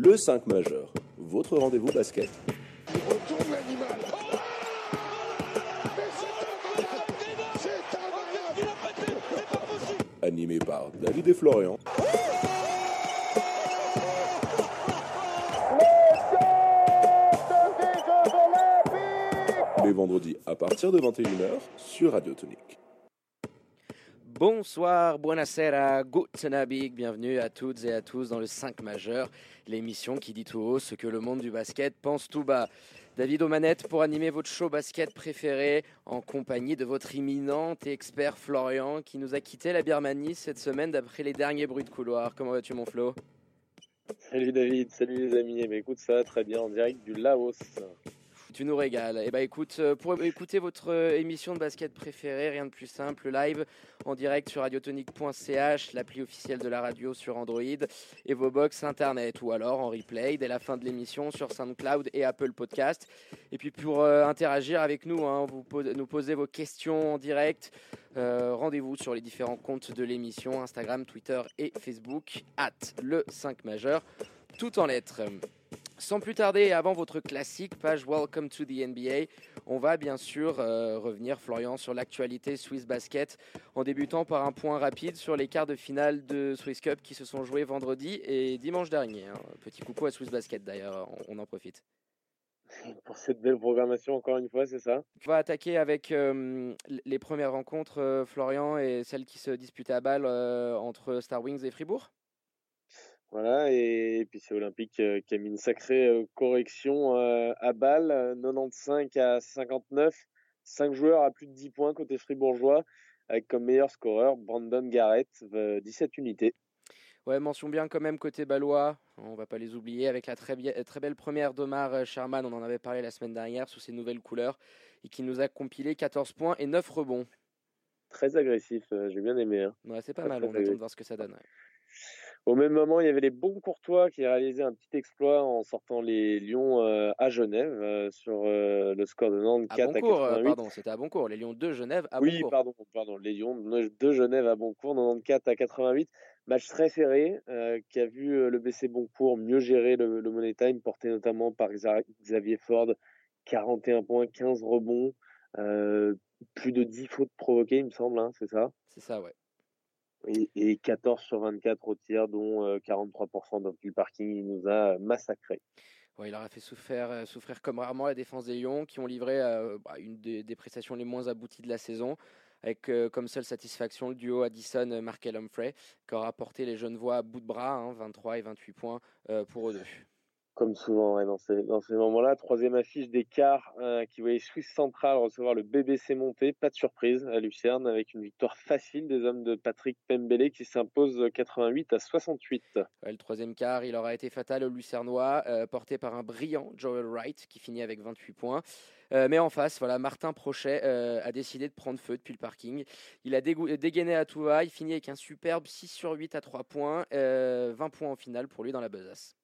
Le 5 majeur, votre rendez-vous basket. Il retourne l'animal. Animé par David et Florian. Les vendredis à partir de 21h sur Radio Tonique. Bonsoir, buonasera, guten Abend, bienvenue à toutes et à tous dans le 5 majeur, l'émission qui dit tout haut ce que le monde du basket pense tout bas. David Omanette pour animer votre show basket préféré en compagnie de votre imminent et expert Florian qui nous a quitté la Birmanie cette semaine d'après les derniers bruits de couloir. Comment vas-tu mon Flo? Salut David, salut les amis. Mais écoute, ça très bien en direct du Laos. Tu nous régales. Et bah écoute, euh, pour écouter votre euh, émission de basket préférée, rien de plus simple, live en direct sur radiotonique.ch, l'appli officielle de la radio sur Android et vos box internet ou alors en replay dès la fin de l'émission sur SoundCloud et Apple Podcast. Et puis pour euh, interagir avec nous, hein, vous nous posez vos questions en direct. Rendez-vous sur les différents comptes de l'émission Instagram, Twitter et Facebook, at le 5 majeur, tout en lettres. Sans plus tarder, et avant votre classique page Welcome to the NBA, on va bien sûr euh, revenir, Florian, sur l'actualité Swiss Basket, en débutant par un point rapide sur les quarts de finale de Swiss Cup qui se sont joués vendredi et dimanche dernier. hein. Petit coucou à Swiss Basket d'ailleurs, on, on en profite. Pour cette belle programmation, encore une fois, c'est ça? On va attaquer avec euh, les premières rencontres, euh, Florian, et celles qui se disputaient à Bâle euh, entre Star Wings et Fribourg. Voilà, et, puis c'est Olympique euh, qui a mis une sacrée euh, correction euh, à balle, euh, 95 à 59, 5 joueurs à plus de 10 points côté fribourgeois, avec comme meilleur scoreur Brandon Garrett, euh, 17 unités. Ouais, mention bien quand même côté balois, on va pas les oublier, avec la très, très belle première d'Omar Sherman, on en avait parlé la semaine dernière, sous ses nouvelles couleurs, et qui nous a compilé 14 points et 9 rebonds. Très agressif, j'ai bien aimé. hein. Ouais, c'est pas Très, mal, très on attend de voir ce que ça donne. ouais. Au même moment, il y avait les bons Courtois qui réalisaient un petit exploit en sortant les Lions euh, à Genève euh, sur euh, le score de À 94 à Boncourt, euh, 88. pardon, c'était à Boncourt, les Lions de Genève à oui, Boncourt. pardon, pardon, les Lions de Genève à Boncourt, 94 à 88. Match très serré qui a vu le BC Boncourt mieux gérer le, le Money Time, porté notamment par Xa- Xavier Ford, 41 points, 15 rebonds, plus de 10 fautes provoquées, il me semble, hein, c'est ça? C'est ça, ouais. Et, et 14 sur 24 au tir, dont euh, 43% dans le parking. Il nous a massacré. Ouais, il aura fait souffrir, euh, souffrir comme rarement la défense des Lions, qui ont livré euh, bah, une des, prestations les moins abouties de la saison, avec euh, comme seule satisfaction le duo Addison-Markel Humphrey, qui aura porté les Genevois à bout de bras, hein, 23 et 28 points euh, pour eux deux. Comme souvent dans ces, moments-là. Troisième affiche des euh, qui voyait Suisse Central recevoir le BBC monté. Pas de surprise à Lucerne avec une victoire facile des hommes de Patrick Pembele qui s'impose 88 à 68. Ouais, le troisième quart, il aura été fatal au Lucernois, euh, porté par un brillant Joel Wright, qui finit avec 28 points. Euh, mais en face, voilà, Martin Prochet a décidé de prendre feu depuis le parking. Il a dégainé à tout va, il finit avec un superbe 6 sur 8 à 3 points, euh, 20 points en finale pour lui dans la besace.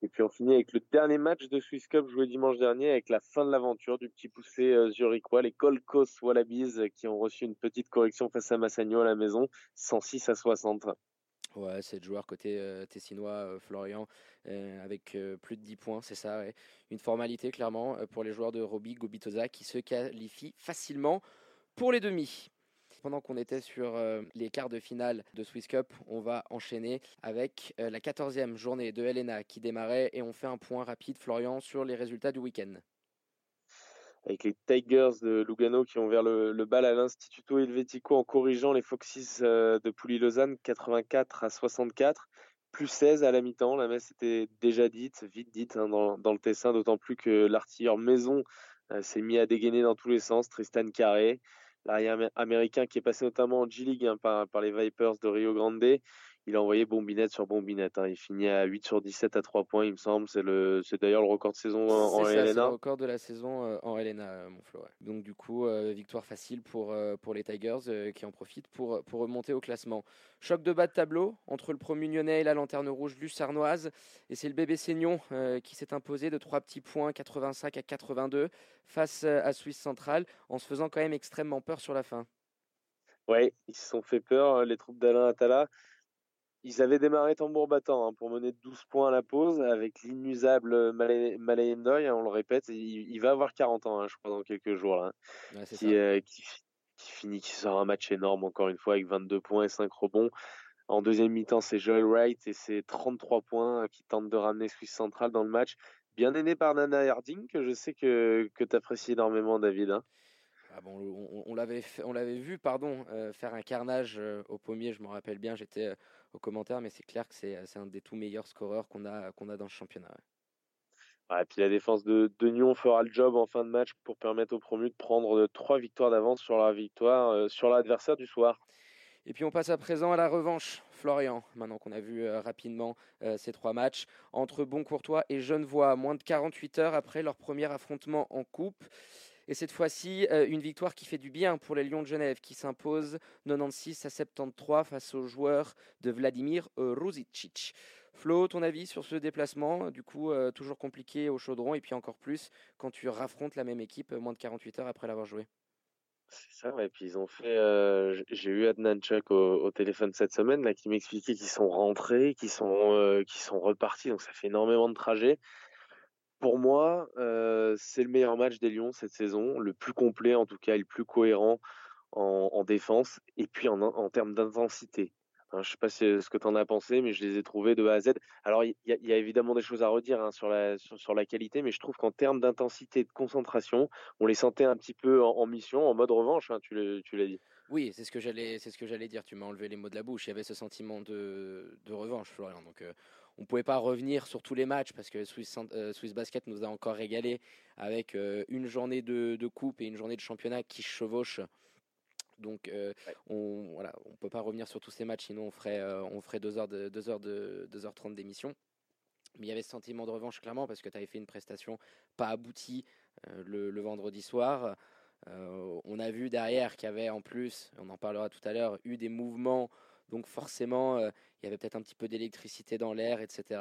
Et puis on finit avec le dernier match de Swiss Cup joué dimanche dernier avec la fin de l'aventure du petit poussé euh, zurichois, les Gold Coast Wallabies euh, qui ont reçu une petite correction face à Massagno à la maison, 106 à 60. Ouais, c'est joueur côté euh, tessinois, Florian, avec plus de 10 points, c'est ça. Une formalité, clairement, pour les joueurs de Roby Gobitoza qui se qualifient facilement pour les demi. Pendant qu'on était sur euh, les quarts de finale de Swiss Cup, on va enchaîner avec euh, la 14e journée de Helena qui démarrait et on fait un point rapide, Florian, sur les résultats du week-end. avec les Tigers de Lugano qui ont ouvert le, le bal à l'Instituto Helvetico en corrigeant les Foxes euh, de Pouilly-Lausanne 84 à 64, plus 16 à la mi-temps. La messe était déjà dite, vite dite hein, dans, le Tessin, d'autant plus que l'artilleur Maison s'est mis à dégainer dans tous les sens. Tristan Carré, l'arrière amé- américain qui est passé notamment en G-League hein, par les Vipers de Rio Grande. Il a envoyé bombinette sur bombinette. hein. Il finit à 8 sur 17 à 3 points, il me semble. C'est le, c'est d'ailleurs le record de saison en, en C'est le LNA. record de la saison euh, en Helena, euh, mon Flo. ouais. Donc du coup, euh, victoire facile pour, euh, pour les Tigers euh, qui en profitent pour, pour remonter au classement. Choc de bas de tableau entre le promu lyonnais et la lanterne rouge lucernoise. Et c'est le bébé Seignon qui s'est imposé de trois petits points, 85 à 82, face à Suisse Centrale, en se faisant quand même extrêmement peur sur la fin. Ouais, ils se sont fait peur, les troupes d'Alain Attala. Ils avaient démarré tambour battant hein, pour mener 12 points à la pause avec l'inusable Malay Ndoye, hein, on le répète, il, va avoir 40 ans, hein, je crois, dans quelques jours, là, qui, qui, finit, qui sort un match énorme encore une fois avec 22 points et 5 rebonds. En deuxième mi-temps, c'est Joel Wright et c'est 33 points qui tentent de ramener Swiss Central dans le match. Bien aidé par Nana Harding, que je sais que, que tu apprécies énormément, David. Hein. Ah bon, on, l'avait on l'avait vu pardon euh, faire un carnage euh, au pommier je me rappelle bien j'étais euh, au commentaire mais c'est clair que c'est un des tout meilleurs scoreurs qu'on a qu'on a dans le championnat et puis la défense de, de Nyon fera le job en fin de match pour permettre aux promus de prendre trois victoires d'avance sur la victoire sur l'adversaire du soir et puis on passe à présent à la revanche, Florian, maintenant qu'on a vu euh, rapidement euh, ces trois matchs, entre Boncourtois et Genevois, moins de 48 heures après leur premier affrontement en coupe. Et cette fois-ci, euh, une victoire qui fait du bien pour les Lions de Genève, qui s'imposent 96 à 73 face aux joueurs de Vladimir Ruzicic. Flo, ton avis sur ce déplacement Du coup, toujours compliqué au chaudron, et puis encore plus quand tu raffrontes la même équipe moins de 48 heures après l'avoir joué? C'est ça, et puis ils ont fait. Euh, j'ai eu Adnan Chuck au, téléphone cette semaine là qui m'expliquait qu'ils sont rentrés, qu'ils sont euh, sont repartis, donc ça fait énormément de trajets. Pour moi, euh, c'est le meilleur match des Lions cette saison, le plus complet en tout cas, le plus cohérent en, défense et puis en, termes d'intensité. Hein, je sais pas ce que tu en as pensé, mais je les ai trouvés de A à Z. Alors, il y, a évidemment des choses à redire hein, sur, la, qualité, mais je trouve qu'en termes d'intensité et de concentration, on les sentait un petit peu en, mission, en mode revanche, hein, tu l'as dit. Oui, c'est ce que j'allais, dire. Tu m'as enlevé les mots de la bouche. Il y avait ce sentiment de, de revanche, Florian. Donc, euh, on ne pouvait pas revenir sur tous les matchs parce que Swiss, euh, Swiss Basket nous a encore régalé avec euh, une journée de, de, coupe et une journée de championnat qui chevauchent donc euh, on voilà, on peut pas revenir sur tous ces matchs, sinon on ferait on ferait deux heures de deux heures de 2h30 d'émission. Mais il y avait ce sentiment de revanche clairement parce que tu avais fait une prestation pas aboutie euh, le, vendredi soir. on a vu derrière qu'il y avait en plus, on en parlera tout à l'heure, eu des mouvements. Donc forcément, il y avait peut-être un petit peu d'électricité dans l'air, etc.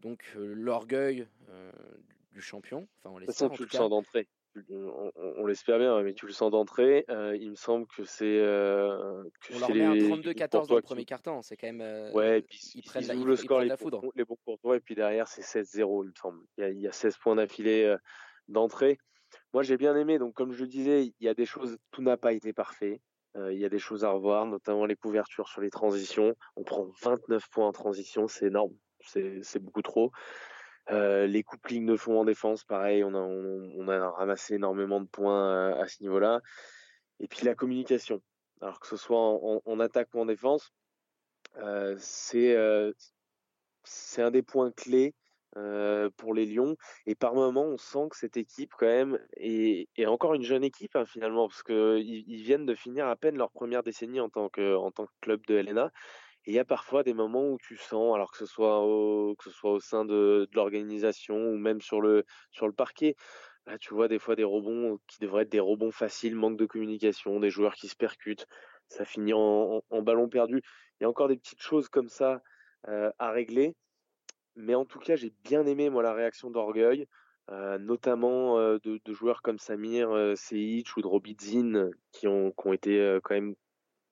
donc l'orgueil du champion, enfin on l'espère en tout cas. d'entrée on, l'espère bien, mais tu le sens d'entrée. Euh, il me semble que c'est. Euh, on leur met un 32-14 dans le premier quart-temps. C'est quand même. Euh, ouais, et puis ils, prennent la, le score, les, foudre. les bons pour toi, et puis derrière, c'est 16-0, il me semble. Il y, a, 16 points d'affilée d'entrée. Moi, j'ai bien aimé. Donc, comme je le disais, il y a des choses. Tout n'a pas été parfait. Il y a des choses à revoir, notamment les couvertures sur les transitions. On prend 29 points en transition, c'est énorme. C'est beaucoup trop. Euh, les couplings de fond en défense, pareil, on a, on, a ramassé énormément de points à, ce niveau-là. Et puis la communication. Alors que ce soit en, attaque ou en défense, euh, euh, c'est un des points clés pour les Lions. Et par moment, on sent que cette équipe, quand même, est, encore une jeune équipe, hein, finalement, parce qu'ils ils viennent de finir à peine leur première décennie en tant que, club de LNA. Et il y a parfois des moments où tu sens, alors que ce soit au, sein de, l'organisation ou même sur le, parquet, là tu vois des fois des rebonds qui devraient être des rebonds faciles, manque de communication, des joueurs qui se percutent, ça finit en, en, ballon perdu. Il y a encore des petites choses comme ça euh, à régler. Mais en tout cas, j'ai bien aimé moi la réaction d'orgueil, euh, notamment euh, de, de, joueurs comme Samir euh, Seic ou de Robidzin qui ont, qui ont été quand même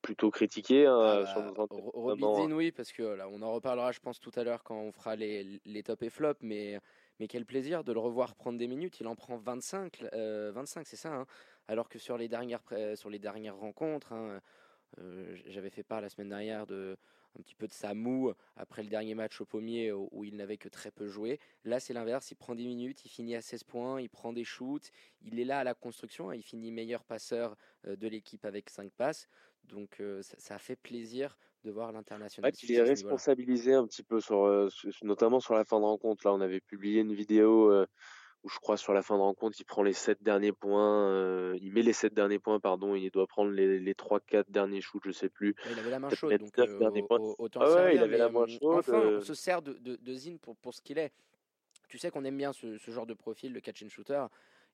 plutôt critiqué. Hein, ah sur hein. oui, parce que là, on en reparlera, je pense, tout à l'heure quand on fera les, les top et flop, mais, mais quel plaisir de le revoir prendre des minutes. Il en prend 25, 25 euh, c'est ça. Hein. alors que sur les dernières, sur les dernières rencontres, hein, euh, j'avais fait part la semaine dernière de un petit peu de sa moue après le dernier match au pommier où, il n'avait que très peu joué. Là, c'est l'inverse. Il prend 10 minutes, il finit à 16 points, il prend des shoots, il est là à la construction, il finit meilleur passeur euh, de l'équipe avec 5 passes. Donc euh, ça, a fait plaisir de voir l'international. il est responsabilisé un petit peu, euh, sur, notamment sur la fin de rencontre. Là, on avait publié une vidéo où je crois sur la fin de rencontre, il prend les 7 derniers points, il met les 7 derniers points, pardon, il doit prendre les, les 3-4 derniers shoots, je sais plus. il avait la main chaude, donc autant ah il avait la main chaude. Enfin, on se sert de, de, Zine pour, pour ce qu'il est. Tu sais qu'on aime bien ce, ce, genre de profil, le catch and shooter.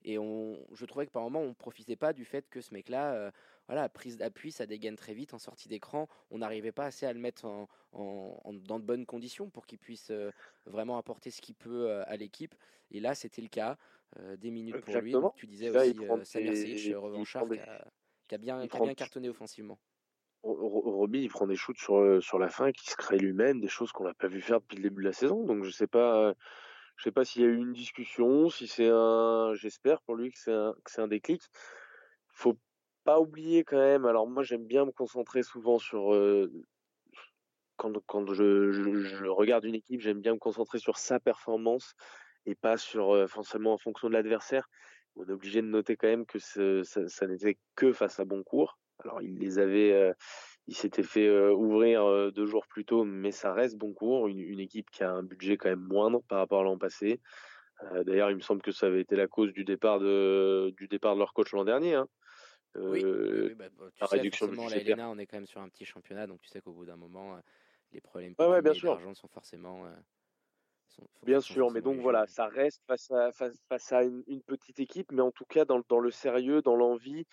Et on, je trouvais que par moment, on ne profitait pas du fait que ce mec-là, euh, voilà, prise d'appui, ça dégaine très vite en sortie d'écran. On n'arrivait pas assez à le mettre en, dans de bonnes conditions pour qu'il puisse euh, vraiment apporter ce qu'il peut euh, à l'équipe. Et là, c'était le cas. des minutes pour lui. Donc, tu disais aussi Samir Sic, revanchard, qui a, qui a bien, qui a bien cartonné offensivement. Roby, il prend des shoots sur, sur la fin qui se crée lui-même, des choses qu'on n'a pas vu faire depuis le début de la saison. Donc je sais pas, je sais pas s'il y a eu une discussion, si c'est un, j'espère pour lui que c'est un, que c'est un déclic. Faut pas oublier quand même. Alors moi j'aime bien me concentrer souvent sur quand, quand je, regarde une équipe, j'aime bien me concentrer sur sa performance et pas sur forcément en fonction de l'adversaire. On est obligé de noter quand même que ça, n'était que face à Boncourt. Alors il les avait, il s'était fait ouvrir deux jours plus tôt, mais ça reste Boncourt, une, une équipe qui a un budget quand même moindre par rapport à l'an passé. D'ailleurs, il me semble que ça avait été la cause du départ de, du départ de leur coach l'an dernier. Hein. Oui, oui, bah, tu la sais, réduction la on est quand même sur un petit championnat, donc tu sais qu'au bout d'un moment, les problèmes ouais, d'argent sont forcément. bien sûr, mais donc voilà, ça reste face à, face, face à une, une, petite équipe, mais en tout cas, dans, dans le sérieux, dans l'envie,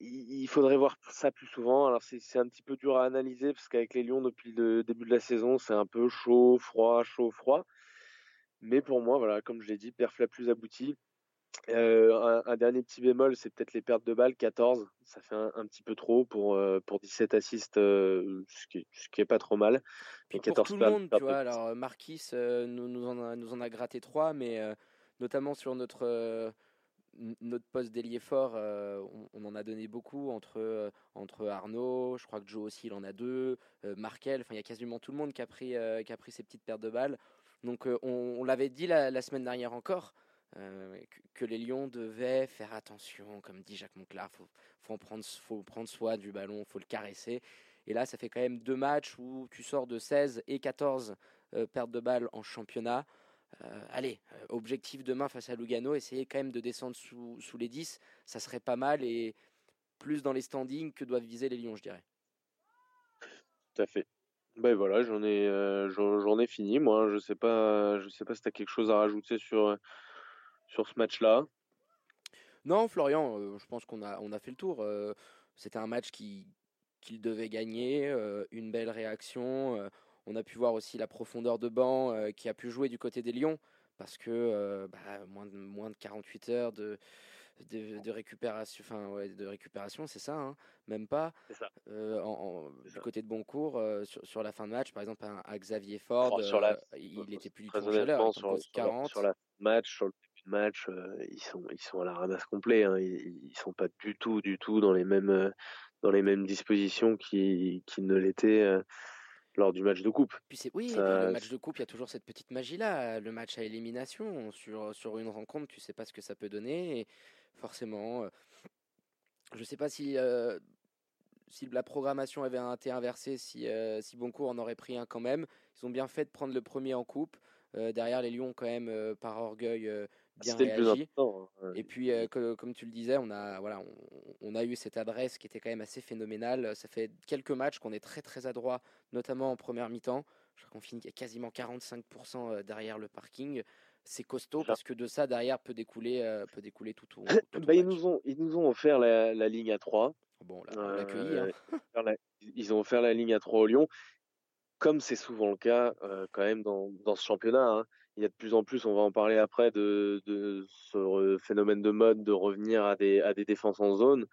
il faudrait voir ça plus souvent. Alors c'est un petit peu dur à analyser parce qu'avec les Lions depuis le début de la saison, c'est un peu chaud, froid, chaud, froid. Mais pour moi, voilà, comme je l'ai dit, perf la plus aboutie. Euh, un, dernier petit bémol, c'est peut-être les pertes de balles, 14. Ça fait un, petit peu trop pour, euh, pour 17 assists, euh, ce, qui, ce qui est pas trop mal. Et 14 pour tout le monde, tu vois. Alors Marquis nous, nous, en a, nous en a gratté 3, mais notamment sur notre notre poste d'ailier fort, on, en a donné beaucoup entre, entre Arnaud, je crois que Joe aussi il en a deux, Markel, enfin il y a quasiment tout le monde qui a pris, qui a pris ses petites paires de balles. Donc on, l'avait dit la, semaine dernière encore, que, les Lions devaient faire attention, comme dit Jacques Monclar, faut, faut, prendre, soin du ballon, faut le caresser. Et là, ça fait quand même deux matchs où tu sors de 16 et 14 pertes de balles en championnat. Euh, allez, euh, objectif demain face à Lugano, essayer quand même de descendre sous, les 10, ça serait pas mal et plus dans les standings que doivent viser les Lions, je dirais. Tout à fait. Ben voilà, j'en ai, euh, j'en ai fini. Moi, je sais pas, je sais pas si as quelque chose à rajouter sur, sur ce match-là? Non, Florian, je pense qu'on a, on a fait le tour. C'était un match qui qu'il devait gagner, une belle réaction. On a pu voir aussi la profondeur de banc euh, qui a pu jouer du côté des Lions parce que euh, bah, moins, de, moins de 48 heures de, de, récupération, enfin ouais, de récupération, c'est ça, hein, même pas. Euh, du côté de Boncourt, sur, la fin de match, par exemple, à Xavier Ford, sur la, il était plus du tout en sur, 40. Sur la, match, sur le match, ils sont ils sont à la ramasse complet. Hein, ils, ils, sont pas du tout du tout dans les mêmes dans les mêmes dispositions qui qui ne l'étaient lors du match de coupe. Puis c'est oui, le match de coupe, il y a toujours cette petite magie là, le match à élimination sur sur une rencontre, tu sais pas ce que ça peut donner et forcément je sais pas si euh, si la programmation avait été inversée, si euh, si Boncourt en aurait pris un quand même, ils ont bien fait de prendre le premier en coupe. derrière les Lions quand même par orgueil bien réagi. Hein, et puis, euh, comme tu le disais, on a, voilà, on, a eu cette adresse qui était quand même assez phénoménale. Ça fait quelques matchs qu'on est très très adroit, notamment en première mi-temps. Je crois qu'on finit quasiment 45% euh, derrière le parking. C'est costaud parce que de ça, derrière, peut découler, euh, peut découler tout, tout, bah, ils, nous ont, ils nous ont offert la, ligne à 3. Bon, là, on l'a hein. Ils ont offert la ligne à 3 au Lyon, comme c'est souvent le cas quand même dans, dans ce championnat. Hein il y a de plus en plus, on va en parler après, de, de ce phénomène de mode de revenir à des, à des défenses en zone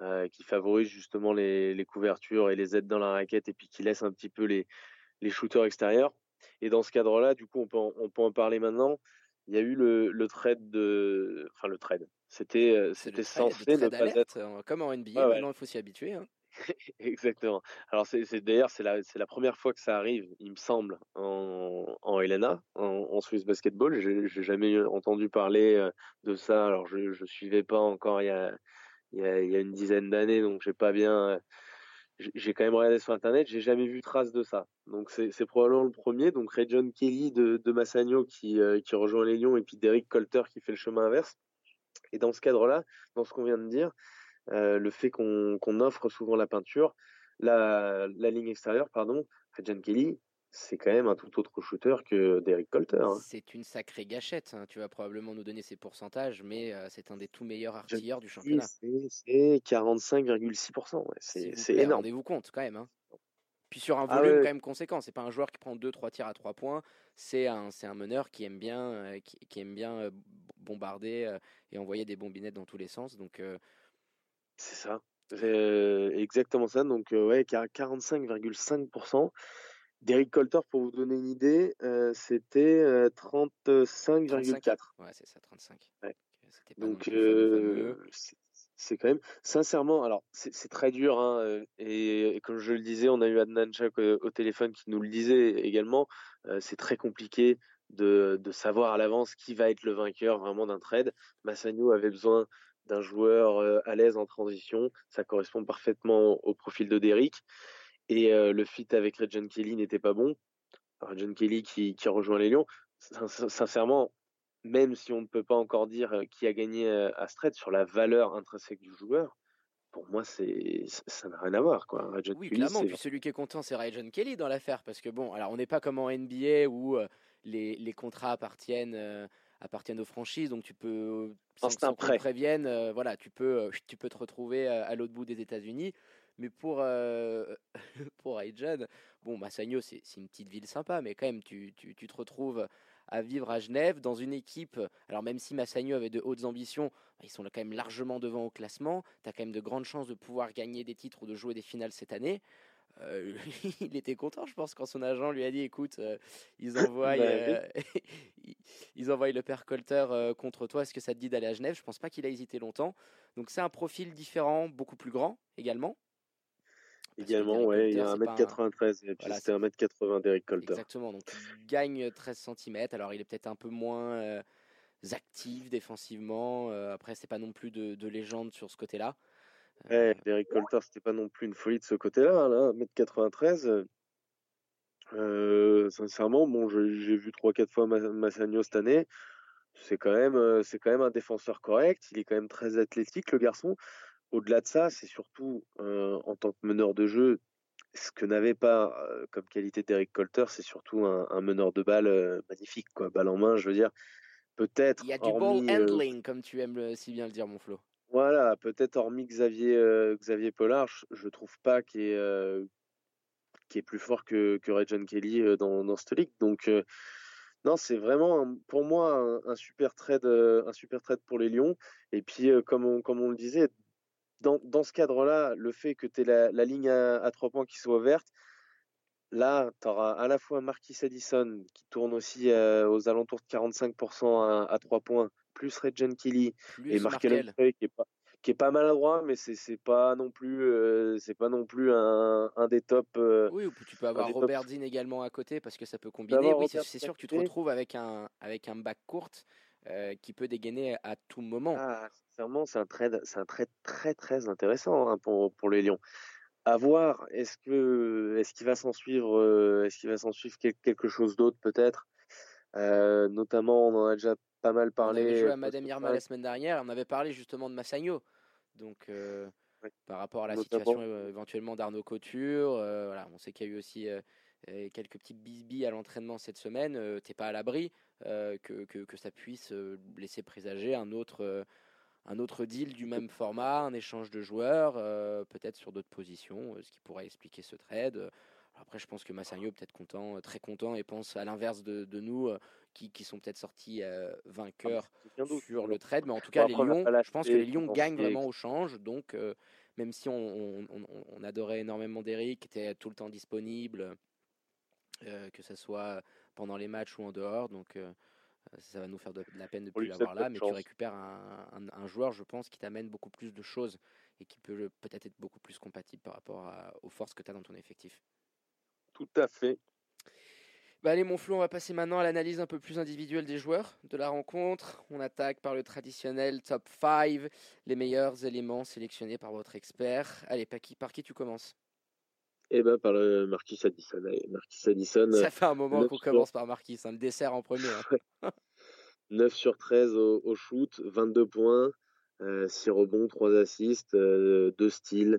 euh, qui favorisent justement les, les, couvertures et les aides dans la raquette et puis qui laissent un petit peu les, les shooters extérieurs. Et dans ce cadre-là, du coup, on peut, en, on peut en parler maintenant. Il y a eu le, le trade de, enfin le trade. C'était, euh, c'était censé ne pas être euh, comme en NBA. Maintenant, il faut s'y habituer. Hein. Exactement. Alors c'est d'ailleurs c'est la première fois que ça arrive, il me semble, en en en, Swiss Basketball. J'ai jamais entendu parler euh, de ça. Alors je je suivais pas encore il y a une dizaine d'années, donc j'ai pas bien. Euh, j'ai quand même regardé sur internet, j'ai jamais vu trace de ça. Donc c'est probablement le premier. Donc Ray John Kelly de de Massagno qui euh, qui rejoint les Lions et puis Derek Colter qui fait le chemin inverse. Et dans ce cadre-là, dans ce qu'on vient de dire, le fait qu'on offre souvent la peinture, la, la ligne extérieure, pardon, John Kelly, c'est quand même un tout autre shooter que Derek Colter. Hein. C'est une sacrée gâchette. Hein. Tu vas probablement nous donner ses pourcentages, mais euh, c'est un des tout meilleurs artilleurs du championnat. C'est 45,6%. Ouais. C'est énorme. Rendez-vous compte quand même. Hein. Puis sur un ah volume quand même conséquent. C'est pas un joueur qui prend 2-3 tirs à 3 points. C'est un, un meneur qui aime bien, euh, qui, qui, aime bien bombarder et envoyer des bombinettes dans tous les sens. Donc c'est ça. exactement ça. Donc, ouais, 45,5%. Derek Colter, pour vous donner une idée, c'était 35,4. Ouais, c'est ça, 35. Donc, c'est quand même, sincèrement, alors c'est très dur, hein, et, comme je le disais, on a eu Adnan Chak au, téléphone qui nous le disait également, c'est très compliqué de, de savoir à l'avance qui va être le vainqueur vraiment d'un trade. Massagno avait besoin d'un joueur à l'aise en transition, ça correspond parfaitement au profil de Derrick. Et le fit avec Regent Kelly n'était pas bon. Regent Kelly qui, qui rejoint les Lions. Sincèrement, même si on ne peut pas encore dire qui a gagné à Strait sur la valeur intrinsèque du joueur, pour moi, c'est ça n'a rien à voir. Quoi. oui, clairement. Puis celui qui est content, c'est Ryan Kelly dans l'affaire. Parce que, bon, alors on n'est pas comme en NBA où les, les, contrats appartiennent, appartiennent aux franchises. Donc tu peux, sans, sans qu'on prévienne, voilà, tu peux, tu peux te retrouver à l'autre bout des États-Unis. Mais pour, euh, pour bon, Massagno, c'est une petite ville sympa, mais quand même, tu, tu, tu, te retrouves à vivre à Genève dans une équipe. Alors, même si Massagno avait de hautes ambitions, bah, ils sont quand même largement devant au classement. Tu as quand même de grandes chances de pouvoir gagner des titres ou de jouer des finales cette année. Euh, il était content, je pense, quand son agent lui a dit écoute, euh, ils, envoient, bah euh, ils envoient le père Colter contre toi, est-ce que ça te dit d'aller à Genève? Je pense pas qu'il a hésité longtemps. Donc, c'est un profil différent, beaucoup plus grand également. Également, ouais, il y a 1m93 et puis c'était 1m80 d'Eric Colter. Exactement, donc il gagne 13 cm. Alors il est peut-être un peu moins actif défensivement. Après, c'est pas non plus de, de, légende sur ce côté-là. Euh, ouais, Eric Colter, c'était pas non plus une folie de ce côté-là. Là, 1m93. Euh, sincèrement, bon, j'ai vu 3-4 fois Massagno cette année. C'est quand même, c'est quand même un défenseur correct. Il est quand même très athlétique, le garçon au-delà de ça, c'est surtout en tant que meneur de jeu, ce que n'avait pas comme qualité d'Eric Colter, c'est surtout un, meneur de balle magnifique, quoi, balle en main, je veux dire. Peut-être. Il y a du ball handling, comme tu aimes si bien le dire, mon Flo. Voilà, peut-être hormis Xavier, Xavier Pollard, je, ne trouve pas qu'il est, est, plus fort que, que John Kelly dans, dans cette ligue. Donc, non, c'est vraiment pour moi un, super trade, pour les Lions. Et puis, comme on, le disait, dans, ce cadre-là, le fait que tu aies la, ligne à, trois points qui soit verte, là, tu auras à la fois Marquis Addison qui tourne aussi euh, aux alentours de 45% à, trois points, plus Regent Kelly et Mark qui est pas qui est pas maladroit, mais c'est c'est pas non plus euh, c'est pas non plus un, un des tops. Euh, oui, ou tu peux avoir Robert Dean également à côté parce que ça peut combiner. Oui, c'est sûr que tu te retrouves avec un avec un bac courte euh, qui peut dégainer à tout moment. Ah, sincèrement, c'est un trade, c'est un trade très très intéressant hein, pour, pour les Lions. À voir, est-ce que est-ce qu'il va s'en suivre, est-ce qu'il va s'en suivre quelque chose d'autre peut-être? Notamment, on en a déjà pas mal parlé. On avait joué à Madame Irma la semaine dernière, on avait parlé justement de Massagno. Donc, par rapport à la situation éventuellement d'Arnaud Couture, voilà, on sait qu'il y a eu aussi quelques petits bisbis à l'entraînement cette semaine, euh, t'es pas à l'abri euh, que, que, que, ça puisse euh, laisser présager un autre, un autre deal du même format, un échange de joueurs, peut-être sur d'autres positions, ce qui pourrait expliquer ce trade. Après, je pense que Massagno peut être content, très content, et pense à l'inverse de, de, nous, qui, qui, sont peut-être sortis vainqueurs ah, sur le trade. Mais en tout cas, les Lions, je pense que les Lions gagnent vraiment au change. Donc, même si on, on, on, adorait énormément d'Eric, qui était tout le temps disponible, euh, que ce soit pendant les matchs ou en dehors. Donc ça va nous faire de, la peine de ne plus l'avoir là, mais tu récupères un, joueur, je pense, qui t'amène beaucoup plus de choses et qui peut peut-être être beaucoup plus compatible par rapport aux forces que tu as dans ton effectif. Tout à fait. Bah allez mon Flo, on va passer maintenant à l'analyse un peu plus individuelle des joueurs de la rencontre. On attaque par le traditionnel top 5, les meilleurs éléments sélectionnés par votre expert. Allez, par qui, par qui tu commences? Eh ben par le Marquis Addison. Marquis Addison. Ça fait un moment qu'on commence par Marquis, un le dessert en premier. 9 hein. sur 13 au, shoot, 22 points, 6 euh, rebonds, 3 assists, 2 euh, styles.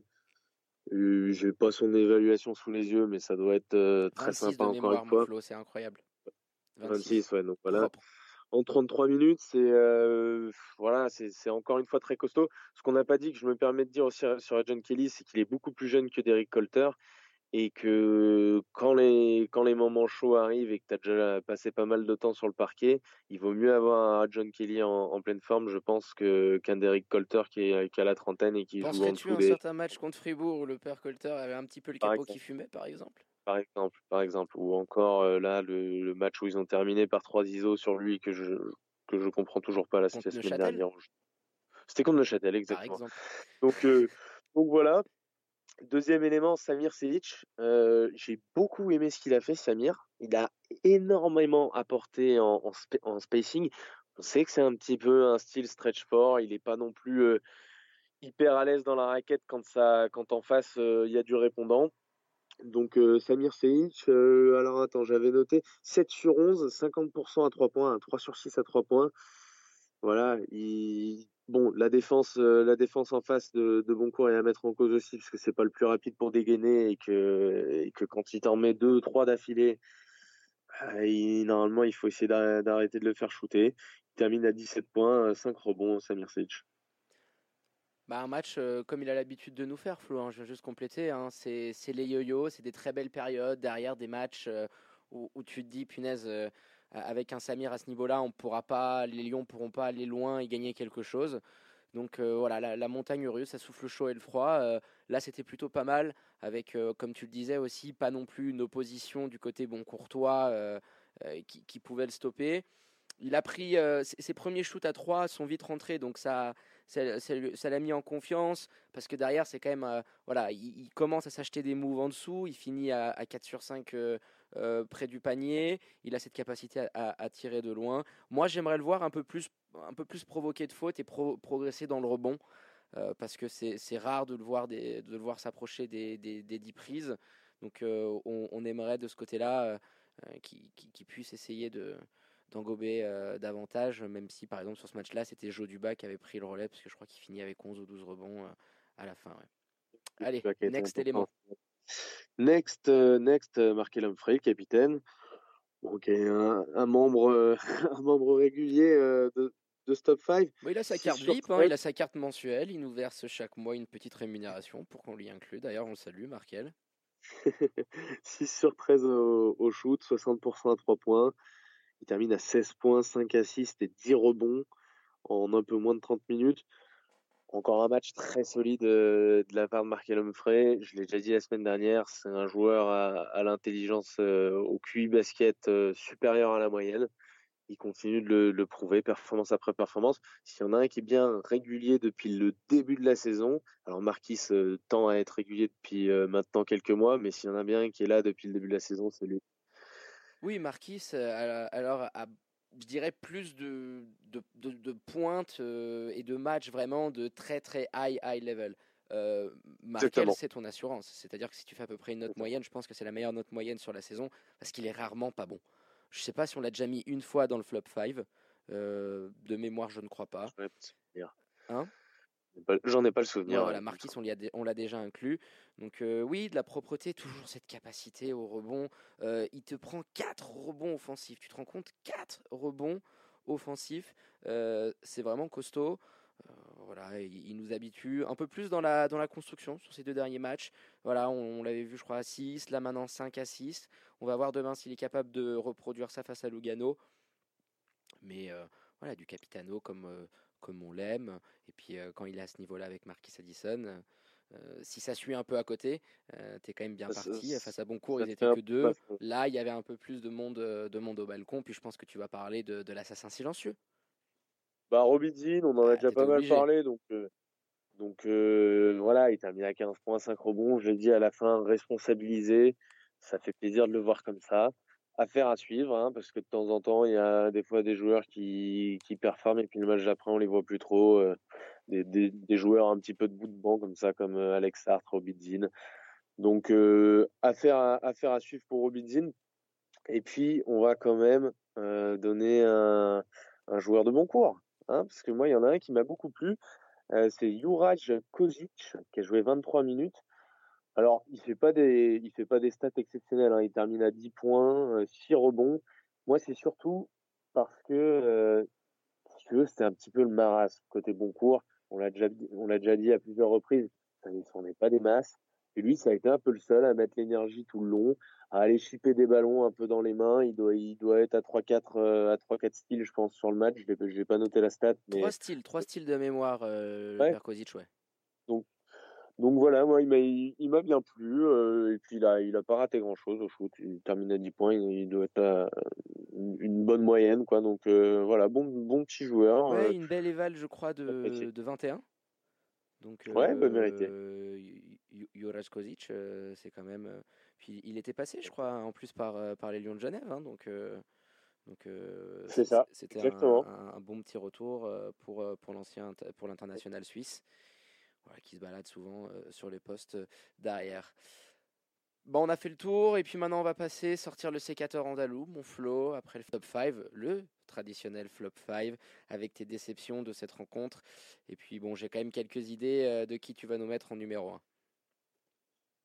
Euh, j'ai pas son évaluation sous les yeux, mais ça doit être très sympa encore une fois. C'est incroyable. 26, ouais, donc voilà. En 33 minutes, c'est voilà, c'est encore une fois très costaud. Ce qu'on n'a pas dit, que je me permets de dire aussi sur John Kelly, c'est qu'il est beaucoup plus jeune que Derek Colter et que quand les, quand les moments chauds arrivent et que tu as déjà passé pas mal de temps sur le parquet, il vaut mieux avoir un John Kelly en, pleine forme, je pense, qu'un Derek Colter qui est, qui a la trentaine et qui joue en dessous tu un certain match contre Fribourg où le père Colter avait un petit peu le capot qui fumait, par exemple. Par exemple, par exemple, ou encore euh, là le, match où ils ont terminé par trois ISO sur lui que je que je comprends toujours pas la situation dernière. C'était contre le Châtel, exactement. Donc euh, donc voilà, Deuxième élément, Samir Sevic. Euh, j'ai beaucoup aimé ce qu'il a fait, Samir. Il a énormément apporté en, spacing. On sait que c'est un petit peu un style stretch fort. Il n'est pas non plus euh, hyper à l'aise dans la raquette quand, ça, quand en face euh, il y a du répondant. Donc Samir Sevic, alors attends, j'avais noté 7 sur 11, 50% à 3 points, 3 sur 6 à 3 points. Voilà, il, Bon, la défense, euh, la défense en face de, Boncourt est à mettre en cause aussi, parce que c'est pas le plus rapide pour dégainer et que, quand il t'en met deux, trois d'affilée, euh, normalement, il faut essayer d'arrêter de le faire shooter. Il termine à 17 points, 5 rebonds, Samir Sic. Bah, un match euh, comme il a l'habitude de nous faire, Flo. Hein, je veux juste compléter. Hein, c'est les yo-yo, c'est des très belles périodes derrière des matchs où, tu te dis, punaise avec un Samir à ce niveau-là, on pourra pas, les Lions pourront pas aller loin et gagner quelque chose. Donc euh, voilà, la, montagne russe, ça souffle chaud et le froid. Euh, là, c'était plutôt pas mal, avec, euh, comme tu le disais aussi, pas non plus une opposition du côté bon courtois qui, qui, pouvait le stopper. Il a pris ses premiers shoots à 3 sont vite rentrés, donc ça, ça l'a mis en confiance parce que derrière, c'est quand même, voilà, il, commence à s'acheter des moves en dessous. Il finit à, à 4 sur 5 euh, près du panier. Il a cette capacité à, tirer de loin. Moi, j'aimerais le voir un peu plus, un peu plus provoquer de fautes et progresser dans le rebond. Euh, parce que c'est rare de le voir, de le voir s'approcher des, des, 10 prises. Donc euh, on, aimerait de ce côté-là qu'il puisse essayer de d'engober davantage, même si par exemple sur ce match-là c'était Joe Duba qui avait pris le relais, parce que je crois qu'il finit avec 11 ou 12 rebonds à la fin. Allez, next élément. Next, euh, next, euh, Markel Humphrey, capitaine. Ok, un, membre, euh, un membre régulier de, de Stop 5. il a sa carte VIP, hein, il a sa carte mensuelle, il nous verse chaque mois une petite rémunération pour qu'on l'y inclue. D'ailleurs, on le salue, Markel. 6 sur 13 au, au, shoot, 60% à 3 points. Il termine à 16 points, 5 assists et 10 rebonds en un peu moins de 30 minutes. Encore un match très solide euh, de la part de Markel Humphrey. Je l'ai déjà dit la semaine dernière, c'est un joueur à, l'intelligence, euh, au QI basket euh, supérieur à la moyenne. Il continue de le, prouver, performance après performance. S'il y en a un qui est bien régulier depuis le début de la saison, alors Marquis tend à être régulier depuis maintenant quelques mois, mais s'il y en a bien qui est là depuis le début de la saison, c'est lui. Oui, Marquis, alors, a je dirais, plus de, de, de, pointes euh, et de matchs vraiment de très très high high level. Euh, Markel, c'est ton assurance. C'est-à-dire que si tu fais à peu près une note moyenne, je pense que c'est la meilleure note moyenne sur la saison parce qu'il est rarement pas bon. Je sais pas si on l'a déjà mis une fois dans le flop 5. Euh, de mémoire, je ne crois pas. Hein? J'en ai pas le souvenir. voilà, Marquis, on l'a déjà inclus. Donc euh, oui, de la propreté, toujours cette capacité au rebond. Euh, il te prend 4 rebonds offensifs. Tu te rends compte? 4 rebonds offensifs. Euh, c'est vraiment costaud. voilà, il, nous habitue un peu plus dans la, construction sur ces deux derniers matchs. Voilà, on, l'avait vu, je crois, à 6, là maintenant 5 à 6. On va voir demain s'il est capable de reproduire ça face à Lugano. Mais voilà, du Capitano comme comme on l'aime. Et puis quand il est à ce niveau-là avec Marquis Addison, si ça suit un peu à côté, tu es quand même bien parti. Face à Boncourt, ils étaient que deux. Là, il y avait un peu plus de monde, de monde au balcon. Puis je pense que tu vas parler de, de l'assassin silencieux. Bah, Robidine, on en a ah, déjà pas mal parlé. Donc, donc voilà, il termine à 15 points, 5 rebonds. Je l'ai dit à la fin, responsabilisé. Ça fait plaisir de le voir comme ça affaire à suivre, hein, parce que de temps en temps, il y a des fois des joueurs qui, performent et puis le match d'après, on les voit plus trop. Euh, des, joueurs un petit peu de bout de banc comme ça, comme euh, Alex Hart, Robidzin. Donc, euh, affaire, à, affaire à suivre pour Robidzin. Et puis, on va quand même euh, donner un, un, joueur de bon cours, hein, parce que moi, il y en a un qui m'a beaucoup plu. c'est Juraj Kozic, qui a joué 23 minutes. Alors, il fait pas des, il fait pas des stats exceptionnelles. Hein. Il termine à 10 points, 6 euh, rebonds. Moi, c'est surtout parce que, euh, si tu veux, c'était un petit peu le marasme côté bon cours. On l'a déjà, on l'a déjà dit à plusieurs reprises. Ça ne est pas des masses. Et lui, ça a été un peu le seul à mettre l'énergie tout le long, à aller chipper des ballons un peu dans les mains. Il doit, il doit être à 3-4 euh, à 3-4 styles, je pense, sur le match. Je n'ai pas noté la stat. Mais... Trois styles, trois styles de mémoire, euh, ouais. ouais. Donc, donc voilà, moi, il m'a, bien plu. Euh, et puis, il a, il a pas raté grand-chose au shoot. Il termine à 10 points. Il, doit être à une bonne moyenne, quoi. Donc voilà, bon, bon petit joueur. Ouais, une belle éval, je crois, de, de 21. Donc, ouais, bonne vérité. Juraj Kozic, c'est quand même puis il était passé, je crois, en plus par, euh, par les Lions de Genève. Hein, donc euh, donc euh, c'est ça. C'était un, un, bon petit retour pour, pour l'ancien pour l'international suisse, qui se balade souvent sur les postes d'arrière. Bon, on a fait le tour et puis maintenant on va passer sortir le sécateur andalou, mon flow, après le flop 5, le traditionnel flop 5 avec tes déceptions de cette rencontre. Et puis bon, j'ai quand même quelques idées de qui tu vas nous mettre en numéro 1.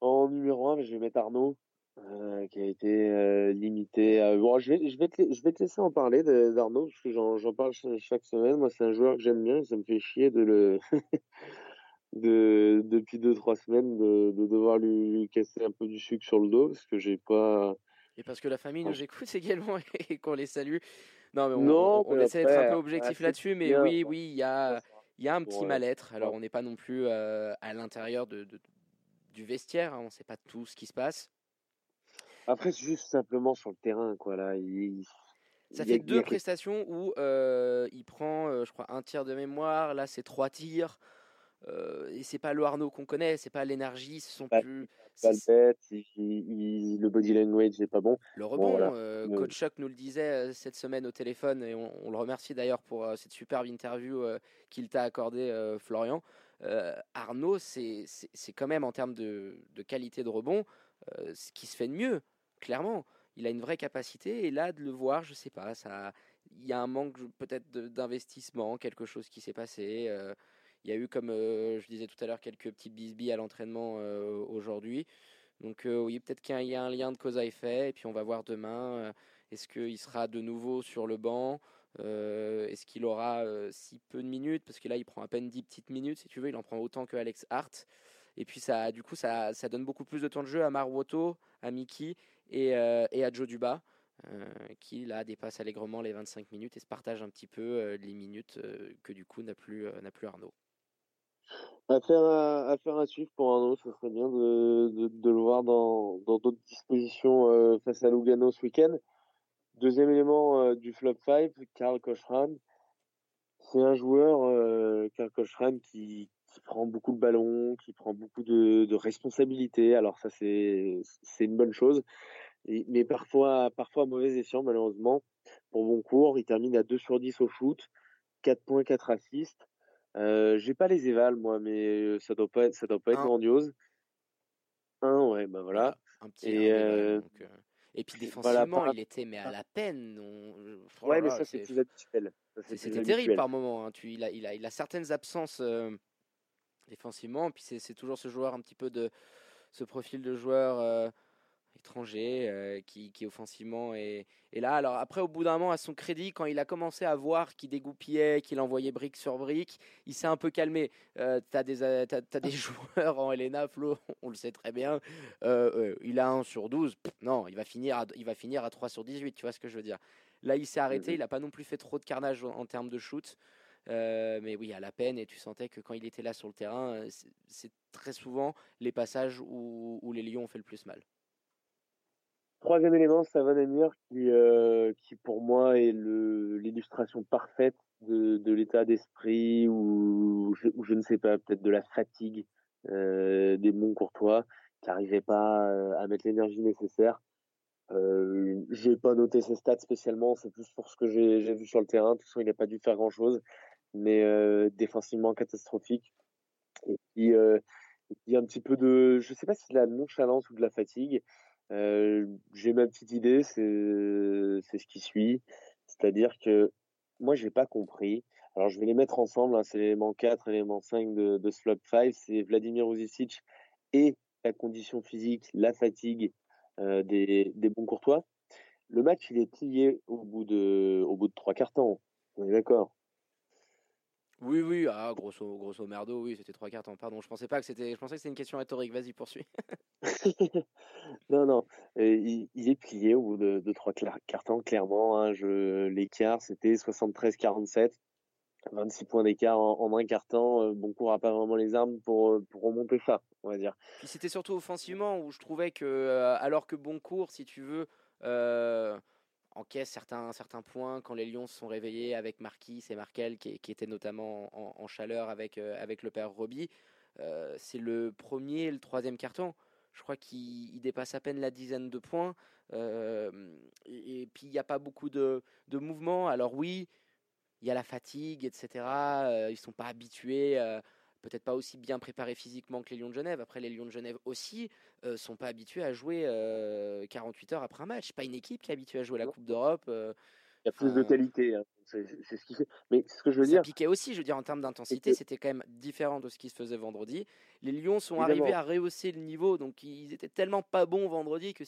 En numéro 1, je vais mettre Arnaud, euh, qui a été euh, limité. Bon, je vais, je, vais te, je vais te laisser en parler d'Arnaud, parce que j'en parle chaque semaine. Moi, c'est un joueur que j'aime bien, ça me fait chier de le. de, depuis 2-3 semaines, de, de, devoir lui casser un peu du sucre sur le dos, parce que j'ai pas. Et parce que la famille nous écoute également et qu'on les salue. Non, mais on, on, essaie d'être un peu objectif là-dessus, mais oui, oui, il y a, y a un petit mal-être. Alors, on n'est pas non plus euh, à l'intérieur de, du vestiaire. Hein, on ne sait pas tout ce qui se passe. Après, c'est juste simplement sur le terrain, quoi. Là, il, ça fait deux prestations où euh, il prend, euh, je crois, un tir de mémoire. Là, c'est trois tirs. Euh, et c'est pas le Arnaud qu'on connaît, c'est pas l'énergie, ce sont plus. Pas le bête, le body language n'est pas bon. Le rebond, euh, Coach Chuck nous le disait cette semaine au téléphone et on, le remercie d'ailleurs pour cette superbe interview qu'il t'a accordé, Florian. Euh, Arnaud, c'est quand même en termes de, qualité de rebond euh, ce qui se fait de mieux, clairement. Il a une vraie capacité et là, de le voir, je sais pas, ça, il y a un manque peut-être d'investissement, quelque chose qui s'est passé. Euh, il y a eu, comme je disais tout à l'heure, quelques petits bisbis à l'entraînement aujourd'hui. Donc oui, peut-être qu'il y a un lien de cause à effet. Et puis on va voir demain, est-ce qu'il sera de nouveau sur le banc euh, est-ce qu'il aura euh, si peu de minutes Parce que là, il prend à peine 10 petites minutes, si tu veux. Il en prend autant que Alex Hart. Et puis, ça, du coup, ça, donne beaucoup plus de temps de jeu à Marwoto, à Mickey et, euh, à Joe Duba, qui là dépasse allègrement les 25 minutes et se partage un petit peu les minutes que du coup n'a plus Arnaud. À faire, à, faire un suivre pour Arnaud, ce serait bien de, de, le voir dans d'autres dispositions face à Lugano ce week-end. Deuxième élément euh, du flop 5, Karl Kochran. C'est un joueur, euh, Karl Kochran, qui, qui, prend beaucoup de ballons, qui prend beaucoup de, de responsabilités. Alors ça, c'est une bonne chose. mais parfois, parfois à mauvais escient, malheureusement. Pour bon cours, il termine à 2 sur 10 au shoot, 4 points, 4 assists. Euh, J'ai pas les évals, moi, mais ça doit pas être, ça doit pas être grandiose. Un, ouais, bah voilà. Un petit Et, euh, et puis défensivement, il était mais à la peine. ouais, mais ça c'est plus habituel. C'était terrible par moment. Hein. Tu, il, a, il, a, il a certaines absences euh, défensivement. Puis c'est toujours ce joueur un petit peu de ce profil de joueur euh, étranger euh, qui, qui, offensivement est, est, là. Alors après, au bout d'un moment, à son crédit, quand il a commencé à voir qu'il dégoupillait, qu'il envoyait brique sur brique, il s'est un peu calmé. Euh, tu as, des, euh, des joueurs en Elena, Flo, on le sait très bien. il a 1 sur 12. non, il va, finir à, il va finir à 3 sur 18, tu vois ce que je veux dire. Là, il s'est arrêté, il n'a pas non plus fait trop de carnage en, termes de shoot. mais oui, à la peine, et tu sentais que quand il était là sur le terrain, c'est très souvent les passages où, où les Lions ont fait le plus mal. Troisième élément, Amir, qui, euh, qui pour moi est l'illustration parfaite de, de l'état d'esprit ou je, ne sais pas, peut-être de la fatigue euh, des bons courtois qui n'arrivaient pas euh, à mettre l'énergie nécessaire. Euh, j'ai pas noté ses stats spécialement, c'est plus pour ce que j'ai vu sur le terrain. De toute façon, il n'a pas dû faire grand-chose, mais euh, défensivement catastrophique. Et puis, euh, y a un petit peu de, je sais pas si de la nonchalance ou de la fatigue. Euh, j'ai ma petite idée, c'est ce qui suit. C'est-à-dire que moi, j'ai pas compris. Alors, je vais les mettre ensemble. Hein, c'est l'élément 4, l'élément 5 de, de Slop 5. C'est Vladimir Uzicic et la condition physique, la fatigue euh, des, des bons courtois. Le match, il est plié au bout de, au bout de trois quarts temps. On est d'accord? Oui, oui, ah, grosso, grosso merdo, oui, c'était trois cartons. Pardon, je pensais pas que c'était, je pensais que c'était une question rhétorique. Vas-y, poursuis. non, non, il, est plié au bout de, trois cartons, clairement. Hein, l'écart, c'était 73-47. 26 points d'écart en, un carton. Bon Boncourt n'a pas vraiment les armes pour, pour remonter ça, on va dire. Puis c'était surtout offensivement où je trouvais que, alors que Boncourt, si tu veux, encaisse certains, certains points quand les Lions se sont réveillés avec Marquis et Markel qui, qui étaient notamment en, chaleur avec, euh, avec le père Roby. Euh, c'est le premier et le troisième carton. Je crois qu'il dépasse à peine la dizaine de points. Euh, et, puis il n'y a pas beaucoup de, de mouvements. Alors oui, il y a la fatigue, etc. ils ne sont pas habitués peut-être pas aussi bien préparés physiquement que les Lions de Genève. Après, les Lions de Genève aussi euh, sont pas habitués à jouer 48 euh, heures après un match. Pas une équipe qui est habituée à jouer la Coupe d'Europe. Euh, il y a plus de qualité. Hein. C'est ce qui fait. Mais ce que je veux dire. piquait aussi, je veux dire, en termes d'intensité, c'était quand même différent de ce qui se faisait vendredi. Les Lions sont arrivés à rehausser le niveau, donc ils étaient tellement pas bons vendredi que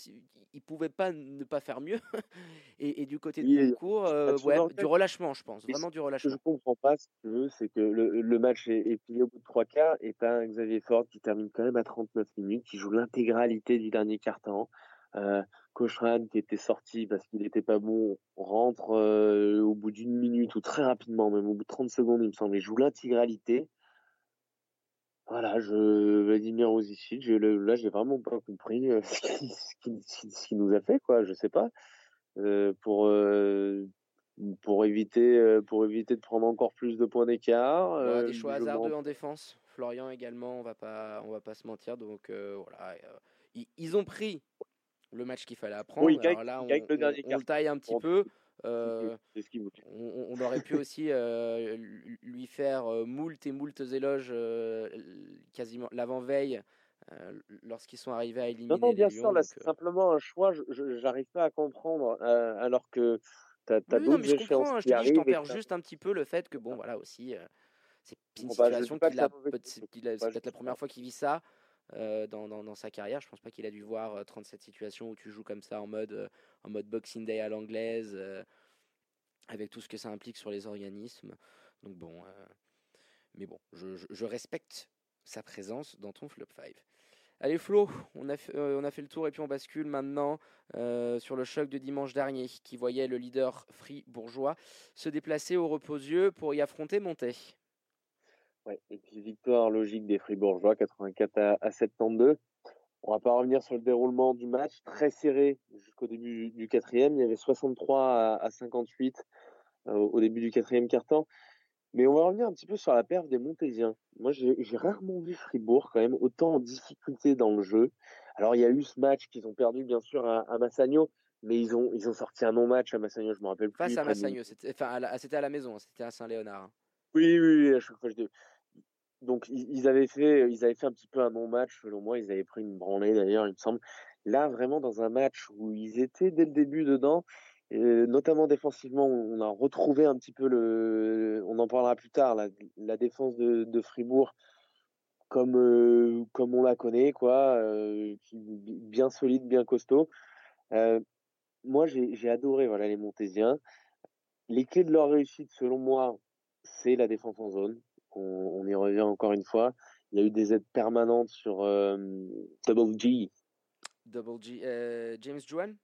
ils pouvaient pas ne pas faire mieux. et, du côté de Concours, euh, ouais, du relâchement, je pense, vraiment du relâchement. Ce que je comprends pas, si tu veux, c'est que le, le, match est, est, plié au bout de trois quarts et t'as Xavier Ford qui termine quand même à 39 minutes, qui joue l'intégralité du dernier quart-temps. Euh, Cochran qui était sorti parce qu'il n'était pas bon rentre euh, au bout d'une minute ou très rapidement, même au bout de 30 secondes, il me semble, il joue l'intégralité. Voilà, je Vladimir Rosicic, je, là j'ai vraiment pas compris euh, ce qu'il nous a fait quoi, je sais pas. Euh, pour pour éviter pour éviter de prendre encore plus de points d'écart. des choix hasardeux en défense. Florian également, on va pas on va pas se mentir. Donc voilà, ils, ont pris le match qu'il fallait apprendre. Oui, Alors là, on, le, taille un petit peu. Euh, on, aurait pu aussi euh, lui faire euh, moult et moult éloges quasiment l'avant-veille lorsqu'ils sont arrivés à éliminer. Non, non bien sûr, là c'est simplement un choix. Je n'arrive pas à comprendre alors que tu as, as d'autres échéances hein, je dis, Je tempère juste un petit peu le fait que, bon, voilà aussi, c'est une bah, situation qu'il a. Peut-être la première fois qu'il vit ça. Euh, dans, sa carrière. Je pense pas qu'il a dû voir 37 euh, situations où tu joues comme ça en mode, euh, en mode Boxing Day à l'anglaise, avec tout ce que ça implique sur les organismes. Donc bon, mais bon, je, je, respecte sa présence dans ton flop 5. Allez Flo, on a, fait, on a fait le tour et puis on bascule maintenant sur le choc de dimanche dernier qui voyait le leader fribourgeois se déplacer au reposieux pour y affronter Monté. Ouais, et puis victoire logique des Fribourgeois, 84 à, à 72. On va pas revenir sur le déroulement du match, très serré jusqu'au début du quatrième. Il y avait 63 à, 58 euh, au début du quatrième quart-temps. Mais on va revenir un petit peu sur la perte des Montésiens. Moi, j'ai rarement vu Fribourg quand même autant en difficulté dans le jeu. Alors, il y a eu ce match qu'ils ont perdu, bien sûr, à, à Massagno, mais ils ont, ils ont sorti un non-match à Massagno, je me rappelle plus. Face à Massagno, c'était enfin, à, la maison, c'était à Saint-Léonard. Oui, oui, oui, à chaque fois je dis donc ils avaient fait, ils avaient fait un petit peu un non-match selon moi. Ils avaient pris une branlée d'ailleurs, il me semble. Là, vraiment dans un match où ils étaient dès le début dedans, et notamment défensivement, on a retrouvé un petit peu le, on en parlera plus tard, la, défense de, Fribourg comme euh, comme on la connaît, quoi, euh, bien solide, bien costaud. Euh, moi, j'ai adoré voilà les Montésiens. Les clés de leur réussite, selon moi, c'est la défense en zone on, y revient encore une fois. Il y a eu des aides permanentes sur euh, Double G. Double G. Euh, James Juan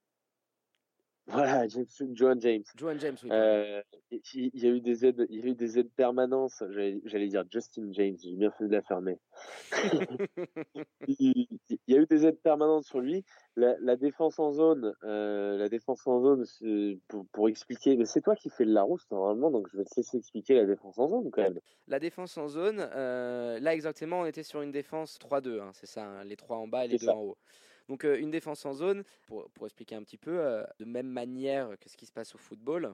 voilà, James, Joan James. Joan James, oui. Euh, il y a eu des aides, il y a eu des aides permanentes. J'allais dire Justin James, j'ai bien fait de la fermer. il, y a eu des aides permanentes sur lui. La, défense en zone, euh, la défense en zone, pour, pour, expliquer, mais c'est toi qui fais le Larousse normalement, donc je vais te laisser expliquer la défense en zone quand même. La défense en zone, euh, là exactement, on était sur une défense 3-2, hein, c'est ça, hein, les trois en bas et les deux en haut. Donc euh, une défense en zone, pour, expliquer un petit peu, euh, de même manière que ce qui se passe au football,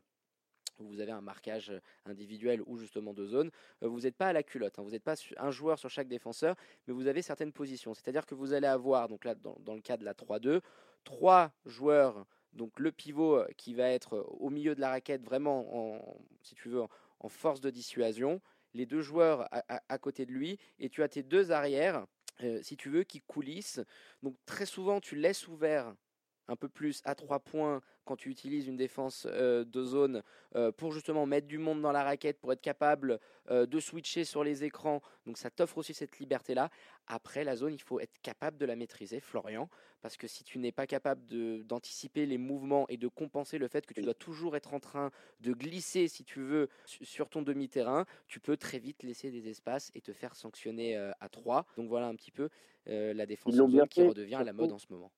où vous avez un marquage individuel ou justement de zone, euh, vous n'êtes pas à la culotte, hein. vous n'êtes pas un joueur sur chaque défenseur, mais vous avez certaines positions. C'est-à-dire que vous allez avoir, donc là dans, le cas de la 3-2, trois joueurs, donc le pivot qui va être au milieu de la raquette, vraiment, en, si tu veux, en, force de dissuasion, les deux joueurs à, côté de lui, et tu as tes deux arrières si tu veux, qui coulissent. Donc très souvent, tu laisses ouvert un peu plus à trois points quand tu utilises une défense euh, de zone euh, pour justement mettre du monde dans la raquette, pour être capable euh, de switcher sur les écrans. Donc ça t'offre aussi cette liberté-là. Après, la zone, il faut être capable de la maîtriser, Florian, parce que si tu n'es pas capable d'anticiper les mouvements et de compenser le fait que tu dois toujours être en train de glisser, si tu veux, sur ton demi-terrain, tu peux très vite laisser des espaces et te faire sanctionner à 3. Donc voilà un petit peu la défense qui redevient à la mode en ce moment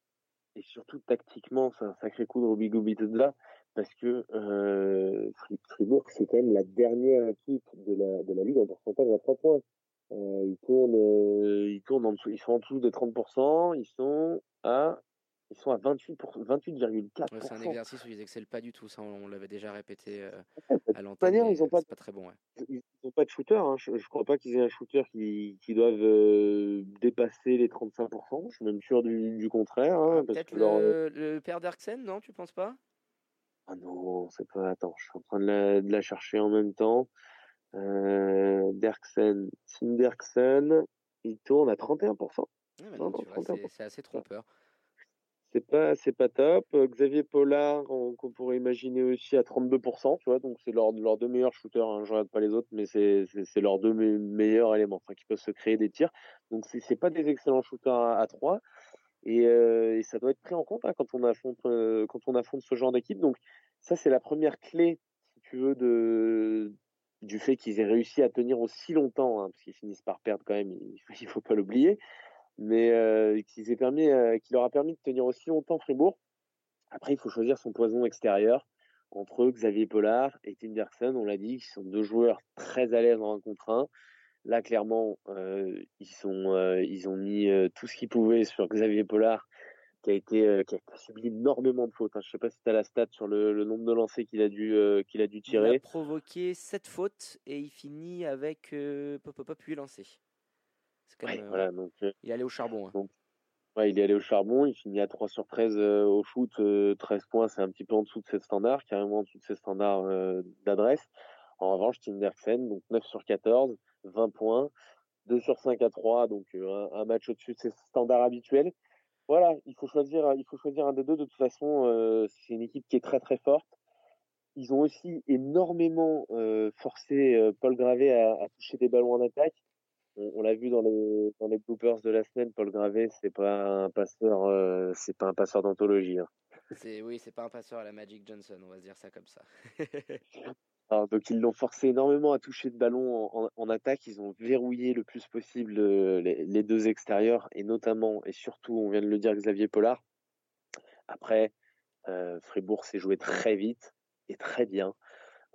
et surtout tactiquement, c'est un sacré coup de Robigo Bitodla parce que euh, Fribourg, c'est quand même la dernière équipe de la, de la Ligue en pourcentage à 3 points. Euh, ils tournent, euh, ils tournent en dessous, ils sont en dessous de 30%, ils sont à ils sont à 28 28,4%. c'est un exercice où ils excellent pas du tout, ça on, l'avait déjà répété euh, à l'antenne. ils ont pas, pas très bon. Ouais. Ils n'ont pas de shooter, hein. je, ne crois pas qu'ils aient un shooter qui, qui doivent euh, dépasser les 35%. Je suis même sûr du, du contraire. Hein, ah, Peut-être le, le, père d'Arksen, non Tu penses pas? Ah non, c'est pas. Attends, je suis en train de la, de la chercher en même temps. Euh, Derksen, Tim Derksen, il tourne à 31%. c'est assez trompeur c'est pas c'est pas top. Euh, Xavier Pollard, qu'on pourrait imaginer aussi à 32%, tu vois, donc c'est leurs leur deux meilleurs shooters. Hein, je regarde pas les autres, mais c'est c'est leurs deux meilleurs éléments, enfin qui peuvent se créer des tirs. Donc c'est c'est pas des excellents shooters à, à 3 et, euh, et, ça doit être pris en compte hein, quand on affronte euh, quand on affronte ce genre d'équipe. Donc ça c'est la première clé, si tu veux, du fait qu'ils aient réussi à tenir aussi longtemps, hein, parce qu'ils finissent par perdre quand même, il, il faut pas l'oublier mais euh, qui, permis, euh, qui leur a permis de tenir aussi longtemps Fribourg. Après, il faut choisir son poison extérieur entre Xavier Pollard et Tim Derksen. On l'a dit, qui sont deux joueurs très à l'aise en un contre un. Là, clairement, euh, ils, sont, ils ont mis tout ce qu'ils pouvaient sur Xavier Pollard, qui a été qui a subi énormément de fautes. Hein. Je ne sais pas si tu as la stat sur le, le nombre de lancers qu'il a dû qu'il a dû tirer. Il a provoqué 7 fautes et il finit avec pop pop pop 8 lancers. Euh, voilà, donc, euh, il est allé au charbon. Hein. ouais, il est allé au charbon, il finit à 3 sur 13 euh, au foot, 13 points, c'est un petit peu en dessous de ses standards, carrément en dessous de ses standards d'adresse. En revanche, Tim Derksen, donc 9 sur 14, 20 points, 2 sur 5 à 3, donc un, match au-dessus de ses standards habituels. Voilà, il faut choisir, il faut choisir un des deux. De toute façon, c'est une équipe qui est très très forte. Ils ont aussi énormément forcé Paul Gravé à, à, toucher des ballons en attaque on, l'a vu dans les dans les bloopers de la semaine, Paul Gravé, c'est pas un passeur, euh, c'est pas un passeur d'anthologie. Hein. C'est oui, c'est pas un passeur à la Magic Johnson, on va se dire ça comme ça. donc ils l'ont forcé énormément à toucher de ballon en, attaque. Ils ont verrouillé le plus possible euh, les, deux extérieurs et notamment et surtout, on vient de le dire, Xavier Pollard. Après, euh, Fribourg s'est joué très vite et très bien.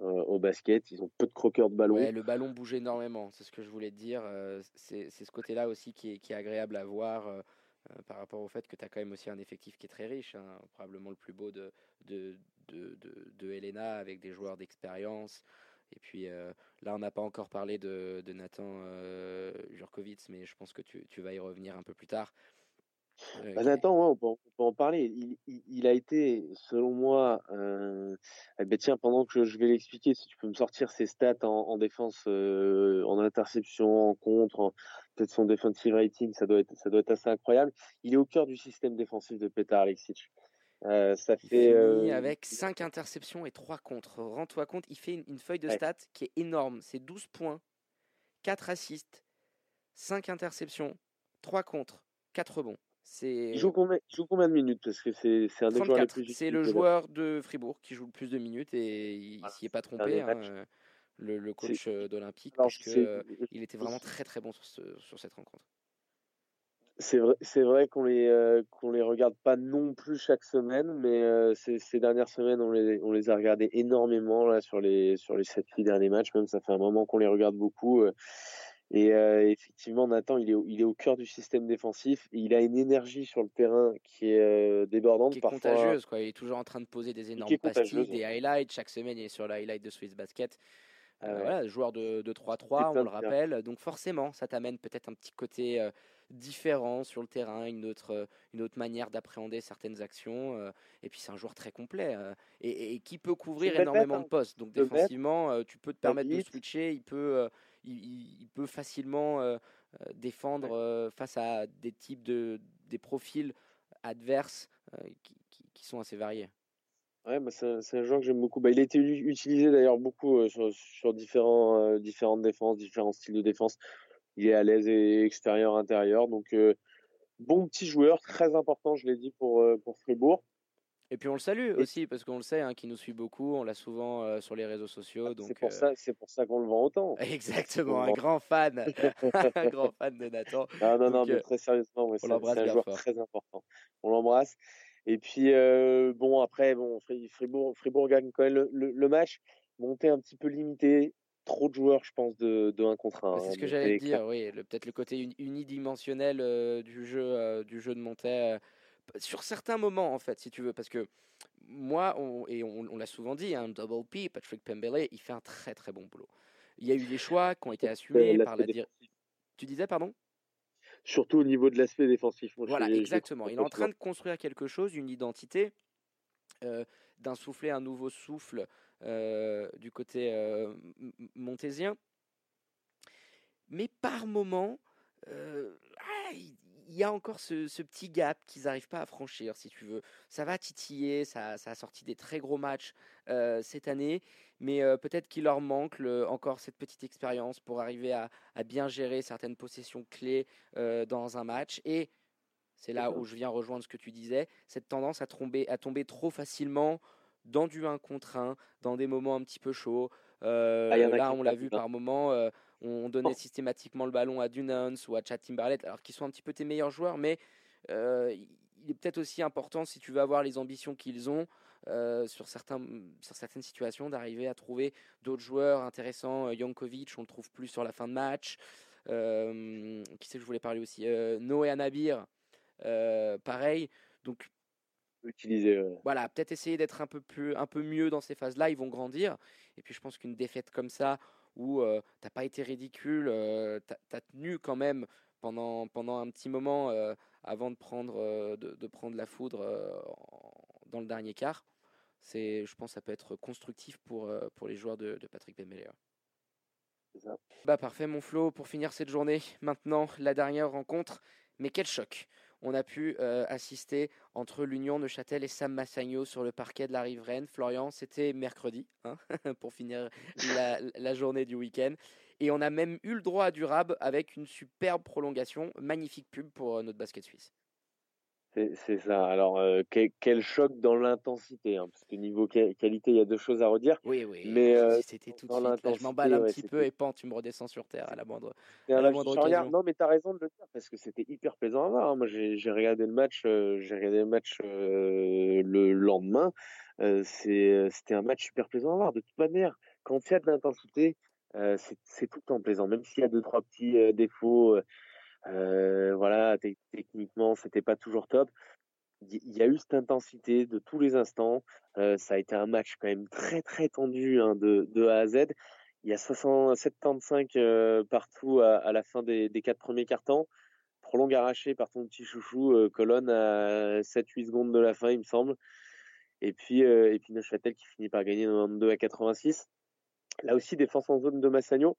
Euh, au basket. Ils ont peu de croqueurs de ballon. le ballon bouge énormément, c'est ce que je voulais te dire. Euh, c'est ce côté-là aussi qui est, agréable à voir euh, par rapport au fait que tu as quand même aussi un effectif qui est très riche, hein, probablement le plus beau de, de, de, Helena avec des joueurs d'expérience. Et puis là, on n'a pas encore parlé de, de Nathan Jurkovic, mais je pense que tu, tu, vas y revenir un peu plus tard. Bah, Nathan, on, peut, en parler. Il, a été, selon moi, euh, ben, tiens, pendant que je vais l'expliquer, si tu peux me sortir ses stats en, défense, euh, en interception, en contre, peut-être son defensive rating, ça doit être, ça doit être assez incroyable. Il est au cœur du système défensif de Petar Alexic. Euh, ça fait euh, avec 5 interceptions et 3 contre. Rends-toi compte, il fait une, feuille de stats qui est énorme. C'est 12 points, 4 assists, 5 interceptions, 3 contre, 4 bons. Il joue, combien, combien de minutes? Parce que c'est un des joueurs les plus C'est le joueur de Fribourg qui joue le plus de minutes et il s'y est pas trompé. Hein, le, le, coach euh, d'Olympique, parce qu'il était vraiment très très bon sur, sur cette rencontre. C'est vrai, c'est vrai qu'on les euh, qu'on les regarde pas non plus chaque semaine, mais euh, ces, ces, dernières semaines on les on les a regardés énormément là sur les sur les sept huit derniers matchs. Même ça fait un moment qu'on les regarde beaucoup. Et euh, effectivement, Nathan, il est, il est au cœur du système défensif. il a une énergie sur le terrain qui est euh, débordante. Qui est contagieuse. Quoi. Il est toujours en train de poser des énormes pastilles, des highlights. Chaque semaine, il est sur le highlight de Swiss Basket. Ah euh, voilà, joueur de, de 3-3, on le rappelle. Donc forcément, ça t'amène peut-être un petit côté différent sur le terrain, une autre, une autre manière d'appréhender certaines actions. et puis c'est un joueur très complet et, qui peut couvrir énormément de hein. postes. Donc défensivement, tu peux te permettre de switcher. Il peut il, peut facilement euh, euh, défendre euh, face à des types de des profils adverses qui, qui, sont assez variés. Ouais, bah c'est un, joueur que j'aime beaucoup. Bah, il a été utilisé d'ailleurs beaucoup sur, sur différents, différentes défenses, différents styles de défense. Il est à l'aise et extérieur, intérieur. Donc, bon petit joueur, très important, je l'ai dit, pour, pour Fribourg. Et puis on le salue aussi parce qu'on le sait, hein, qui nous suit beaucoup, on l'a souvent euh, sur les réseaux sociaux. C'est pour, ça, c'est pour ça qu'on le vend autant. Exactement, un grand fan, un grand fan de Nathan. Ah, non, non, mais euh, très sérieusement, c'est un joueur très important. On l'embrasse. Et puis euh, bon, après, bon, Fribourg, Fribourg gagne quand même le, match, monté un petit peu limité, trop de joueurs, je pense, de, de 1 contre 1. C'est ce que j'allais dire, oui. Peut-être le côté unidimensionnel du jeu, du jeu de montée sur certains moments, en fait, si tu veux, parce que moi, et on, l'a souvent dit, un hein, double P, Patrick Pembele, il fait un très très bon boulot. Il y a eu des choix qui ont été assumés par la direction. Tu disais, pardon? Surtout au niveau de l'aspect défensif. voilà, exactement. Il est en train de construire quelque chose, une identité, euh, d'insuffler un nouveau souffle euh, du côté euh, montésien. Mais par moment, ah, il y a encore ce, petit gap qu'ils n'arrivent pas à franchir, si tu veux. Ça va titiller, ça, a sorti des très gros matchs euh, cette année, mais euh, peut-être qu'il leur manque encore cette petite expérience pour arriver à, bien gérer certaines possessions clés euh, dans un match. Et c'est là où je viens rejoindre ce que tu disais, cette tendance à tomber, à tomber trop facilement dans du 1 contre 1, dans des moments un petit peu chauds. Ah, là, on l'a vu par moments on donnait systématiquement le ballon à Dunans ou à Chad Timberlake, alors qu'ils sont un petit peu tes meilleurs joueurs, mais euh, il est peut-être aussi important, si tu veux avoir les ambitions qu'ils ont, euh, sur, certains, sur certaines situations, d'arriver à trouver d'autres joueurs intéressants. Jankovic, on le trouve plus sur la fin de match. Euh, qui c'est que je voulais parler aussi? Noé Anabir, pareil. Donc, utiliser. Voilà, peut-être essayer d'être un peu plus, un peu mieux dans ces phases-là. Ils vont grandir. Et puis, je pense qu'une défaite comme ça, où tu t'as pas été ridicule, tu as, tenu quand même pendant, pendant un petit moment avant de prendre, de, prendre la foudre dans le dernier quart. C'est, je pense, que ça peut être constructif pour, pour les joueurs de, Patrick Bemeler. Bah parfait mon Flo, pour finir cette journée, maintenant la dernière rencontre, mais quel choc on a pu euh, assister entre l'Union Neuchâtel et Sam Massagno sur le parquet de la riveraine. Florian, c'était mercredi, hein, pour finir la, journée du week-end. Et on a même eu le droit à du rab avec une superbe prolongation, magnifique pub pour euh, notre basket suisse. C'est ça. Alors, euh, quel, choc dans l'intensité, hein, parce que niveau qualité, il y a deux choses à redire. Oui, oui. Mais euh, c'était tout de suite. je m'emballe un petit peu et pan, tu me redescends sur terre à la moindre, à la moindre occasion. Non, mais tu as raison de le dire, parce que c'était hyper plaisant à voir. Hein. Moi, j'ai regardé le match, euh, j'ai regardé le match le lendemain. c'était un match super plaisant à voir. De toute manière, quand il y a de l'intensité, c'est tout le temps plaisant, même s'il y a deux trois petits défauts. Euh, voilà, techniquement, c'était pas toujours top. Il y a eu cette intensité de tous les instants. Euh, ça a été un match quand même très très tendu hein, de, A à Z. Il y a 75 euh, partout à, la fin des, des quatre premiers cartons. Prolongue arraché par ton petit chouchou, colonne à 7-8 secondes de la fin, il me semble. Et puis, et puis qui finit par gagner 92 à 86. Là aussi, défense en zone de Massagno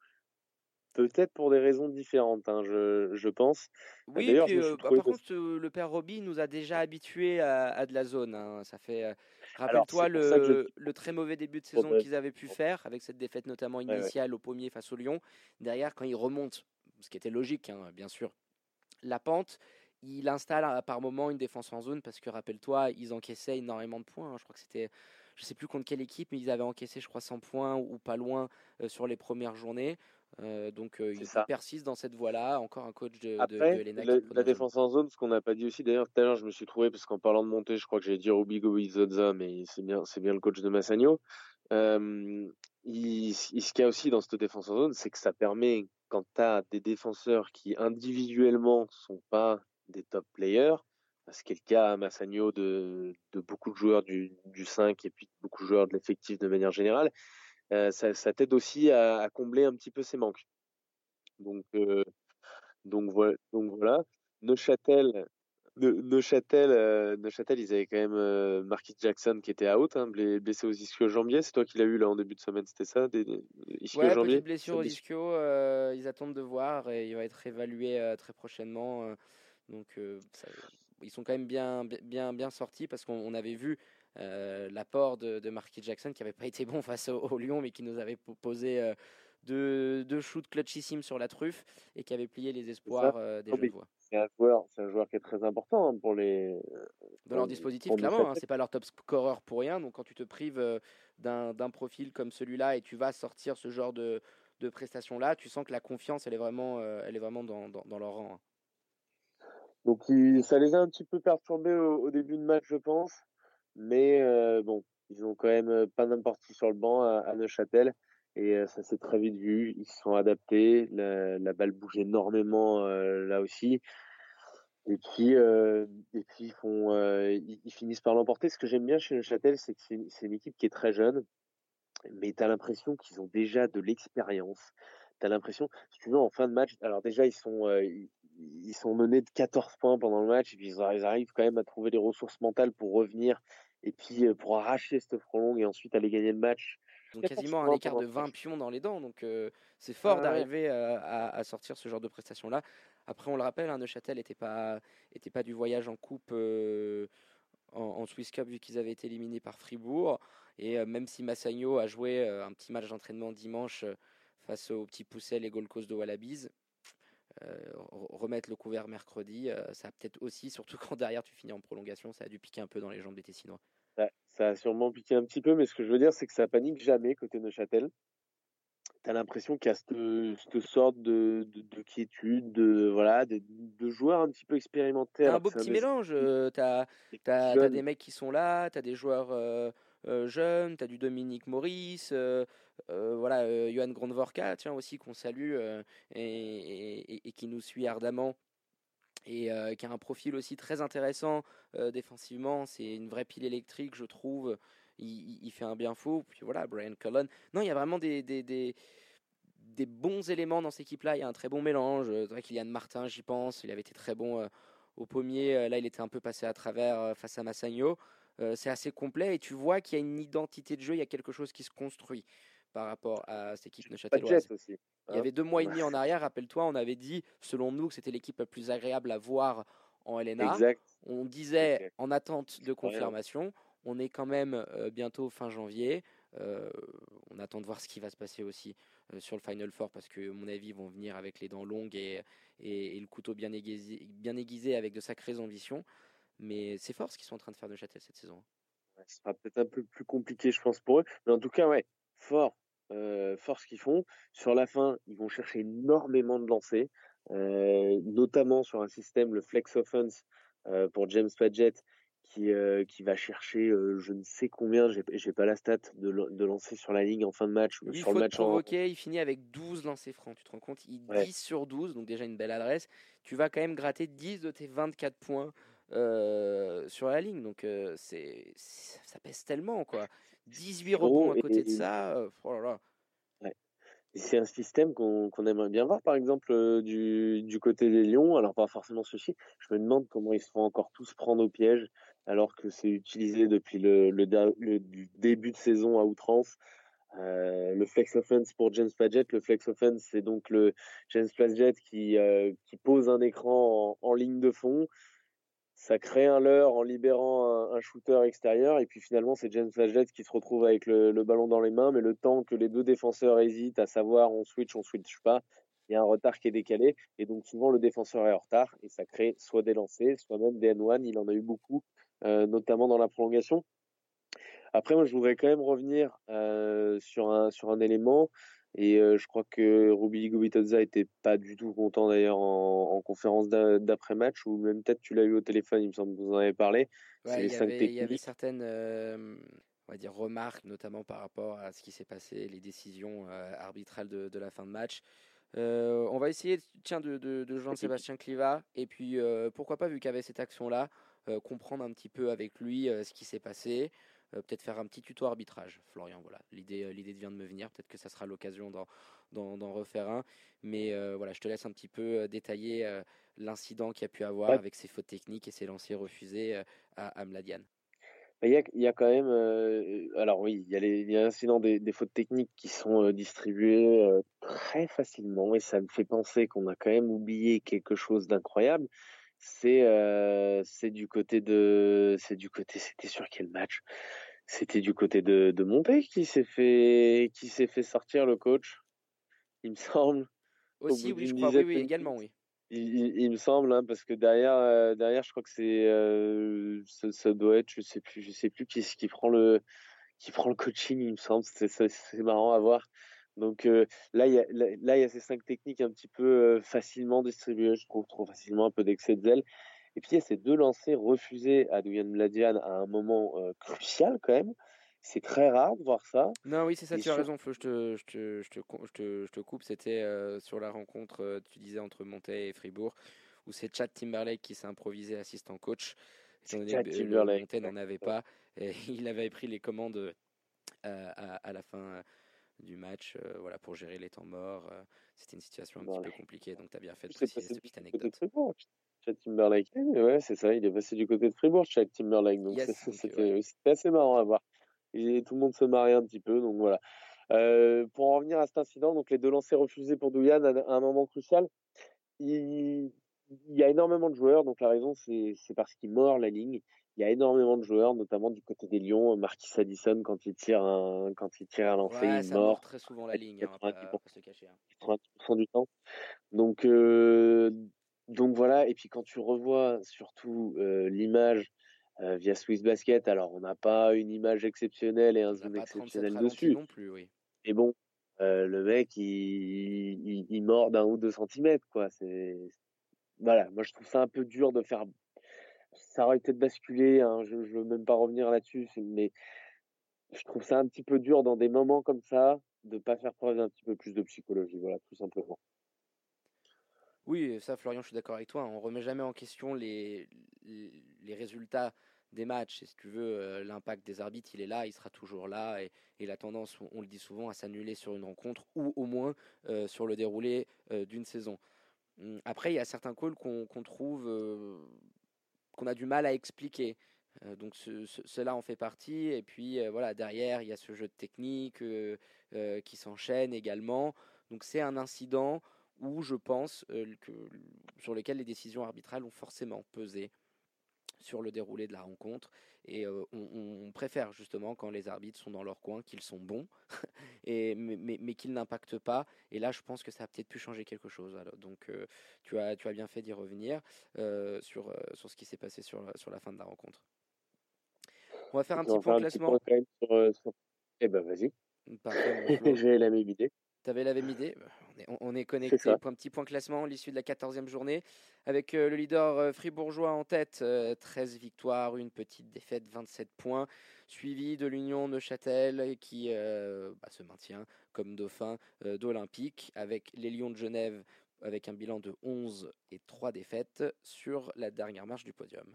peut-être pour des raisons différentes, hein, je, je, pense. Oui, euh, bah, par contre, le père Roby nous a déjà habitués à, de la zone. Hein. Ça fait. Euh, rappelle-toi le, le, très mauvais début de saison qu'ils avaient pu faire, avec cette défaite notamment initiale au pommier face au Lyon. Derrière, quand ils remontent, ce qui était logique, hein, bien sûr, la pente, il installe par moment une défense en zone parce que rappelle-toi, ils encaissaient énormément de points. Je crois que c'était je sais plus contre quelle équipe, mais ils avaient encaissé, je crois, 100 points ou pas loin euh, sur les premières journées. Euh, donc euh, il persiste dans cette voie-là. Encore un coach de, Après, la, défense en zone, ce qu'on n'a pas dit aussi, d'ailleurs, tout à l'heure, je me suis trouvé, parce qu'en parlant de montée, je crois que j'allais dire Ubigo Izodza, mais c'est bien, c'est bien le coach de Massagno. Euh, il, ce qu'il y a aussi dans cette défense en zone, c'est que ça permet, quand tu as des défenseurs qui individuellement sont pas des top players, ce qui est le cas à Massagno de, de beaucoup de joueurs du, du 5 et puis beaucoup de joueurs de l'effectif de manière générale, ça, ça t'aide aussi à, à, combler un petit peu ses manques. Donc, donc, voilà, donc voilà. Neuchâtel, Neuchâtel, euh, Neuchâtel, ils avaient quand même euh, Marquis Jackson qui était out, hein, blessé aux ischio-jambiers. C'est toi qui l'as eu là en début de semaine, c'était ça des, des ischio-jambiers Ouais, blessure aux ischio. Euh, ils attendent de voir et il va être évalué très prochainement. donc, ça, ils sont quand même bien, bien, bien sortis parce qu'on avait vu l'apport de, de Marquis Jackson qui n'avait pas été bon face au, Lyon, mais qui nous avait posé deux, deux shoots clutchissimes sur la truffe et qui avait plié les espoirs des jeunes voix. C'est un joueur, c'est un joueur qui est très important hein, pour les. Dans leur dispositif, clairement, hein, c'est pas leur top scorer pour rien. Donc quand tu te prives d'un profil comme celui-là et tu vas sortir ce genre de, de prestations-là, tu sens que la confiance, elle est vraiment, elle est vraiment dans, dans, dans leur rang. Hein. Donc ça les a un petit peu perturbés au, début de match, je pense. Mais bon, ils ont quand même pas n'importe qui sur le banc à, Neuchâtel. Et ça s'est très vite vu. Ils se sont adaptés. La, balle bouge énormément là aussi. Et puis, et ils, font, ils, finissent par l'emporter. Ce que j'aime bien chez Neuchâtel, c'est que c'est une équipe qui est très jeune. Mais tu as l'impression qu'ils ont déjà de l'expérience. Tu as l'impression, si tu en fin de match, alors déjà, ils sont, ils sont menés de 14 points pendant le match, et puis ils arrivent quand même à trouver des ressources mentales pour revenir, et puis pour arracher cette longue et ensuite aller gagner le match. Ont quasiment un écart de 20 pions dans les dents, donc euh, c'est fort d'arriver à, sortir ce genre de prestations-là. Après, on le rappelle, hein, Neuchâtel n'était pas, était pas du voyage en coupe euh, en, Swiss Cup vu qu'ils avaient été éliminés par Fribourg, et même si Massagno a joué un petit match d'entraînement dimanche face aux petits poussets, les Gold Coast de Wallabies, remettre le couvert mercredi, ça a peut-être aussi, surtout quand derrière tu finis en prolongation, ça a dû piquer un peu dans les jambes des Tessinois. Ça a sûrement piqué un petit peu, mais ce que je veux dire, c'est que ça panique jamais côté Neuchâtel. Tu as l'impression qu'il y a cette, sorte de, de, quiétude, de, voilà, de, joueurs un petit peu expérimentés. un beau petit mélange. Euh, tu as, des mecs qui sont là, tu as des joueurs jeunes, tu as du Dominique Maurice, euh, voilà, euh, Johan Grondvorka, tiens aussi qu'on salue euh, et, qui nous suit ardemment et qui a un profil aussi très intéressant défensivement. C'est une vraie pile électrique, je trouve. Il, fait un bien fou. Puis voilà, Brian Cullen. Non, il y a vraiment des, des, des, bons éléments dans cette équipe-là. Il y a un très bon mélange. C'est vrai qu'Ilian Martin, j'y pense. Il avait été très bon au pommier. Là, il était un peu passé à travers face à Massagno. c'est assez complet et tu vois qu'il y a une identité de jeu, il y a quelque chose qui se construit par rapport à cette équipe neuchâteloise. Aussi, Il y hein. avait deux mois et demi en arrière, rappelle-toi, on avait dit, selon nous, que c'était l'équipe la plus agréable à voir en LNA. On disait en attente de confirmation. On est quand même euh, bientôt fin janvier. Euh, on attend de voir ce qui va se passer aussi euh, sur le Final Four parce que, à mon avis, ils vont venir avec les dents longues et, et, le couteau bien aiguisé, bien aiguisé avec de sacrées ambitions. Mais c'est fort ce qu'ils sont en train de faire de Châtel cette saison. Ce sera peut-être un peu plus compliqué, je pense, pour eux. Mais en tout cas, ouais, fort, fort ce qu'ils font. Sur la fin, ils vont chercher énormément de lancers, notamment sur un système, le Flex Offense pour James Padgett, qui, euh, qui va chercher je ne sais combien, j'ai pas la stat, de, de lancer sur la ligne en fin de match. Il sur le match provoquer, il finit avec 12 lancers francs, tu te rends compte? Il 10 sur 12, donc déjà une belle adresse. Tu vas quand même gratter 10 de tes 24 points. sur la ligne. Donc c'est ça pèse tellement quoi. 18 rebonds à côté de ça. Oh c'est un système qu'on aimerait bien voir, par exemple, du, du, côté des Lions. Alors, pas forcément ceci. Je me demande comment ils se font encore tous prendre au piège, alors que c'est utilisé depuis le, le, début de saison à outrance. Euh, le flex offense pour James Padgett. Le flex offense, c'est donc le James Padgett qui, euh, qui pose un écran en, en, ligne de fond ça crée un leurre en libérant un, shooter extérieur et puis finalement c'est James Flaget qui se retrouve avec le, ballon dans les mains mais le temps que les deux défenseurs hésitent à savoir on switch on switch pas il y a un retard qui est décalé et donc souvent le défenseur est en retard et ça crée soit des lancers soit même des N1 il en a eu beaucoup euh, notamment dans la prolongation. Après moi je voudrais quand même revenir euh, sur un sur un élément et euh, je crois que Ruby Gubitoza était pas du tout content d'ailleurs en, conférence d'après-match, ou même peut-être tu l'as eu au téléphone, il me semble que vous en avez parlé. il, y avait, il, y avait, certaines euh, on va dire, remarques, notamment par rapport à ce qui s'est passé, les décisions euh, arbitrales de, de, la fin de match. on va essayer tiens, de, de, de joindre Sébastien Cliva, et puis pourquoi pas, vu qu'il y avait cette action-là, comprendre un petit peu avec lui ce qui s'est passé. Euh, peut-être faire un petit tuto arbitrage, Florian. Voilà, l'idée, euh, l'idée vient de me venir. Peut-être que ça sera l'occasion d'en, refaire un. Mais euh, voilà, je te laisse un petit peu détailler l'incident qu'il y a pu avoir avec ses fautes techniques et ses lancers refusés à. Il y, a, il y a quand même, alors oui, il y a, les, il y a l'incident des, des, fautes techniques qui sont distribuées très facilement et ça me fait penser qu'on a quand même oublié quelque chose d'incroyable, c'est euh, c'est du côté de c'est du côté c'était sur quel match? C'était du côté de de Monté qui s'est fait qui s'est fait sortir le coach il me semble. Aussi oui je crois oui, oui également oui. il, il, me semble hein, parce que derrière euh, derrière je crois que c'est euh, ça, ça, doit être je sais plus je sais plus qui qui prend le qui prend le coaching il me semble c'est c'est marrant à voir donc euh, là, il y a, là, il y a ces cinq techniques un petit peu euh, facilement distribuées, je trouve, trop facilement, un peu d'excès de zèle. Et puis il y a ces deux lancers refusés à Douyan Mladian à un moment euh, crucial quand même. C'est très rare de voir ça. Non, oui, c'est ça, tu as raison, Flo, je te, je te, je te, je coupe. C'était sur la rencontre, tu disais, entre Montaigne et Fribourg, où c'est Chad Timberlake qui s'est improvisé assistant coach. Chad Timberlake. Montaigne n'en avait pas. Et il avait pris les commandes à, à, la fin du match euh, voilà, pour gérer les temps morts. Euh, c'était une situation un petit peu compliquée, donc tu as bien fait de préciser cette petite anecdote. Chad Timberlake, ouais, c'est ça, il est passé du côté de Fribourg, Chad Timberlake, donc c'était assez marrant à voir. Et tout le monde se mariait un petit peu, donc voilà. Euh, pour en revenir à cet incident, donc les deux lancers refusés pour Douyan à, un moment crucial, il, il, y a énormément de joueurs, donc la raison c'est parce qu'il mord la ligne il y a énormément de joueurs, notamment du côté des Lions. Marquis Addison, quand il tire un, quand il tire un lancer, il mord. très souvent la ligne, 90%, hein, se cacher, hein. du temps. Donc, euh, donc voilà. Et puis quand tu revois surtout euh, l'image euh, via Swiss Basket, alors on n'a pas une image exceptionnelle et un zoom exceptionnel dessus. Non plus, oui. Mais bon, le mec, il, il, il mord d'un ou deux centimètres, quoi. C'est voilà. Moi, je trouve ça un peu dur de faire ça aurait peut-être basculé, hein, je ne veux même pas revenir là-dessus, mais je trouve ça un petit peu dur dans des moments comme ça de pas faire preuve d'un petit peu plus de psychologie, voilà, tout simplement. Oui, ça, Florian, je suis d'accord avec toi. On remet jamais en question les, les, résultats des matchs. Et si tu veux, euh, l'impact des arbitres, il est là, il sera toujours là. Et, et la tendance, on, le dit souvent, à s'annuler sur une rencontre ou au moins euh, sur le déroulé euh, d'une saison. Hum, après, il y a certains calls qu'on trouve qu'on a du mal à expliquer. Euh, donc cela en fait partie. Et puis euh, voilà, derrière, il y a ce jeu de technique euh, qui s'enchaîne également. Donc c'est un incident où je pense que, sur lequel les décisions arbitrales ont forcément pesé sur le déroulé de la rencontre. Et euh, on, préfère justement quand les arbitres sont dans leur coin, qu'ils sont bons, et, mais, mais, qu'ils n'impactent pas. Et là, je pense que ça a peut-être pu changer quelque chose. Alors, donc, euh, tu, as, tu as bien fait d'y revenir euh, sur, sur ce qui s'est passé sur, sur la fin de la rencontre. On va faire un petit point classement. Eh ben, vas-y. J'ai la même idée. Tu avais la même idée? On est, connecté. pour un petit point classement, l'issue de la 14e journée, avec euh, le leader euh, fribourgeois en tête, 13 euh, victoires, une petite défaite, 27 points, suivi de l'Union Neuchâtel qui bah, se maintient comme dauphin d'Olympique, avec les Lions de Genève avec un bilan de 11 et 3 défaites sur la dernière marche du podium.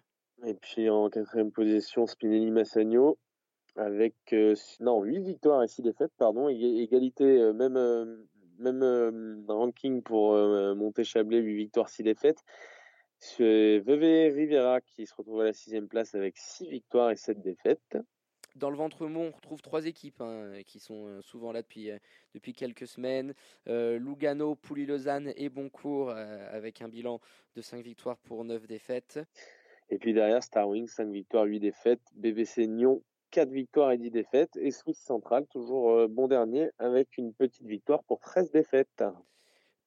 Et puis en quatrième position, Spinelli Massagno avec non 8 victoires et 6 défaites, pardon, égalité même même euh, ranking pour euh, monter Chablais, 8 victoires, 6 défaites. C'est Veve Rivera qui se retrouve à la sixième place avec 6 victoires et 7 défaites. Dans le ventre-mont, on retrouve trois équipes hein, qui sont euh, souvent là depuis, depuis quelques semaines. Lugano, Pouilly-Lausanne et Boncourt avec un bilan de 5 victoires pour 9 défaites. Et puis derrière, Star Wings, 5 victoires, 8 défaites. BBC Nyon, 4 victoires et 10 défaites. Et Swiss Central, toujours euh, bon dernier, avec une petite victoire pour 13 défaites.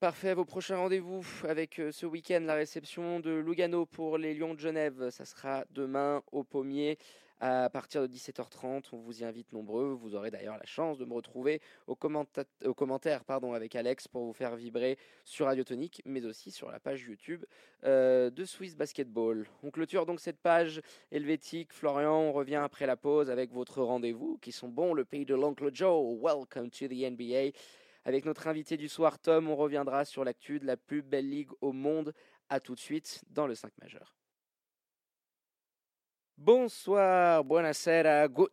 Parfait, vos prochains rendez-vous avec euh, ce week-end, la réception de Lugano pour les Lions de Genève. Ça sera demain au Pommier à partir de 17h30. On vous y invite nombreux. Vous aurez d'ailleurs la chance de me retrouver au, commentaire pardon, avec Alex pour vous faire vibrer sur Radio Tonique, mais aussi sur la page YouTube euh, de Swiss Basketball. On clôture donc cette page helvétique. Florian, on revient après la pause avec votre rendez-vous qui sont bons, le pays de l'oncle Joe. Welcome to the NBA. Avec notre invité du soir, Tom, on reviendra sur l'actu de la plus belle ligue au monde. A tout de suite dans le 5 majeur. Bonsoir, buonasera, Abend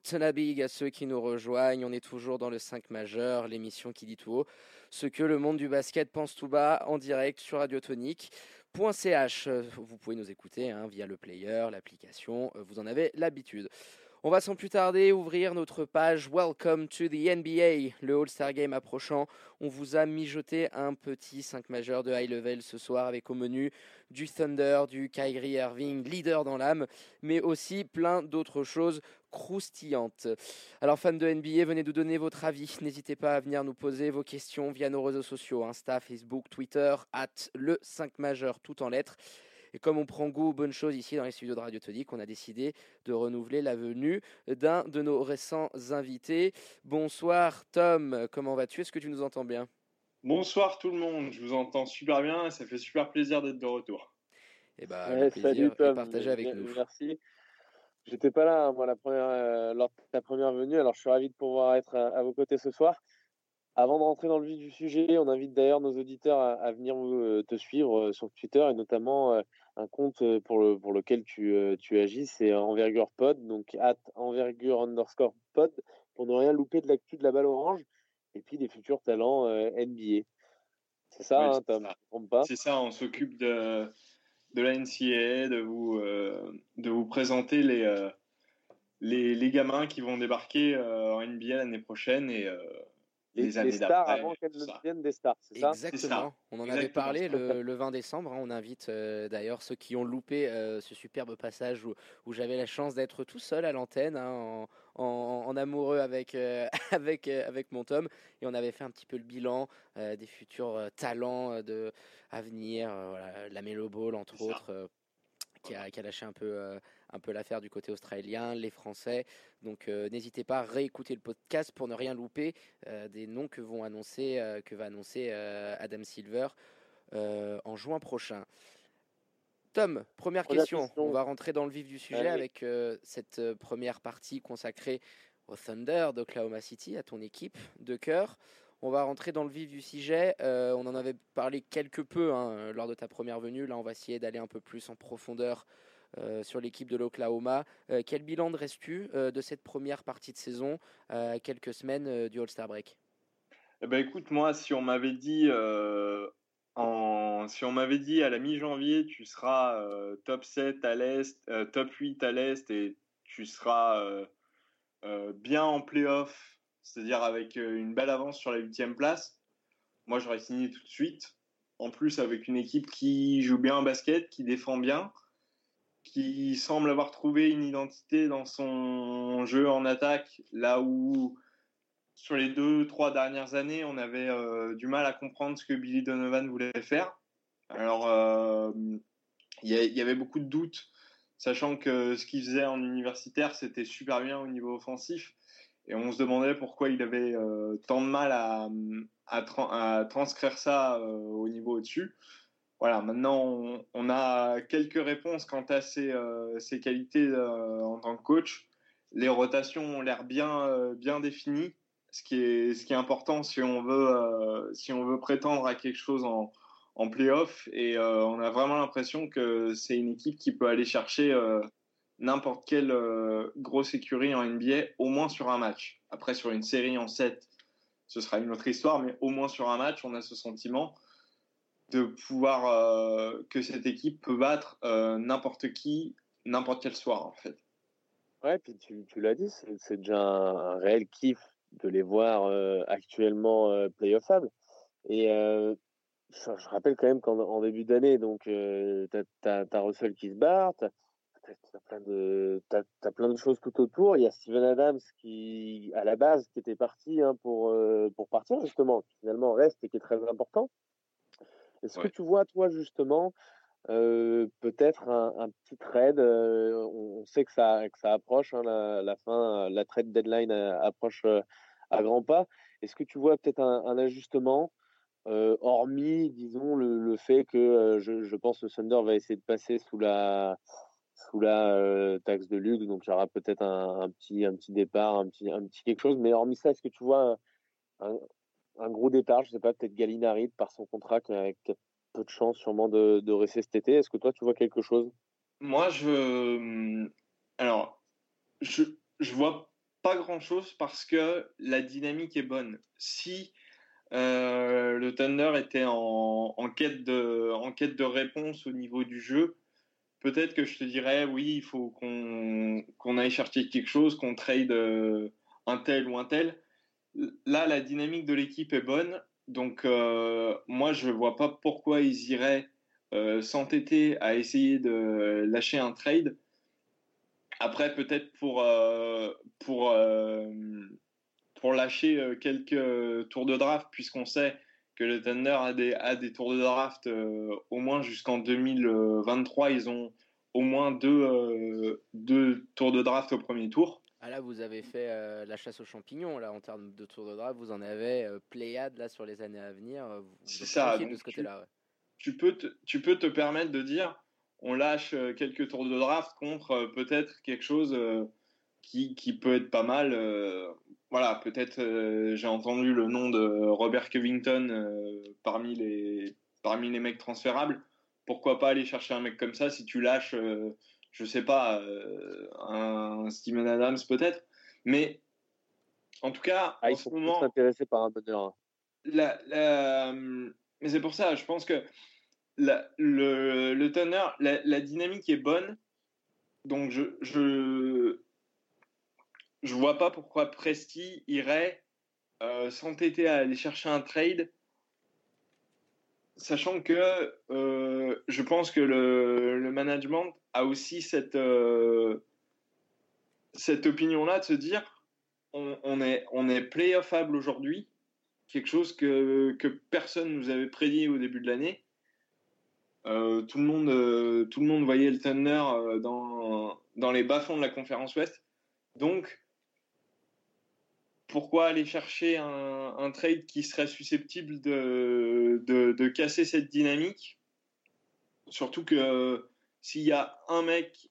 à ceux qui nous rejoignent. On est toujours dans le 5 majeur, l'émission qui dit tout haut ce que le monde du basket pense tout bas en direct sur radiotonique.ch. Vous pouvez nous écouter hein, via le player, l'application, vous en avez l'habitude. On va sans plus tarder ouvrir notre page Welcome to the NBA, le All-Star Game approchant. On vous a mijoté un petit 5 majeur de high level ce soir avec au menu du Thunder, du Kyrie Irving, leader dans l'âme, mais aussi plein d'autres choses croustillantes. Alors fans de NBA, venez nous donner votre avis. N'hésitez pas à venir nous poser vos questions via nos réseaux sociaux, Insta, Facebook, Twitter, at le 5 majeur tout en lettres. Et comme on prend goût aux bonnes choses ici dans les studios de Radio Tonique, on a décidé de renouveler la venue d'un de nos récents invités. Bonsoir Tom, comment vas-tu? Est-ce que tu nous entends bien? Bonsoir tout le monde, je vous entends super bien et ça fait super plaisir d'être de retour. Et eh bah, ben, plaisir salut, partagé avec nous. Merci. J'étais pas là moi la première, euh, lors de ta première venue, alors je suis ravi de pouvoir être à vos côtés ce soir. Avant de rentrer dans le vif du sujet, on invite d'ailleurs nos auditeurs à, venir euh, te suivre euh, sur Twitter et notamment euh, un compte pour, le, pour lequel tu, tu agis, c'est Envergure Pod, donc at envergure underscore pod, pour ne rien louper de l'actu de la balle orange et puis des futurs talents NBA. C'est ça, hein, Tom, C'est ça, on s'occupe de, de la NCAA, de vous, de vous présenter les, les, les, gamins qui vont débarquer en NBA l'année prochaine et les, stars avant qu'elles ne deviennent des stars, c'est ça? Exactement. On en avait parlé le, 20 décembre. Hein. on invite euh, d'ailleurs ceux qui ont loupé euh, ce superbe passage où, où j'avais la chance d'être tout seul à l'antenne, hein, en, amoureux avec, euh, avec, avec mon Tom. Et on avait fait un petit peu le bilan des futurs talents de, à venir. voilà, la Melo Ball, entre autres qui a, lâché un peu, euh, un peu l'affaire du côté australien, les Français. Donc euh, n'hésitez pas à réécouter le podcast pour ne rien louper euh, des noms que, vont annoncer, que va annoncer Adam Silver en juin prochain. Tom, première question. On va rentrer dans le vif du sujet avec cette première partie consacrée au Thunder d'Oklahoma City, à ton équipe de cœur. On va rentrer dans le vif du sujet. Euh, on en avait parlé quelque peu hein, lors de ta première venue. Là, on va essayer d'aller un peu plus en profondeur euh, sur l'équipe de l'Oklahoma. Euh, quel bilan dresses-tu de cette première partie de saison à quelques semaines du All-Star Break? Eh ben, Écoute, moi, si on m'avait dit, si dit à la mi-janvier, tu seras top 7 à l'Est, top 8 à l'Est et tu seras bien en playoff c'est-à-dire avec euh, une belle avance sur la huitième place, moi j'aurais signé tout de suite. En plus avec une équipe qui joue bien en basket, qui défend bien, qui semble avoir trouvé une identité dans son jeu en attaque, là où sur les deux, trois dernières années, on avait euh, du mal à comprendre ce que Billy Donovan voulait faire. Alors, euh, il y, avait beaucoup de doutes, sachant que ce qu'il faisait en universitaire, c'était super bien au niveau offensif. Et on se demandait pourquoi il avait euh, tant de mal à, transcrire ça au niveau au-dessus. Voilà, maintenant on, a quelques réponses quant à ses, euh, qualités en tant que coach. Les rotations ont l'air bien, bien définies, ce qui, est, important si on veut, si on veut prétendre à quelque chose en, en playoff. Et on a vraiment l'impression que c'est une équipe qui peut aller chercher n'importe quelle euh, grosse écurie en NBA, au moins sur un match. Après, sur une série en 7, ce sera une autre histoire, mais au moins sur un match, on a ce sentiment de pouvoir euh, que cette équipe peut battre euh, n'importe qui, n'importe quel soir, en fait. Ouais, puis tu, l'as dit, c'est déjà un, réel kiff de les voir actuellement playoffables. Et je, rappelle quand même qu'en début d'année, donc, tu as, as, Russell qui se barre, t'as plein de as, plein de choses tout autour. Il y a Steven Adams qui, à la base, qui était parti hein, pour euh, pour partir justement, qui finalement reste et qui est très important. Est-ce que tu vois toi justement euh, peut-être un, petit trade euh, on, sait que ça que ça approche hein, la, la, fin, la trade deadline approche à grands pas. Est-ce que tu vois peut-être un, un, ajustement hormis, disons, le, le fait que je, je, pense que Thunder va essayer de passer sous la, sous la euh, taxe de luxe, donc il y aura peut-être un, petit, un petit départ, un petit, un petit quelque chose. Mais hormis ça, est-ce que tu vois un, un, gros départ Je sais pas, peut-être Gallinari par son contrat qui a, peu de chance sûrement de, de rester cet été. Est-ce que toi, tu vois quelque chose? Moi, je. Hum, alors, je, je vois pas grand-chose parce que la dynamique est bonne. Si euh, le Thunder était en, quête de, quête de réponse au niveau du jeu, peut-être que je te dirais, oui, il faut qu'on aille chercher quelque chose, qu'on trade euh, un tel ou un tel. Là, la dynamique de l'équipe est bonne. Donc, euh, moi, je ne vois pas pourquoi ils iraient euh, s'entêter à essayer de lâcher un trade. Après, peut-être pour, pour lâcher quelques tours de draft, puisqu'on sait que le Thunder a des, tours de draft euh, au moins jusqu'en 2023. Ils ont au moins euh, deux tours de draft au premier tour. Ah là, vous avez fait euh, la chasse aux champignons là en termes de tours de draft. Vous en avez Pléiade là sur les années à venir. C'est ça. de ce côté-là. Tu, peux te, tu peux te permettre de dire, on lâche quelques tours de draft contre peut-être quelque chose qui, qui, peut être pas mal voilà, peut-être euh, j'ai entendu le nom de Robert Covington euh, parmi, les, parmi les mecs transférables. Pourquoi pas aller chercher un mec comme ça si tu lâches, euh, je sais pas, un Steven Adams peut-être. Mais en tout cas, ah, en ce moment. s'intéresser par un bonheur. La, mais c'est pour ça, je pense que la, le, le Thunder, la, dynamique est bonne. Donc je, je, je vois pas pourquoi Presti irait euh, s'entêter à aller chercher un trade, sachant que euh, je pense que le, management a aussi cette, euh, cette opinion-là de se dire on, est, on est playoffable aujourd'hui, quelque chose que, que personne nous avait prédit au début de l'année. tout, le monde, tout le monde voyait le Thunder dans, dans les bas-fonds de la conférence Ouest. Donc, pourquoi aller chercher un, trade qui serait susceptible de, de, casser cette dynamique? Surtout que s'il y a un mec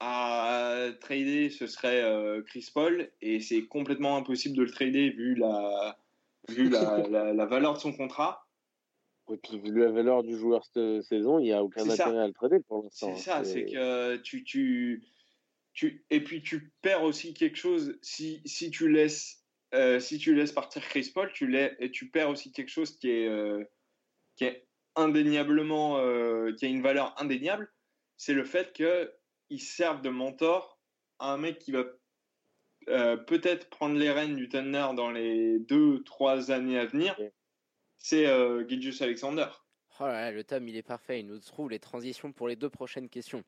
à trader, ce serait euh, Chris Paul, et c'est complètement impossible de le trader vu la, vu la, la, valeur de son contrat. Et puis, vu la valeur du joueur cette saison, il n'y a aucun intérêt à le trader pour l'instant. C'est ça, c'est que tu, tu, et puis tu perds aussi quelque chose si, si tu laisses euh, si tu laisses partir Chris Paul, tu, et tu perds aussi quelque chose qui est, euh, qui est indéniablement, euh, qui a une valeur indéniable, c'est le fait qu'il serve de mentor à un mec qui va peut-être prendre les rênes du Thunder dans les deux, trois années à venir. C'est Gilgius Alexander. Oh le Tom, il est parfait. Il nous trouve les transitions pour les deux prochaines questions.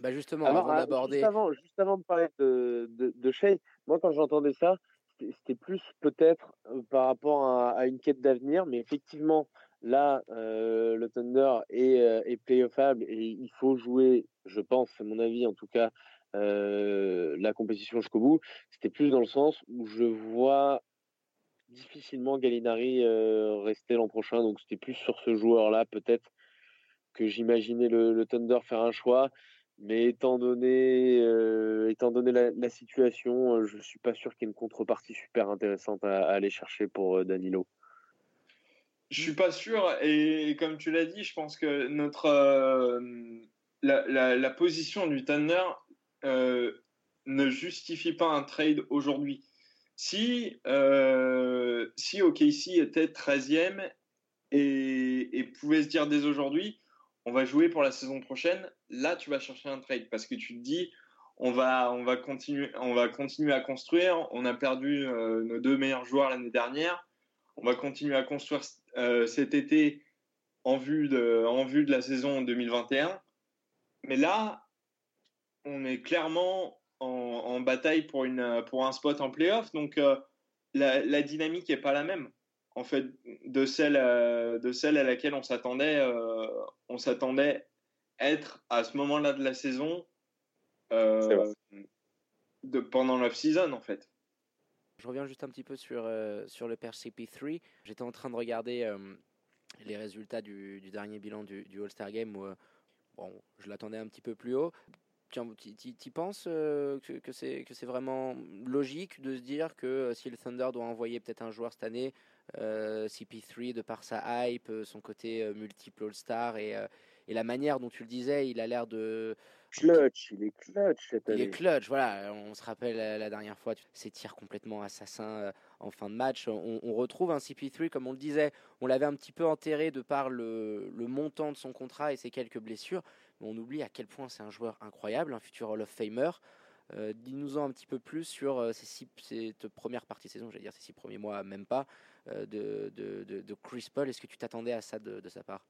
Bah justement, avant ah, d'aborder. Juste avant, juste avant de parler de, de, de Shea, moi quand j'entendais ça, c'était plus peut-être par rapport à, une quête d'avenir, mais effectivement, là, le Thunder est, est playoffable et il faut jouer, je pense, c'est mon avis en tout cas, la compétition jusqu'au bout. C'était plus dans le sens où je vois difficilement Gallinari rester l'an prochain, donc c'était plus sur ce joueur-là peut-être que j'imaginais le, Thunder faire un choix. Mais étant donné, euh, étant donné la, situation, euh, je ne suis pas sûr qu'il y ait une contrepartie super intéressante à, aller chercher pour euh, Danilo. Je suis pas sûr, et, comme tu l'as dit, je pense que notre la, position du Thunder ne justifie pas un trade aujourd'hui. Si, si OKC était 13e et, et pouvait se dire dès aujourd'hui, on va jouer pour la saison prochaine, là, tu vas chercher un trade parce que tu te dis, on va, on va, continuer, à construire. On a perdu euh, nos deux meilleurs joueurs l'année dernière. On va continuer à construire euh, cet été en vue, de, la saison 2021. Mais là, on est clairement en, bataille pour, une, un spot en playoff. Donc, euh, la, la, dynamique n'est pas la même en fait de celle euh, de celle à laquelle on s'attendait euh, on s'attendait être à ce moment-là de la saison euh, de pendant l'off season en fait. Je reviens juste un petit peu sur sur le père CP3. J'étais en train de regarder les résultats du, dernier bilan du, All-Star Game où bon, je l'attendais un petit peu plus haut. Tu penses que, que c'est vraiment logique de se dire que si le Thunder doit envoyer peut-être un joueur cette année, euh, CP3 de par sa hype, euh, son côté euh, multiple All-Star et, et, la manière dont tu le disais, il a l'air de. Clutch, il est clutch cette année. Il est clutch, voilà. On se rappelle la dernière fois, ses tirs complètement assassins en fin de match. On, retrouve un CP3, comme on le disait, on l'avait un petit peu enterré de par le, le montant de son contrat et ses quelques blessures. mais on oublie à quel point c'est un joueur incroyable, un futur Hall of Famer. Euh, dis-nous-en un petit peu plus sur euh, ces six, cette première partie de saison, j'allais dire ces six premiers mois, même pas, euh, de, de, de, Chris Paul. Est-ce que tu t'attendais à ça de, de sa part?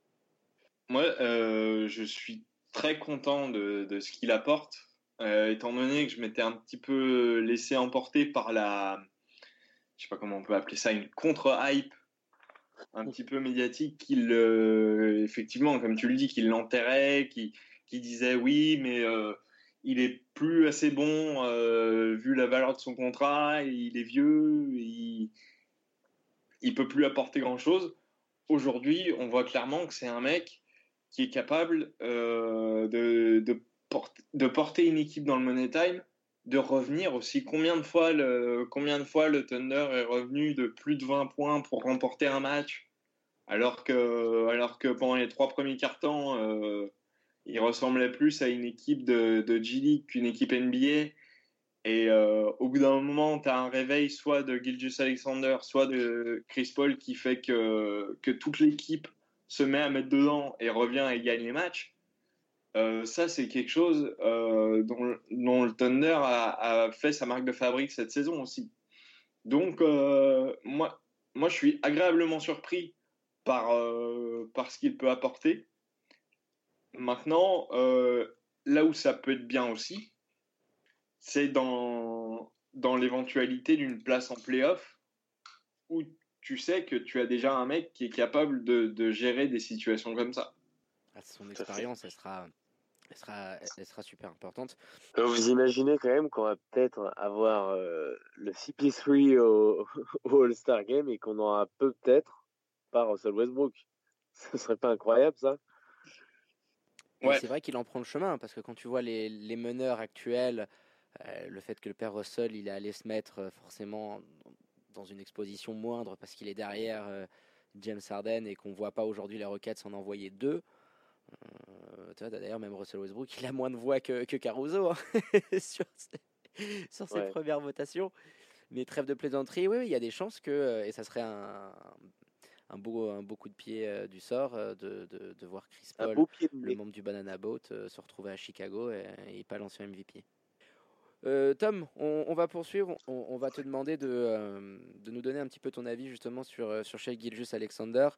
Moi, je suis très content de, de ce qu'il apporte, étant donné que je m'étais un petit peu laissé emporter par la, je sais pas comment on peut appeler ça, une contre-hype un petit peu médiatique qu'il, effectivement, comme tu le dis, qu'il l'enterrait, qui, disait oui, mais il est plus assez bon euh, vu la valeur de son contrat, il est vieux, il, il peut plus apporter grand chose. Aujourd'hui, on voit clairement que c'est un mec qui est capable euh, de, porter une équipe dans le Money Time, de revenir aussi. Combien de, fois le, Thunder est revenu de plus de 20 points pour remporter un match, alors que, pendant les trois premiers quarts-temps, euh, il ressemblait plus à une équipe de, de G-League qu'une équipe NBA. Et euh, au bout d'un moment, tu as un réveil soit de Gilgis Alexander, soit de Chris Paul qui fait que, que toute l'équipe se met à mettre dedans et revient et gagne les matchs. Euh, ça, c'est quelque chose euh, dont, dont, le Thunder a, a, fait sa marque de fabrique cette saison aussi. Donc, moi, moi, je suis agréablement surpris par, par ce qu'il peut apporter. Maintenant, là où ça peut être bien aussi, c'est dans, dans l'éventualité d'une place en playoff où tu sais que tu as déjà un mec qui est capable de, de gérer des situations comme ça. Ah, son expérience, elle sera, elle, sera, elle sera super importante. vous imaginez quand même qu'on va peut-être avoir euh, le CP3 au, au All-Star Game et qu'on aura peut-être pas Russell Westbrook. Ce serait pas incroyable ça? C'est vrai qu'il en prend le chemin, parce que quand tu vois les, les meneurs actuels, euh, le fait que le père Russell, il est allé se mettre euh, forcément dans une exposition moindre parce qu'il est derrière euh, James Harden et qu'on voit pas aujourd'hui les Rockets s'en envoyer deux. D'ailleurs, même Russell Westbrook, il a moins de voix que, que Caruso hein, sur, ses, sur ses premières votations. Mais trêve de plaisanterie, oui, il y a des chances que, et ça serait un, un beau, un beau coup de pied euh, du sort euh, de, de, de, voir Chris Paul, le membre du Banana Boat, euh, se retrouver à Chicago et, et pas l'ancien MVP. Euh, Tom, on, on, va poursuivre. On, on, va te demander de, euh, de, nous donner un petit peu ton avis justement sur, sur Shea Gilgis Alexander.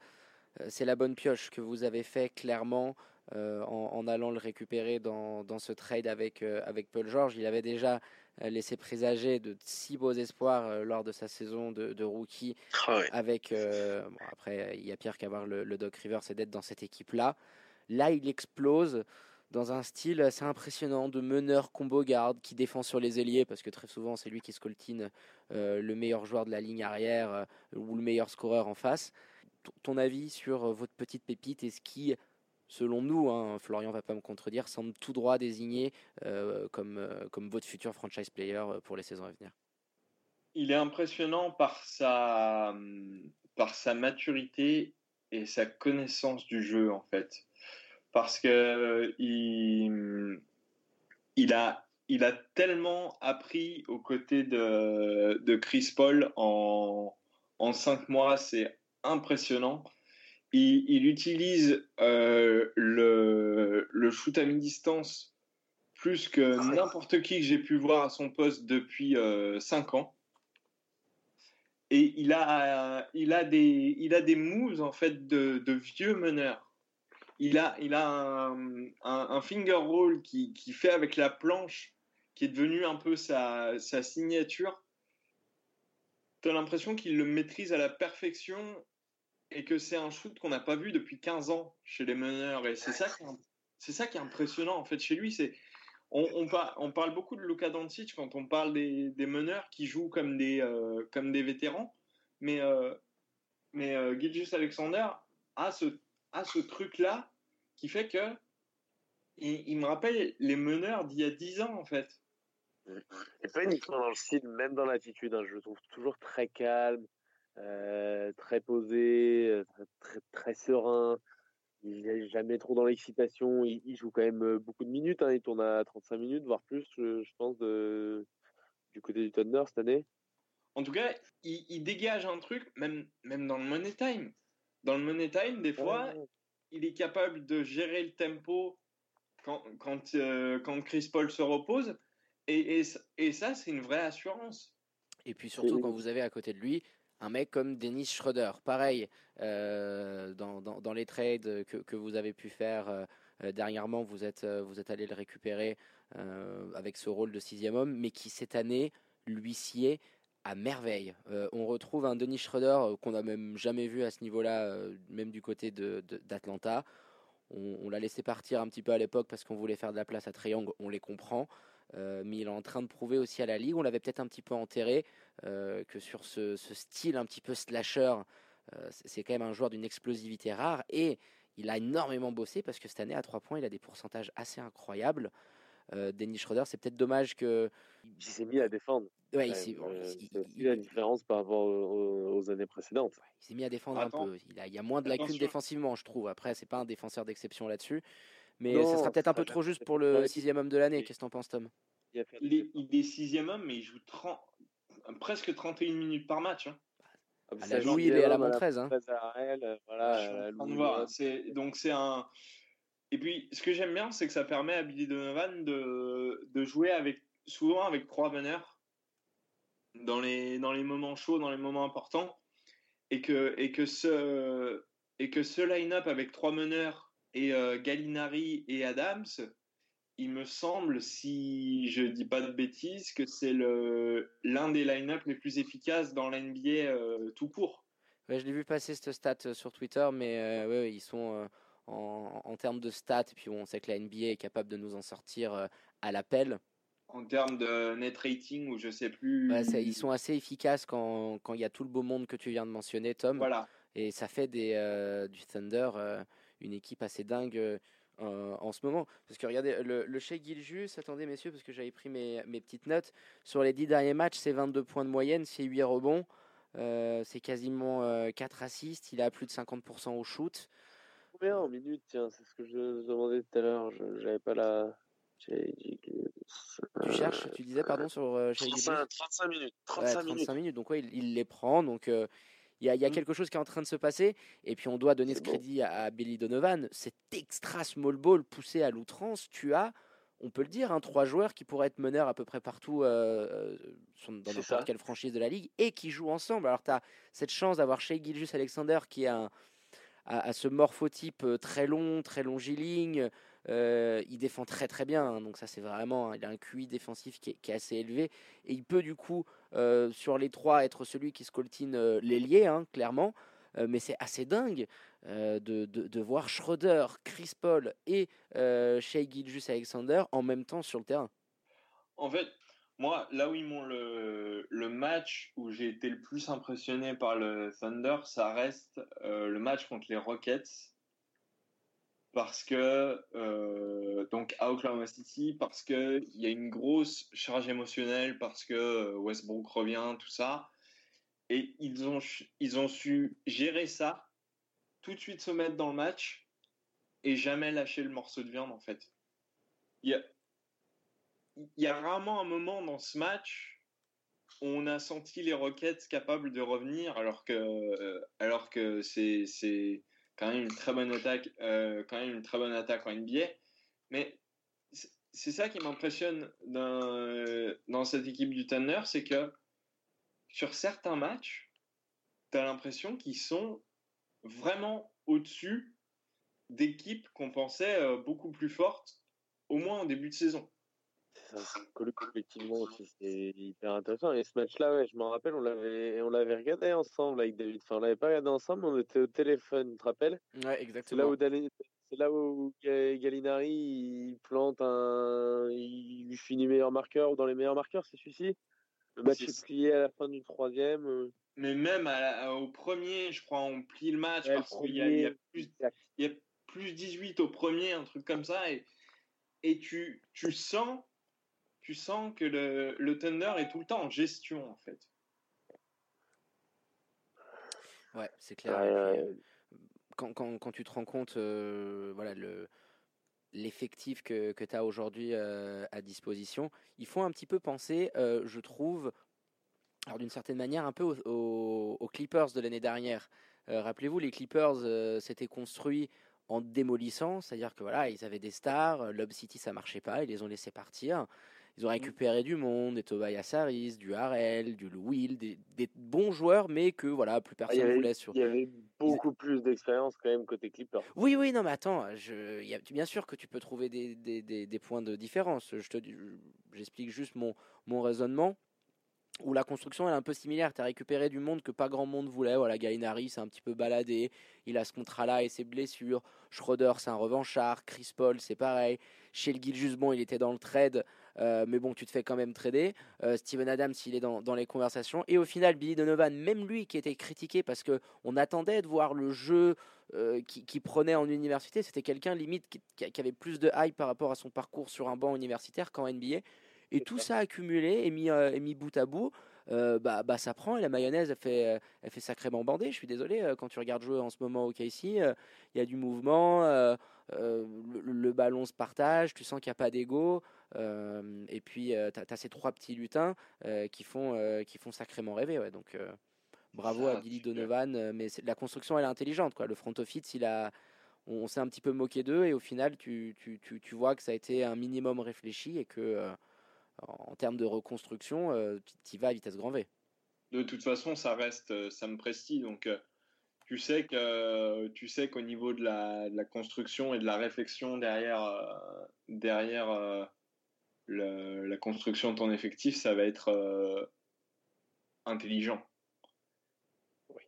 Euh, c'est la bonne pioche que vous avez fait clairement en, en, allant le récupérer dans, dans ce trade avec, avec Paul George. Il avait déjà euh, laissé présager de si beaux espoirs euh, lors de sa saison de, de rookie. Oh ouais. Avec euh, bon, après, il y a pire qu'à voir le, le, Doc Rivers, c'est d'être dans cette équipe-là. Là, il explose dans un style assez impressionnant de meneur combo garde qui défend sur les ailiers parce que très souvent c'est lui qui scoltine euh, le meilleur joueur de la ligne arrière euh, ou le meilleur scoreur en face. Ton avis sur votre petite pépite et ce qui selon nous, hein, Florian va pas me contredire, semble tout droit désigné euh, comme, euh, comme votre futur franchise player euh, pour les saisons à venir? Il est impressionnant par sa, par sa maturité et sa connaissance du jeu, en fait. Parce que il, il, a, il a tellement appris aux côtés de, de Chris Paul en, en cinq mois, c'est impressionnant il, il utilise euh, le, le, shoot à mi-distance plus que n'importe qui que j'ai pu voir à son poste depuis 5 euh, ans. Et il a, il, a des, il a des moves en fait de, de vieux meneurs. Il a, il a un, un, un finger roll qui, qui, fait avec la planche, qui est devenu un peu sa, sa signature. Tu as l'impression qu'il le maîtrise à la perfection et que c'est un shoot qu'on n'a pas vu depuis 15 ans chez les meneurs. Et c'est ça, c'est ça qui est impressionnant en fait chez lui. C'est on, on, par, on, parle beaucoup de Luka Doncic quand on parle des, des meneurs qui jouent comme des, euh, comme des vétérans, mais, euh, mais euh, Gilgis Alexander a ce, a ce truc-là qui fait que il, il, me rappelle les meneurs d'il y a 10 ans en fait. Et pas uniquement dans le style, même dans l'attitude. Hein, je le trouve toujours très calme, euh, très posé, euh, très, très, très, serein. Il n'est jamais trop dans l'excitation. Il, il, joue quand même euh, beaucoup de minutes. Hein. Il tourne à 35 minutes, voire plus, je, je pense, de, du côté du Thunder cette année. En tout cas, il, il, dégage un truc, même, même dans le Money Time. Dans le Money Time, des fois, ouais. il est capable de gérer le tempo quand, quand, euh, quand Chris Paul se repose. Et, et, et ça, c'est une vraie assurance. Et puis surtout, quand vous avez à côté de lui un mec comme Dennis Schroeder. Pareil, euh, dans, dans, dans, les trades que, que, vous avez pu faire euh, dernièrement, vous êtes, vous êtes allé le récupérer avec ce rôle de sixième homme, mais qui cette année, lui sied à merveille. on retrouve un Dennis Schroeder qu'on n'a même jamais vu à ce niveau-là, même du côté d'Atlanta. De, on, l'a laissé partir un petit peu à l'époque parce qu'on voulait faire de la place à Triangle, on les comprend. Euh, mais il est en train de prouver aussi à la Ligue. On l'avait peut-être un petit peu enterré, euh, que sur ce, style un petit peu slasher, euh, c'est quand même un joueur d'une explosivité rare. Et il a énormément bossé parce que cette année, à 3 points, il a des pourcentages assez incroyables. Euh, Dennis Schroeder, c'est peut-être dommage que. Il s'est mis à défendre. Ouais, il s'est. Euh, la différence par rapport aux, aux années précédentes. Il s'est mis à défendre Attends. un peu. Il, a, il y a moins de lacunes défensivement, je trouve. Après, c'est pas un défenseur d'exception là-dessus. Mais non, ça sera peut-être un peu trop juste pour le sixième homme de l'année. Qu'est-ce que t'en penses, Tom? Il est, il est, sixième homme, mais il joue 30, presque 31 minutes par match. Hein. Ah, à la Louis, il est à la Montrez. Hein. Voilà, donc c'est un. Et puis, ce que j'aime bien, c'est que ça permet à Billy Donovan de, jouer souvent avec trois meneurs dans les, moments chauds, dans les moments importants. Et que, ce, et line-up avec trois meneurs et euh, Gallinari et Adams, il me semble, si je dis pas de bêtises, que c'est l'un des line-up les plus efficaces dans l'NBA euh, tout court. Je l'ai vu passer cette stat euh, sur Twitter, mais euh, ils sont en, en, termes de stats, et puis on sait que la NBA est capable de nous en sortir euh, à l'appel. En termes de net rating, ou je sais plus. Ça, ils sont assez efficaces quand, quand il y a tout le beau monde que tu viens de mentionner, Tom. Voilà. Et ça fait des, du Thunder une équipe assez dingue euh, en ce moment. Parce que regardez, le, le chez Giljus, attendez messieurs, parce que j'avais pris mes, mes, petites notes, sur les 10 derniers matchs, c'est 22 points de moyenne, c'est 8 rebonds, euh, c'est quasiment euh, 4 assists, il a plus de 50% au shoot. Combien en minutes Tiens, c'est ce que je demandais tout à l'heure, j'avais pas la... Tu cherches, tu disais, pardon, sur euh, 35, 35 minutes. 35, ouais, 35 minutes. minutes. donc ouais, il, il les prend, donc euh, il y a, y a, quelque chose qui est en train de se passer. Et puis on doit donner ce bon. crédit à, à, Billy Donovan. Cet extra small ball poussé à l'outrance, tu as, on peut le dire, hein, trois joueurs qui pourraient être meneurs à peu près partout euh, dans n'importe quelle franchise de la ligue et qui jouent ensemble. Alors tu as cette chance d'avoir Shea Gilgis Alexander qui a, un, a ce morphotype très long, très longiligne. Il défend très très bien, hein, donc ça c'est vraiment, il a un QI défensif qui est, assez élevé et il peut du coup sur les trois être celui qui scoltine euh, l'ailier, hein, clairement. Mais c'est assez dingue de, voir Schroeder, Chris Paul et Shea Gilgis Alexander en même temps sur le terrain. En fait, moi, là où ils m'ont le, match où j'ai été le plus impressionné par le Thunder, ça reste le match contre les Rockets. Parce que euh, donc à Oklahoma City parce que il y a une grosse charge émotionnelle parce que euh, Westbrook revient tout ça. Et ils ont ils ont su gérer ça tout de suite se mettre dans le match et jamais lâcher le morceau de viande en fait. Il y a y a vraiment un moment dans ce match où on a senti les Rockets capables de revenir alors que euh, alors que c'est c'est quand même une très bonne attaque, euh, quand même une très bonne attaque en NBA. Mais c'est ça qui m'impressionne dans, dans cette équipe du Thunder, c'est que sur certains matchs, tu as l'impression qu'ils sont vraiment au-dessus d'équipes qu'on pensait euh, beaucoup plus fortes, au moins au début de saison. Ça, collectivement aussi, c'est hyper intéressant. Et ce match-là, ouais, je m'en rappelle, on l'avait, on l'avait regardé ensemble avec David. Enfin, on l'avait pas regardé ensemble, on était au téléphone, tu te rappelles? Ouais, exactement. C'est là où, Dali... c'est là où Gallinari il plante un, il finit meilleur marqueur ou dans les meilleurs marqueurs, c'est celui-ci? Le match est, est plié à la fin du troisième. Euh. Mais même à, au premier, je crois, on plie le match ouais, parce qu'il y, y, a plus, il y a plus 18 au premier, un truc comme ça, et, et tu, tu sens tu sens que le, le Thunder est tout le temps en gestion, en fait. Ouais, c'est clair. Euh, quand, quand, quand, tu te rends compte, euh, voilà, le l'effectif que, que tu as aujourd'hui euh, à disposition, il faut un petit peu penser, euh, je trouve, alors d'une certaine manière, un peu aux, aux, aux Clippers de l'année dernière. Euh, rappelez-vous, les Clippers s'étaient construits en démolissant, c'est-à-dire que voilà, ils avaient des stars, Lob City ça marchait pas, ils les ont laissés partir. Ils ont récupéré du monde, des Tobias Harris, du Harrell, du Will, des, des, bons joueurs, mais que voilà, plus personne il voulait sur. Il y avait beaucoup plus d'expérience quand même côté Clippers. Oui, oui, non, mais attends, je, y a, bien sûr que tu peux trouver des, des, des points de différence. Je te, j'explique juste mon, mon raisonnement où la construction est un peu similaire. Tu as récupéré du monde que pas grand monde voulait. Voilà, Gainari s'est un petit peu baladé. Il a ce contrat-là et ses blessures. Schroeder, c'est un revanchard. Chris Paul, c'est pareil. Chez le il était dans le trade. Euh, mais bon, tu te fais quand même trader. Euh, Steven Adams, il est dans, les conversations. Et au final, Billy Donovan, même lui qui était critiqué parce qu'on attendait de voir le jeu euh, qui, prenait en université, c'était quelqu'un limite qui, qui, avait plus de hype par rapport à son parcours sur un banc universitaire qu'en NBA. Et tout ça accumulé et mis, euh, mis bout à bout, euh, bah, bah, ça prend et la mayonnaise elle fait, elle fait sacrément bander. Je suis désolé, euh, quand tu regardes jouer en ce moment au KC, il y a du mouvement, le, ballon se partage, tu sens qu'il n'y a pas d'ego. et puis tu as, ces trois petits lutins qui, font, qui font sacrément rêver. Ouais. Donc bravo à Billy Donovan, mais la construction elle est intelligente. Quoi. Le front office, il a, on, s'est un petit peu moqué d'eux et au final tu, tu, tu, tu, vois que ça a été un minimum réfléchi et que en termes de reconstruction, euh, tu y vas à vitesse grand V. De toute façon, ça reste euh, Sam Presti, donc euh, tu sais que tu sais qu'au niveau de la, de la, construction et de la réflexion derrière derrière le, la construction de ton effectif, ça va être intelligent. Oui.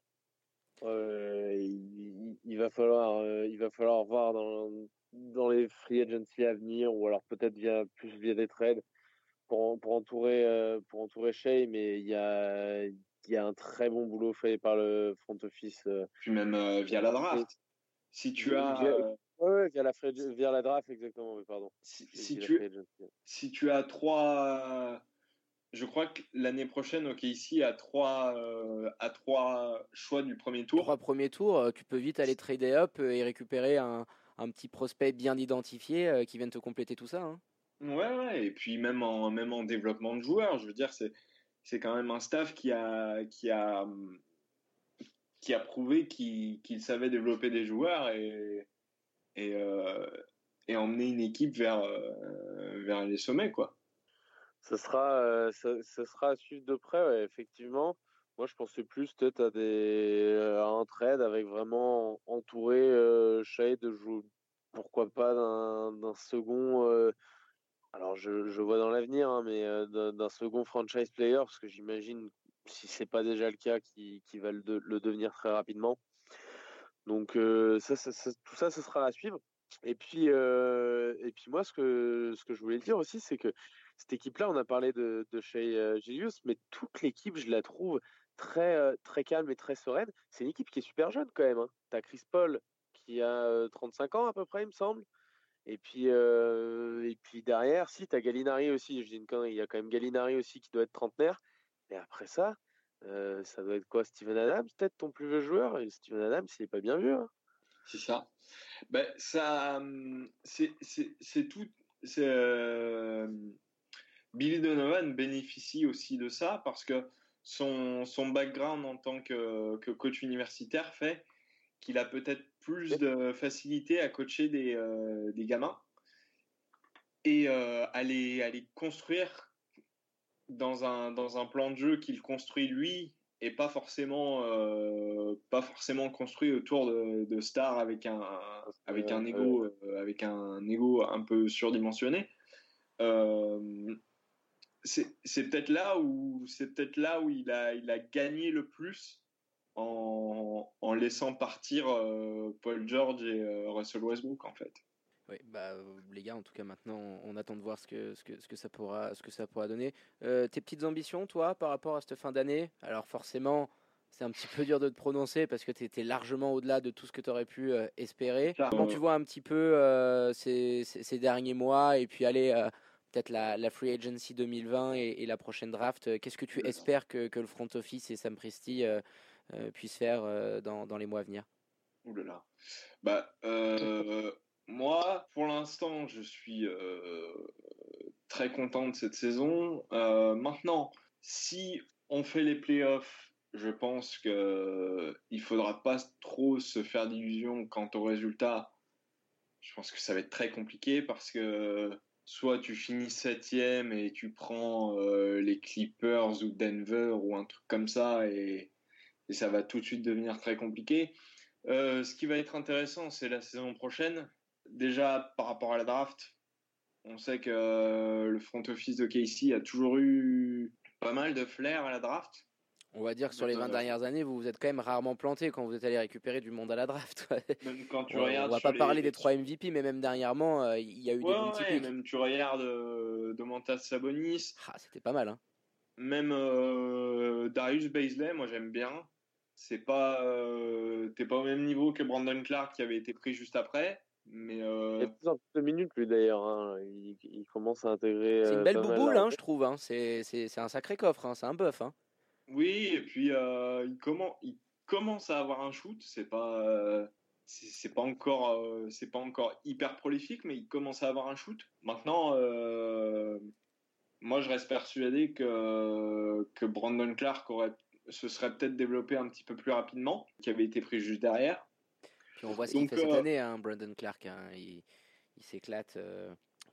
Il, il, va falloir il va falloir voir dans dans les free agency à venir ou alors peut-être via plus via des trades pour, pour entourer euh, pour entourer Shea, mais il y a il y a un très bon boulot fait par le front office. Euh. Puis même euh, via la draft. Si tu as via, ouais, via la via la draft exactement, pardon. Si, si tu si tu as trois je crois que l'année prochaine, OK, ici, à trois, à trois choix du premier tour. Trois premiers tours, tu peux vite aller trader up et récupérer un, un petit prospect bien identifié qui vienne te compléter tout ça. Hein. Ouais, et puis même en, même en développement de joueurs, je veux dire, c'est, c'est quand même un staff qui a, qui a, qui a prouvé qu'il, savait développer des joueurs et, et, euh, et emmener une équipe vers, euh, vers les sommets, quoi. Ce sera, euh, ça, sera à suivre de près, effectivement. Moi, je pensais plus peut-être à, des, à un trade avec vraiment entouré euh, de jouer, pourquoi pas d'un second alors je, vois dans l'avenir, hein, mais d'un second franchise player, parce que j'imagine, si c'est pas déjà le cas, qui, qui va le, devenir très rapidement. Donc ça, ça, ça, tout ça, ce sera à suivre. Et puis, et puis moi, ce que, ce que je voulais dire aussi, c'est que cette équipe-là, on a parlé de, de chez Gilius, mais toute l'équipe, je la trouve très, très calme et très sereine. C'est une équipe qui est super jeune quand même. Hein. Tu as Chris Paul qui a 35 ans à peu près, il me semble. Et puis, et puis derrière, si, tu as Gallinari aussi. Je dis une connerie, il y a quand même Gallinari aussi qui doit être trentenaire. Et après ça, ça doit être quoi Steven Adams, peut-être ton plus vieux joueur? Et Steven Adams, il n'est pas bien vieux. Hein. c'est ça. Ben, ça c'est tout. Billy Donovan bénéficie aussi de ça parce que son, son background en tant que, que coach universitaire fait qu'il a peut-être plus de facilité à coacher des, euh, des gamins et euh, à, les, à, les, construire dans un, dans un plan de jeu qu'il construit lui et pas forcément, euh, pas forcément construit autour de, de stars avec un, avec un ego, avec un ego un peu surdimensionné. c'est peut-être là où c'est peut-être là où il a, il a gagné le plus en, en laissant partir euh, Paul George et euh, Russell Westbrook en fait. Oui, bah, les gars, en tout cas, maintenant, on attend de voir ce que, ce que, ce que, ça, pourra, ce que ça pourra donner. Euh, tes petites ambitions, toi, par rapport à cette fin d'année? Alors, forcément, c'est un petit peu dur de te prononcer parce que tu étais largement au-delà de tout ce que tu aurais pu espérer. Comment tu vois un petit peu ces, ces, derniers mois et puis aller peut-être la, la, Free Agency 2020 et, et la prochaine draft? Qu'est-ce que tu espères que, que, le front office et Sam Presti euh, puisse faire euh, dans, dans, les mois à venir Ouh là là. Bah, euh, moi, pour l'instant, je suis très content de cette saison. maintenant, si on fait les playoffs, je pense qu'il ne faudra pas trop se faire d'illusions quant au résultat je pense que ça va être très compliqué parce que soit tu finis septième et tu prends euh, les Clippers ou Denver ou un truc comme ça et, ça va tout de suite devenir très compliqué. Euh, ce qui va être intéressant, c'est la saison prochaine. Déjà par rapport à la draft, on sait que euh, le front office de Casey a toujours eu pas mal de flair à la draft. On va dire que sur les 20 dernières années, vous vous êtes quand même rarement planté quand vous êtes allé récupérer du monde à la draft. Même quand tu on, regardes. On va pas parler des 3 MVP, mais même dernièrement, euh, il y a eu des bons ouais, Même tu regardes euh, Domantas Sabonis. Ah, c'était pas mal. Hein. Même euh, Darius Baisley, moi j'aime bien. C'est pas, euh, t'es pas au même niveau que Brandon Clark qui avait été pris juste après. Mais euh... Il y a plus de minutes, lui d'ailleurs. Hein. Il, il, commence à intégrer. C'est une belle bouboule, hein, je trouve. Hein. C'est un sacré coffre, hein. c'est un bœuf. Hein. Oui, et puis euh, il, comment, il commence à avoir un shoot. C'est pas, euh, c'est pas encore, euh, c'est pas encore hyper prolifique, mais il commence à avoir un shoot. Maintenant, euh, moi, je reste persuadé que que Brandon Clark aurait, se serait peut-être développé un petit peu plus rapidement, qui avait été pris juste derrière. Puis on voit ce qu'il fait cette année, hein, Brandon Clark. Hein. il, il s'éclate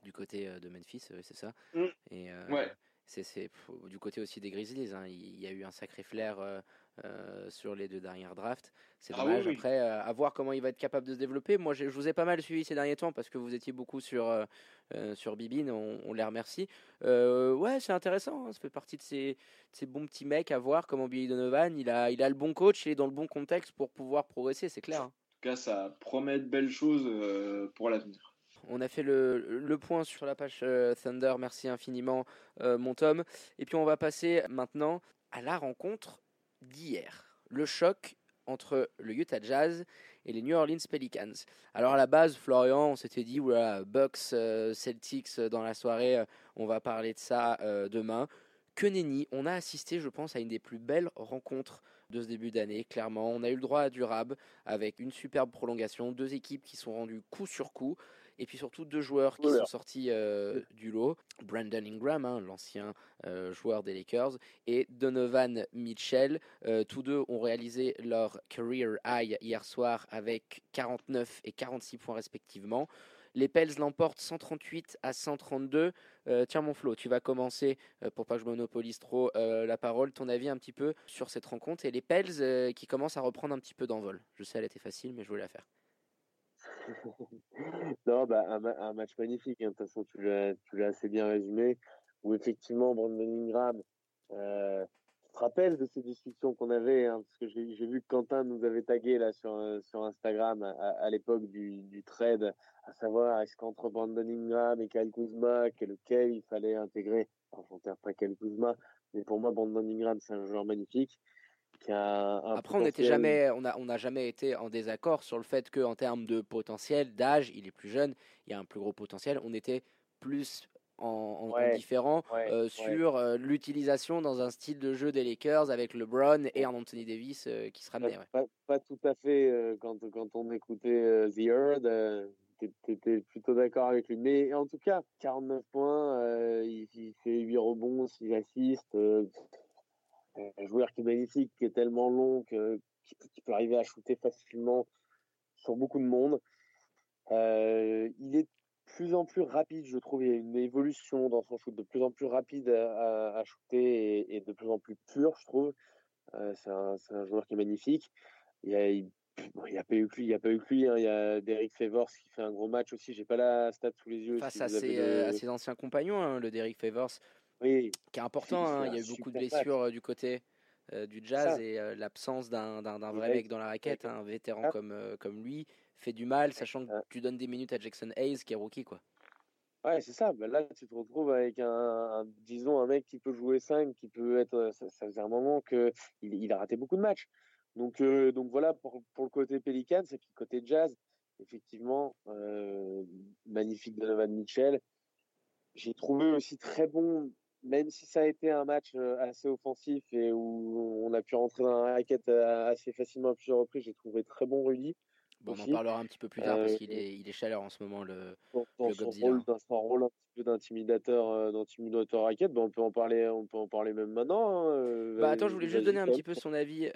du côté de Memphis, c'est ça. Mm. Et, ouais c'est du côté aussi des Grizzlies. Hein. Il y a eu un sacré flair euh, euh, sur les deux dernières drafts. C'est ah dommage. oui, oui. Après, euh, à voir comment il va être capable de se développer. Moi, je vous ai pas mal suivi ces derniers temps parce que vous étiez beaucoup sur, euh, sur Bibine. On, on, les remercie. ouais, c'est intéressant. Hein. Ça fait partie de ces, de ces, bons petits mecs à voir. Comment Billy Donovan, il a, il a le bon coach, il est dans le bon contexte pour pouvoir progresser, c'est clair. Hein. En tout cas, ça promet de belles choses pour l'avenir. On a fait le, le, point sur la page euh, Thunder. Merci infiniment, euh, mon Tom. Et puis on va passer maintenant à la rencontre d'hier. Le choc entre le Utah Jazz et les New Orleans Pelicans. Alors à la base, Florian, on s'était dit, voilà, Bucks, euh, Celtics dans la soirée, on va parler de ça demain. Que nenni, on a assisté, je pense, à une des plus belles rencontres de ce début d'année. Clairement, on a eu le droit à du rab avec une superbe prolongation, deux équipes qui sont rendues coup sur coup et puis surtout deux joueurs qui sont sortis euh, du lot, Brandon Ingram, hein, l'ancien euh, joueur des Lakers, et Donovan Mitchell. Euh, tous deux ont réalisé leur career high hier soir avec 49 et 46 points respectivement. Les Pels l'emportent 138 à 132. tiens mon Flo, tu vas commencer, pour pas que je monopolise trop la parole, ton avis un petit peu sur cette rencontre et les Pels qui commencent à reprendre un petit peu d'envol. Je sais, elle était facile, mais je voulais la faire. non, bah, un, match magnifique. Hein. De toute façon, tu l'as assez bien résumé. Où effectivement, Brandon Ingram, euh, tu te rappelles de ces discussions qu'on avait, hein, parce que j'ai vu que Quentin nous avait tagué là sur, sur Instagram à, l'époque du, trade, à savoir est-ce qu'entre Brandon Ingram et Kyle Kuzma, lequel il fallait intégrer? Enfin, j'enterre pas Kyle Kuzma, mais pour moi, Brandon Ingram, c'est un joueur magnifique. Après, on n'était jamais, on a, on n'a jamais été en désaccord sur le fait qu'en termes de potentiel, d'âge, il est plus jeune, il y a un plus gros potentiel. On était plus en, en, différent euh, sur euh, l'utilisation dans un style de jeu des Lakers avec LeBron et un Anthony Davis euh, qui se ramenait. Pas, pas, tout à fait quand, quand on écoutait The Herd. T'étais plutôt d'accord avec lui. Mais en tout cas, 49 points, il, il, fait 8 rebonds, 6 assists un joueur qui est magnifique, qui est tellement long que, qui, peut arriver à shooter facilement sur beaucoup de monde. Euh, il est de plus en plus rapide, je trouve. Il y a une évolution dans son shoot, de plus en plus rapide à, à, shooter et, de plus en plus pur, je trouve. Euh, c'est un, un, joueur qui est magnifique. Il y a, il, n'y a pas eu que lui, il y a pas eu que lui. Hein. Il y a Derek Favors qui fait un gros match aussi. J'ai pas la stat sous les yeux. Face si à, ses, le... à, ses, anciens compagnons, hein, le Derek Favors oui. qui est important. Hein. Il y a eu beaucoup de blessures euh, du côté euh, du jazz et euh, l'absence d'un vrai mec dans la raquette, hein, un vétéran comme, comme lui, fait du mal, sachant que tu donnes des minutes à Jackson Hayes qui est rookie. Quoi. Ouais, c'est ça. Ben là, tu te retrouves avec un, disons, un mec qui peut jouer 5, qui peut être. Ça, ça faisait un moment qu'il il a raté beaucoup de matchs. Donc, donc voilà pour, pour le côté Pelican, c'est que côté jazz, effectivement, magnifique Donovan Mitchell. J'ai trouvé aussi très bon même si ça a été un match euh, assez offensif et où on a pu rentrer dans la raquette euh, assez facilement à plusieurs reprises, j'ai trouvé très bon Rudy. Bon, on en parlera un petit peu plus tard parce qu'il est, il est chaleur en ce moment, le, dans, son, rôle, dans son rôle un petit peu d'intimidateur, d'intimidateur raquette, on peut en parler, on peut en parler même maintenant. Hein, bah attends, je voulais juste donner un petit peu son avis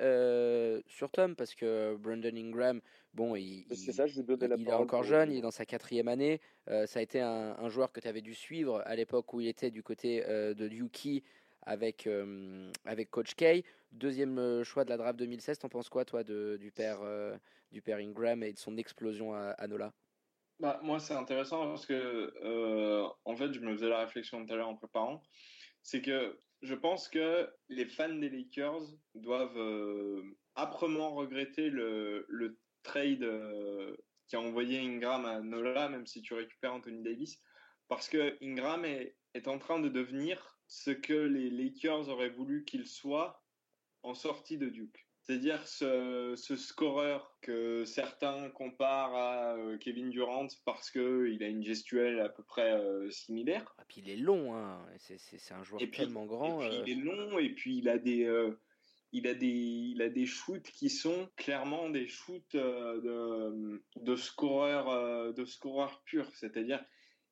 sur Tom parce que Brandon Ingram, bon, il, il, ça, je il, il est encore jeune, il est dans sa quatrième année. ça a été un, un joueur que tu avais dû suivre à l'époque où il était du côté de Yuki avec, avec Coach K. Deuxième choix de la draft 2016, t'en penses quoi toi de, du, père, du père Ingram et de son explosion à, Nola? Bah, Moi c'est intéressant parce que en fait je me faisais la réflexion tout à l'heure en préparant. C'est que je pense que les fans des Lakers doivent âprement regretter le, le trade qui a envoyé Ingram à Nola, même si tu récupères Anthony Davis, parce que Ingram est, est en train de devenir ce que les Lakers auraient voulu qu'il soit en sortie de Duke. C'est-à-dire ce, ce, scoreur que certains comparent à euh, Kevin Durant parce qu'il a une gestuelle à peu près euh, similaire. Et ah, puis il est long, hein. c'est un joueur tellement grand. Et puis il est long et puis il a des, euh, il a des, il a des shoots qui sont clairement des shoots de, de scoreur, de scoreur pur. C'est-à-dire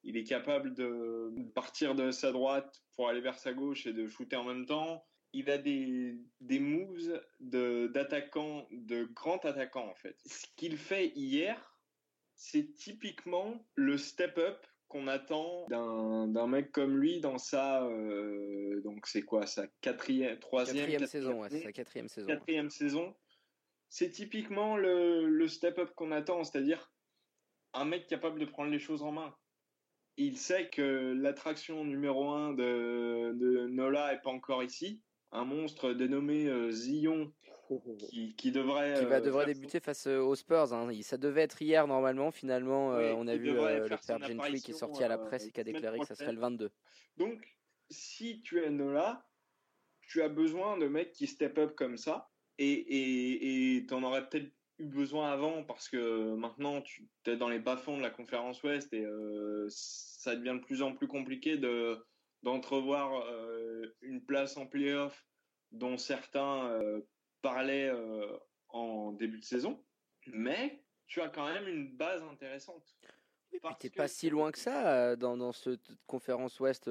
il est capable de partir de sa droite pour aller vers sa gauche et de shooter en même temps. Il a des, des moves d'attaquant, de, de grand attaquant en fait. Ce qu'il fait hier, c'est typiquement le step-up qu'on attend d'un mec comme lui dans sa euh, donc c'est quoi sa quatrième troisième quatrième, saison ouais, sa quatrième saison quatrième saison c'est typiquement le, le step up qu'on attend c'est-à-dire un mec capable de prendre les choses en main il sait que l'attraction numéro un de, de, Nola est pas encore ici. Un monstre dénommé euh, Zion qui, devrait qui va euh, devrait débuter face euh, aux Spurs. Hein. Ça devait être hier normalement. Finalement, on a vu le père Gentry qui est sorti à la presse et qui a déclaré que ça serait le 22. Donc, si tu es Nola, tu as besoin de mecs qui step up comme ça. Et tu en aurais peut-être eu besoin avant parce que maintenant tu es dans les bas-fonds de la conférence Ouest et euh, ça devient de plus en plus compliqué de d'entrevoir euh, une place en playoff dont certains euh, parlaient en début de saison. Mais tu as quand même une base intéressante. Oui, tu pas si loin que ça dans, dans cette conférence Ouest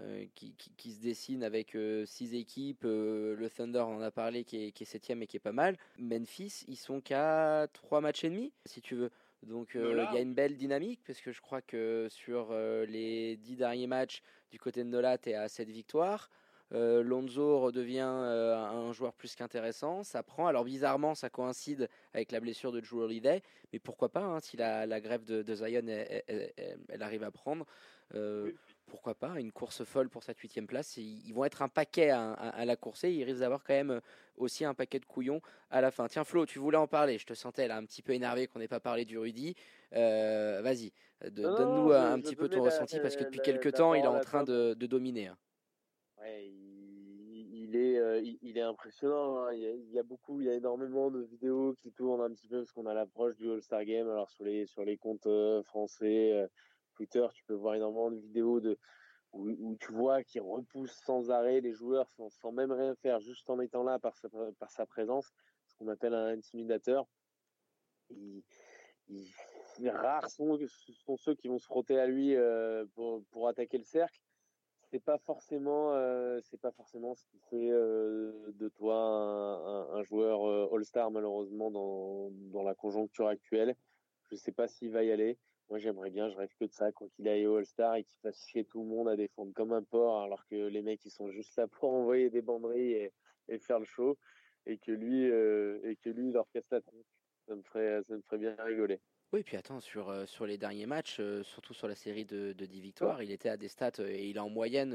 euh, qui, qui, se dessine avec euh, six équipes. Euh, le Thunder on en a parlé, qui est, qui est septième et qui est pas mal. Memphis, ils sont qu'à trois matchs et demi, si tu veux. Donc il y a une belle dynamique parce que je crois que sur les dix derniers matchs du côté de Nola, tu es à 7 victoires. Lonzo redevient un joueur plus qu'intéressant. Ça prend. Alors bizarrement, ça coïncide avec la blessure de Drew Holiday, mais pourquoi pas hein, si la, la, grève de, de Zion elle, arrive à prendre pourquoi pas, une course folle pour cette huitième place. ils vont être un paquet à, la course et ils risquent d'avoir quand même euh, aussi un paquet de couillons à la fin. Tiens Flo, tu voulais en parler, je te sentais là un petit peu énervé qu'on n'ait pas parlé du Rudy. Euh, vas-y, donne-nous un petit peu ton ressenti parce que depuis quelques temps il est en train de, dominer. Hein. il, est, euh, il, est impressionnant. Hein. Il, y a, beaucoup, il y a énormément de vidéos qui tournent un petit peu parce qu'on a l'approche du All-Star Game. Alors sur les, sur les comptes français Twitter, tu peux voir énormément de vidéos de, où, tu vois qu'il repousse sans arrêt les joueurs sans, même rien faire, juste en étant là par sa, présence, ce qu'on appelle un intimidateur. Il, rares sont, ceux qui vont se frotter à lui euh, pour, attaquer le cercle. C'est pas forcément, euh, c'est pas forcément ce qui fait euh, de toi un, un, joueur All-Star malheureusement dans, dans la conjoncture actuelle. Je sais pas s'il va y aller. Moi, j'aimerais bien, je rêve que de ça, quoi qu'il aille au All-Star et qu'il fasse chier tout le monde à défendre comme un porc, alors que les mecs, ils sont juste là pour envoyer des banderilles et, et faire le show, et que lui, euh, et que lui, leur casse la tronche. Ça me ferait, ça me ferait bien rigoler. Oui, puis attends, sur, euh, sur les derniers matchs, euh, surtout sur la série de, de 10 victoires, il était à des stats, euh, et il est en moyenne,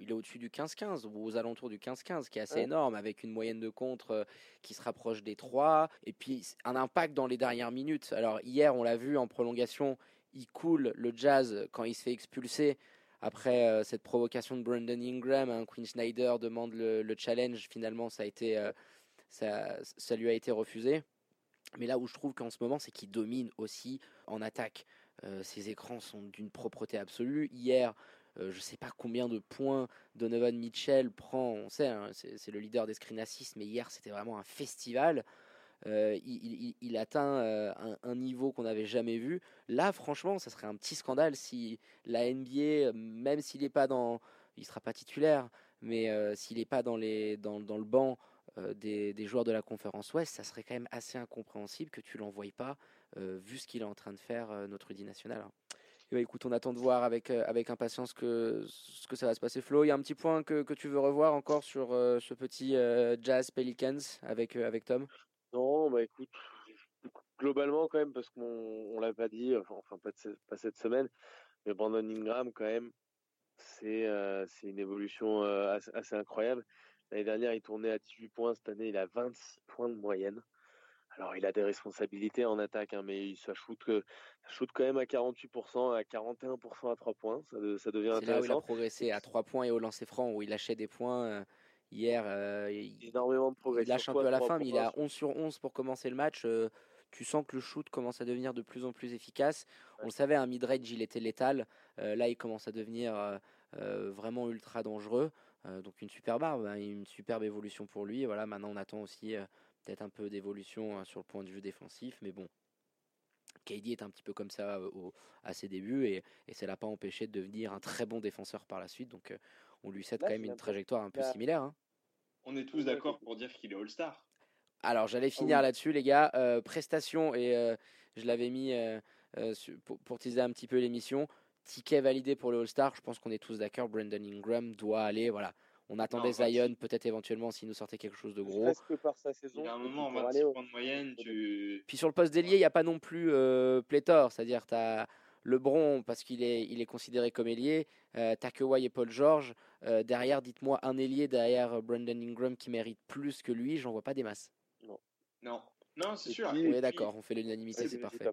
il est au-dessus du 15-15, ou aux alentours du 15-15, qui est assez énorme, avec une moyenne de contre qui se rapproche des 3, et puis un impact dans les dernières minutes. Alors hier, on l'a vu en prolongation, il coule le jazz quand il se fait expulser. Après cette provocation de Brandon Ingram, hein, Quinn Snyder demande le, le, challenge, finalement ça, a été, ça, ça lui a été refusé. Mais là où je trouve qu'en ce moment, c'est qu'il domine aussi en attaque. Euh, ses écrans sont d'une propreté absolue. Hier, euh, je ne sais pas combien de points Donovan Mitchell prend. On sait, hein, c'est le leader des screen assists, mais hier, c'était vraiment un festival. euh, il, atteint euh, un, niveau qu'on n'avait jamais vu. Là, franchement, ça serait un petit scandale si la NBA, même s'il n'est pas dans, il sera pas titulaire, mais s'il n'est pas dans les, dans, le banc des, des joueurs de la conférence Ouest, ça serait quand même assez incompréhensible que tu l'envoies pas, euh, vu ce qu'il est en train de faire euh, notre Rudy national. hein. Et bah, écoute, on attend de voir avec, euh, avec impatience que, ce que ça va se passer. Flo, il y a un petit point que, que tu veux revoir encore sur euh, ce petit euh, Jazz Pelicans avec, euh, avec Tom? Non, bah écoute, globalement quand même, parce qu'on on l'a pas dit, enfin, pas, pas cette semaine, mais Brandon Ingram quand même, c'est euh, une évolution euh, assez incroyable. L'année dernière, il tournait à 18 points, cette année, il a 26 points de moyenne. Alors, il a des responsabilités en attaque, hein, mais il- ça shoot, ça shoot quand même à 48%, à 41% à 3 points. Ça, ça devient C'est là où il a intéressant. progressé à 3 points et au lancer franc, où il lâchait des points. euh, hier, euh, il, Énormément de il progression. lâche un peu à la fin, mais il est à 11 sur 11 pour commencer le match. euh, tu sens que le shoot commence à devenir de plus en plus efficace. On le savait, un mid-range, il était létal. Euh, là, il commence à devenir vraiment ultra dangereux. Euh, donc une superbe arme, hein, une superbe évolution pour lui. Voilà, maintenant, on attend aussi euh, peut-être un peu d'évolution euh, sur le point de vue défensif. Mais bon, KD est un petit peu comme ça euh, au- à ses débuts et, et ça l'a pas empêché de devenir un très bon défenseur par la suite. Donc euh, on lui cède Là, quand même une trajectoire un peu a- similaire. hein. On est tous d'accord pour dire qu'il est All-Star. Alors j'allais finir oui. là-dessus les gars. Euh, prestation et euh, je l'avais mis euh, euh, pour, pour teaser un petit peu l'émission. Ticket validé pour le All-Star. Je pense qu'on est tous d'accord. Brandon Ingram doit aller. Voilà. On attendait Zion peut-être éventuellement s'il nous sortait quelque chose de Ne gros. serait-ce que par sa saison. Il y a un moment, pour 26 aller au- points de moyenne, tu... Puis sur le poste d'ailier, il n'y a pas non plus euh, pléthore. C'est-à-dire, tu as LeBron parce qu'il est, il est considéré comme ailier. Euh, t'as Kawhi et Paul George. Euh, derrière, dites-moi un ailier derrière euh, Brandon Ingram qui mérite plus que lui. J'en vois pas des masses. Non, non c'est Et sûr. puis- Oui, puis- d'accord, on fait l'unanimité, Ouais, c'est c'est parfait.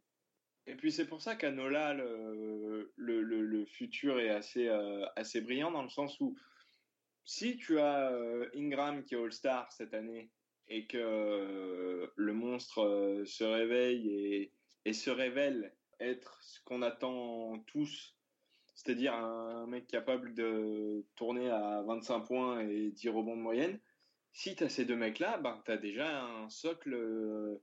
Et puis c'est pour ça qu'à Nola, le, le, le, le futur est assez, euh, assez brillant dans le sens où si tu as euh, Ingram qui est All-Star cette année et que euh, le monstre se réveille et, et se révèle être ce qu'on attend tous, c'est-à-dire un mec capable de tourner à 25 points et 10 rebonds de moyenne, si tu as ces deux mecs-là, ben, tu as déjà un socle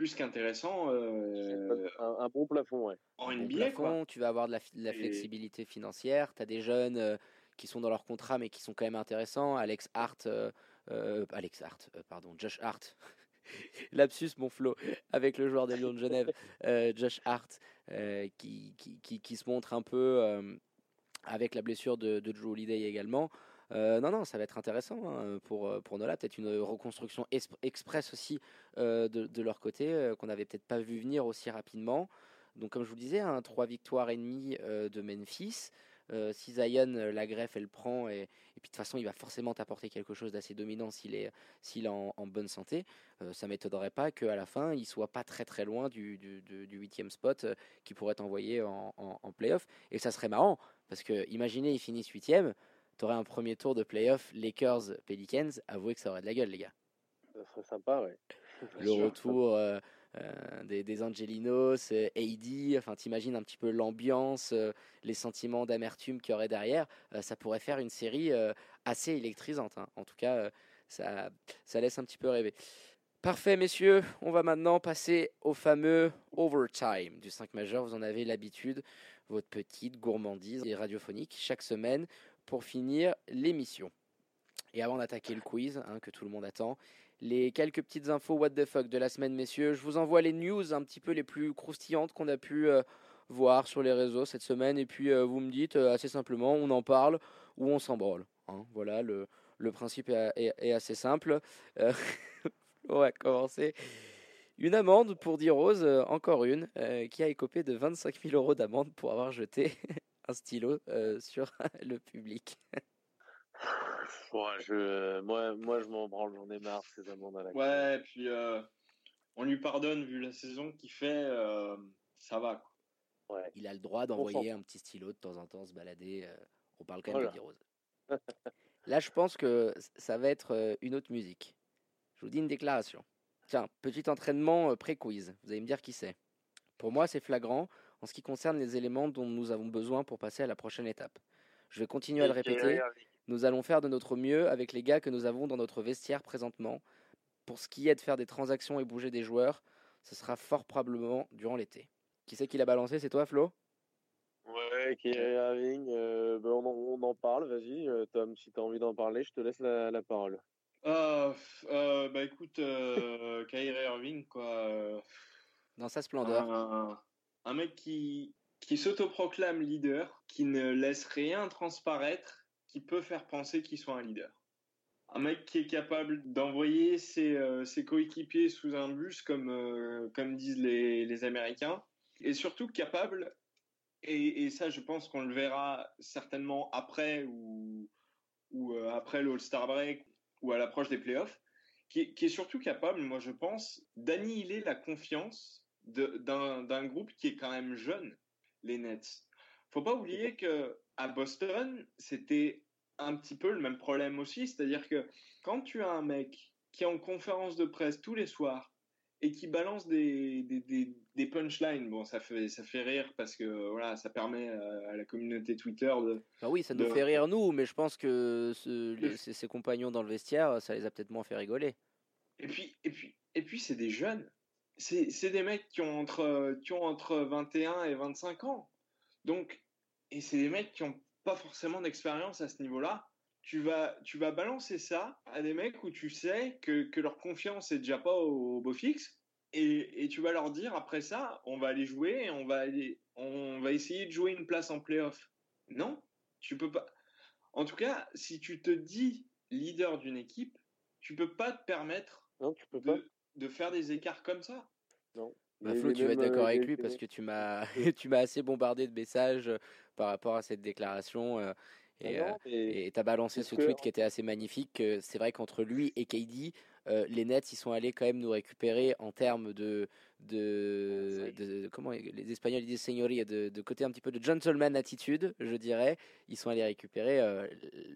plus qu'intéressant euh, un, un bon plafond, ouais. en Bon NBA. Quoi. plafond, tu vas avoir de la, fi- de la Et- flexibilité financière. Tu as des jeunes euh, qui sont dans leur contrat mais qui sont quand même intéressants. Alex Hart, euh, euh, Alex Hart, euh, pardon, Josh Hart. Lapsus, mon flow, avec le joueur des Lions de Genève, euh, Josh Hart, euh, qui, qui, qui, qui se montre un peu euh, avec la blessure de, de Drew Holiday également. Euh, non, non, ça va être intéressant hein, pour, euh, pour Nola. Peut-être une reconstruction es- express aussi euh, de, de leur côté, qu'on n'avait peut-être pas vu venir aussi rapidement. Donc, comme je vous le disais, hein, trois victoires et demie de Memphis. Si Zion, la greffe, elle prend, et, puis de toute façon, il va forcément t'apporter quelque chose d'assez dominant s'il est, est en, bonne santé. Ça m'étonnerait pas qu'à la fin, il soit pas très très loin du, du, du- du huitième spot qui pourrait t'envoyer en, en, en playoff. Et ça serait marrant, parce que imaginez, ils finissent huitième, t'aurais un premier tour de playoff Lakers Pelicans. Avouez que ça aurait de la gueule, les gars. Ça serait sympa, ouais. Le retour euh, euh, des, des Angelinos, euh, AD, enfin t'imagines un petit peu l'ambiance, euh, les sentiments d'amertume qu'il y aurait derrière, ça pourrait faire une série assez électrisante. hein. En tout cas, ça, ça laisse un petit peu rêver. Parfait, messieurs. On va maintenant passer au fameux overtime du 5 majeur. Vous en avez l'habitude, votre petite gourmandise et radiophonique chaque semaine pour finir l'émission. Et avant d'attaquer le quiz, hein, que tout le monde attend, les quelques petites infos what the fuck de la semaine, messieurs. Je vous envoie les news un petit peu les plus croustillantes qu'on a pu euh, voir sur les réseaux cette semaine. Et puis euh, vous me dites euh, assez simplement, on en parle ou on s'en branle. hein. Voilà, le, principe est, assez simple. On va commencer. Une amende pour euh, encore une, qui a écopé de 25 000 euros d'amende pour avoir jeté un stylo euh, sur le public. Ouais, je, moi, moi, je m'en branle, j'en ai marre ces amendes à la. Ouais, et puis euh, on lui pardonne vu la saison qu'il fait, euh, ça va. Quoi. Ouais. Il a le droit d'envoyer un petit stylo de temps en temps se balader. euh, on parle quand même Voilà. de D-Rose. Là, je pense que ça va être euh, une autre musique. Je vous dis une déclaration. Tiens, petit entraînement euh, pré-quiz. Vous allez me dire qui c'est. Pour moi, c'est flagrant en ce qui concerne les éléments dont nous avons besoin pour passer à la prochaine étape. Je vais continuer à le répéter. Nous allons faire de notre mieux avec les gars que nous avons dans notre vestiaire présentement pour ce qui est de faire des transactions et bouger des joueurs, ce sera fort probablement durant l'été. Qui c'est qui l'a balancé? C'est toi, Flo? Ouais, Kyrie Irving, euh, ben, on, en, on, en, parle, vas-y, euh, Tom, si tu as envie d'en parler, je te laisse la, la parole. Euh, bah écoute, Kyrie Irving, quoi. Dans sa splendeur. Un, mec qui, qui s'autoproclame leader, qui ne laisse rien transparaître, qui peut faire penser qu'il soit un leader. Un mec qui est capable d'envoyer ses, ses coéquipiers sous un bus, comme, comme disent les, les Américains, et surtout capable et, ça, je pense qu'on le verra certainement après ou, ou euh, après le All-Star Break ou à l'approche des playoffs, qui, est surtout capable, moi je pense, d'annihiler la confiance d'un groupe qui est quand même jeune, les Nets. Faut pas oublier que à Boston, c'était un petit peu le même problème aussi, c'est-à-dire que quand tu as un mec qui est en conférence de presse tous les soirs et qui balance des, des, des, des, punchlines. Bon, ça fait, ça fait rire parce que voilà, ça permet à, la communauté Twitter de. Ah oui, ça nous fait rire nous, mais je pense que ce, les, ses, ses, compagnons dans le vestiaire, ça les a peut-être moins fait rigoler. Et puis, et puis, et puis c'est des jeunes. C'est des mecs qui ont, entre, qui ont entre 21 et 25 ans. Donc, et c'est des mecs qui n'ont pas forcément d'expérience à ce niveau-là. Tu vas, tu vas balancer ça à des mecs où tu sais que, que leur confiance est déjà pas au beau fixe et, et, tu vas leur dire après ça, on va aller jouer et on va aller, on va essayer de jouer une place en playoff. Non, tu peux pas. En tout cas, si tu te dis leader d'une équipe, tu peux pas te permettre non, tu peux de, pas. De faire des écarts comme ça. Non. Bah, Flo, tu vas être d'accord avec lui parce que tu m'as, tu m'as assez bombardé de messages par rapport à cette déclaration. Euh, et Ah tu as balancé ce que- tweet qui était assez magnifique. euh, C'est vrai qu'entre lui et KD, euh, les Nets, ils sont allés quand même nous récupérer en termes de, de, de- comment les Espagnols disent señoría, de, de côté un petit peu de gentleman attitude, je dirais. Ils sont allés récupérer euh,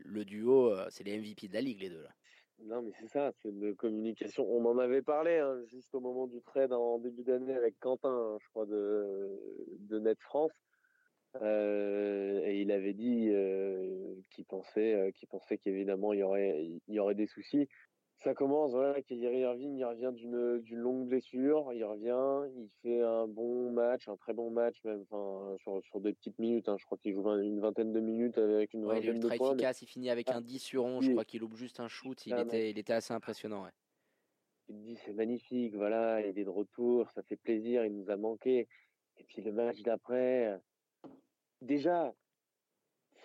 le duo, euh, c'est les MVP de la ligue les deux là. Non, mais c'est ça, c'est de communication. On en avait parlé hein, juste au moment du trade en début d'année avec Quentin, hein, je crois, de, de Net France. Euh, et il avait dit euh, qu'il pensait, euh, qu'il pensait qu'évidemment il y aurait, il y aurait des soucis. Ça commence, voilà, Kyrie Irving, il revient d'une, d'une longue blessure, il revient, il fait un bon match, un très bon match même, enfin, sur, sur des petites minutes, hein, je crois qu'il joue une vingtaine de minutes avec une Ouais, il est vingtaine de ultra mais- efficace, il finit avec Ah, un 10 sur 11, je crois qu'il loupe juste un shoot, il Ah, était, il était assez impressionnant. Ouais. tu te dis c'est magnifique, voilà, il est de retour, ça fait plaisir, il nous a manqué. Et puis le match d'après, déjà,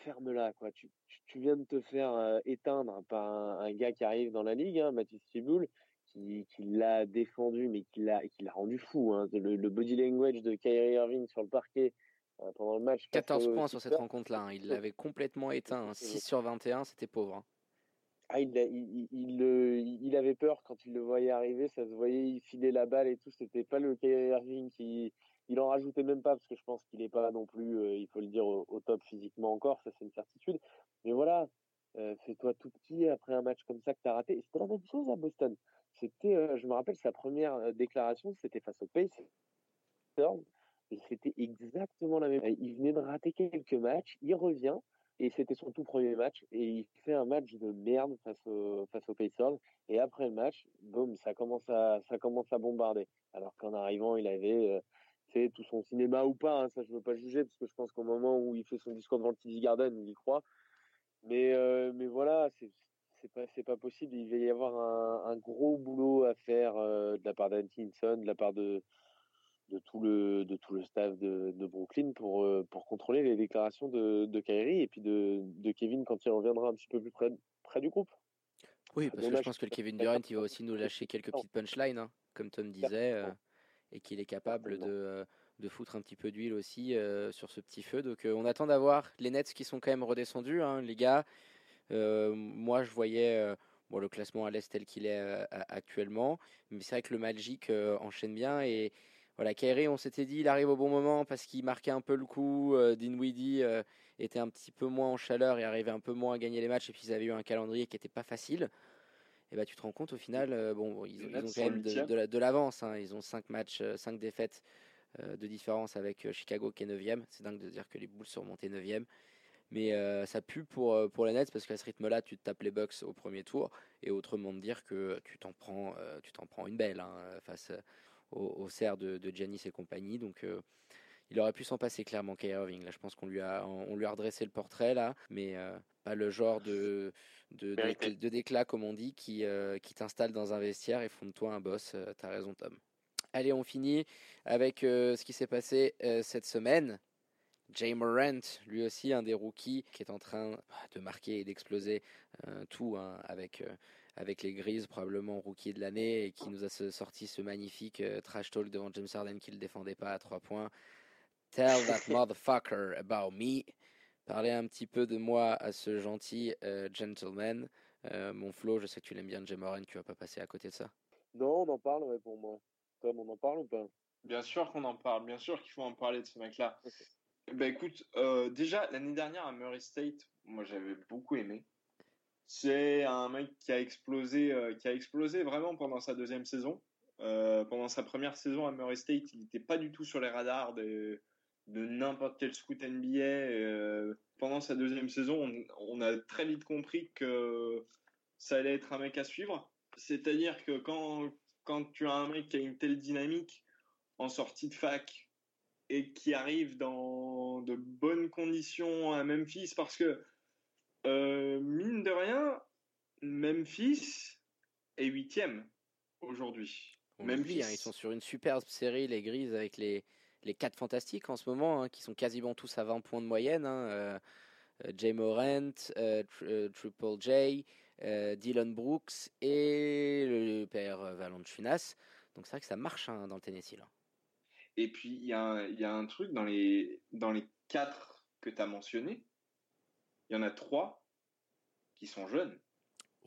ferme-la, quoi. Tu, tu, viens de te faire euh, éteindre par un, un gars qui arrive dans la ligue, hein, Mathis Thibault, qui, qui l'a défendu, mais qui l'a, qui l'a rendu fou. Hein. Le, le body language de Kyrie Irving sur le parquet euh, pendant le match. face 14 aux points sur cette rencontre-là, hein, il l'avait complètement éteint, hein, 6 sur 21, c'était pauvre. Ah, il, il, il, il avait peur quand il le voyait arriver, ça se voyait, il filait la balle et tout. C'était pas le Kyrie Irving qui, il en rajoutait même pas parce que je pense qu'il est pas non plus, euh, il faut le dire, au, top physiquement encore, ça c'est une certitude. Mais voilà, euh, fais-toi tout petit après un match comme ça que t'as raté. Et C'était la même chose à Boston. C'était, euh, je me rappelle sa première euh, déclaration, c'était face au Pacers. Et c'était exactement la même. Il venait de rater quelques matchs, il revient et c'était son tout premier match et il fait un match de merde face au face aux Pacers et après le match boum ça commence à ça commence à bombarder alors qu'en arrivant il avait fait tout son cinéma ou pas hein, ça je veux pas juger parce que je pense qu'au moment où il fait son discours devant le TD Garden il y croit. Mais euh, mais voilà c'est c'est pas c'est pas possible. Il va y avoir un, un gros boulot à faire euh, de la part d'Antinson de la part de de tout le de tout le staff de, de Brooklyn pour euh, pour contrôler les déclarations de, de Kyrie et puis de, de Kevin quand il reviendra un petit peu plus près près du groupe. Oui, parce que je pense que le Kevin Durant, il va aussi nous lâcher quelques petites punchlines, hein, comme Tom disait, et qu'il est capable de, euh, de foutre un petit peu d'huile aussi euh, sur ce petit feu. Donc euh, on attend d'avoir les Nets qui sont quand même redescendus, hein, les gars. Euh, moi, je voyais bon, le classement à l'Est tel qu'il est actuellement, mais c'est vrai que le Magic enchaîne bien et voilà, Kyrie, on s'était dit, il arrive au bon moment parce qu'il marquait un peu le coup. Dinwiddie était un petit peu moins en chaleur et arrivait un peu moins à gagner les matchs. Et puis ils avaient eu un calendrier qui n'était pas facile. Et bah tu te rends compte au final, euh, bon, ils, ont quand même de, l'avance. hein. Ils ont 5 matchs, 5 défaites euh, de différence avec euh, Chicago qui est 9 C'est dingue de dire que les Bulls sont remontés 9 Mais euh, ça pue pour, euh, pour les Nets parce qu'à ce rythme-là, tu te tapes les Bucks au premier tour. Et autrement de dire que tu t'en prends, euh, tu t'en prends une belle hein, face au, au cerf de, de Giannis et compagnie. Donc euh, il aurait pu s'en passer clairement, Kyrie Irving. Là, je pense qu'on lui a, on lui a redressé le portrait là, mais euh, pas le genre de, de, de, Vérité. de déclat, comme on dit, qui, euh, qui t'installe dans un vestiaire et font de toi un boss. Euh, T'as raison, Tom. Allez, on finit avec ce qui s'est passé cette semaine. Jay Morant, lui aussi un des rookies qui est en train de marquer et d'exploser euh, tout hein, avec, euh, avec les Grises, probablement rookie de l'année, et qui nous a sorti ce magnifique euh, trash talk devant James Harden qui le défendait pas à trois points. Tell that motherfucker about me. Parler un petit peu de moi à ce gentil euh, gentleman. Euh, mon Flo, je sais que tu l'aimes bien, Jay Morant, tu vas pas passer à côté de ça. Non, on en parle, ouais, pour moi. Tom, on en parle ou pas? Bien sûr qu'on en parle, bien sûr qu'il faut en parler de ce mec-là. Ben écoute, euh, déjà l'année dernière à Murray State, moi j'avais beaucoup aimé. C'est un mec qui a explosé, euh, qui a explosé vraiment pendant sa deuxième saison. Euh, pendant sa première saison à Murray State, il n'était pas du tout sur les radars de, de n'importe quel scout NBA. Euh, pendant sa deuxième saison, on, a très vite compris que ça allait être un mec à suivre. C'est-à-dire que quand, quand tu as un mec qui a une telle dynamique en sortie de fac et qui arrive dans de bonnes conditions à Memphis, parce que euh, mine de rien, Memphis est huitième aujourd'hui. Memphis. hein, ils sont sur une superbe série, les Grises, avec les, les quatre fantastiques en ce moment, hein, qui sont quasiment tous à 20 points de moyenne. Hein, euh, Jay Morant, euh, euh, Triple J, Dylan Brooks et le père Valanciunas. Donc c'est vrai que ça marche hein, dans le Tennessee. Là. Et puis, il y, a un- il y a un truc dans les, dans les quatre que tu as mentionnés, il y en a trois qui sont jeunes.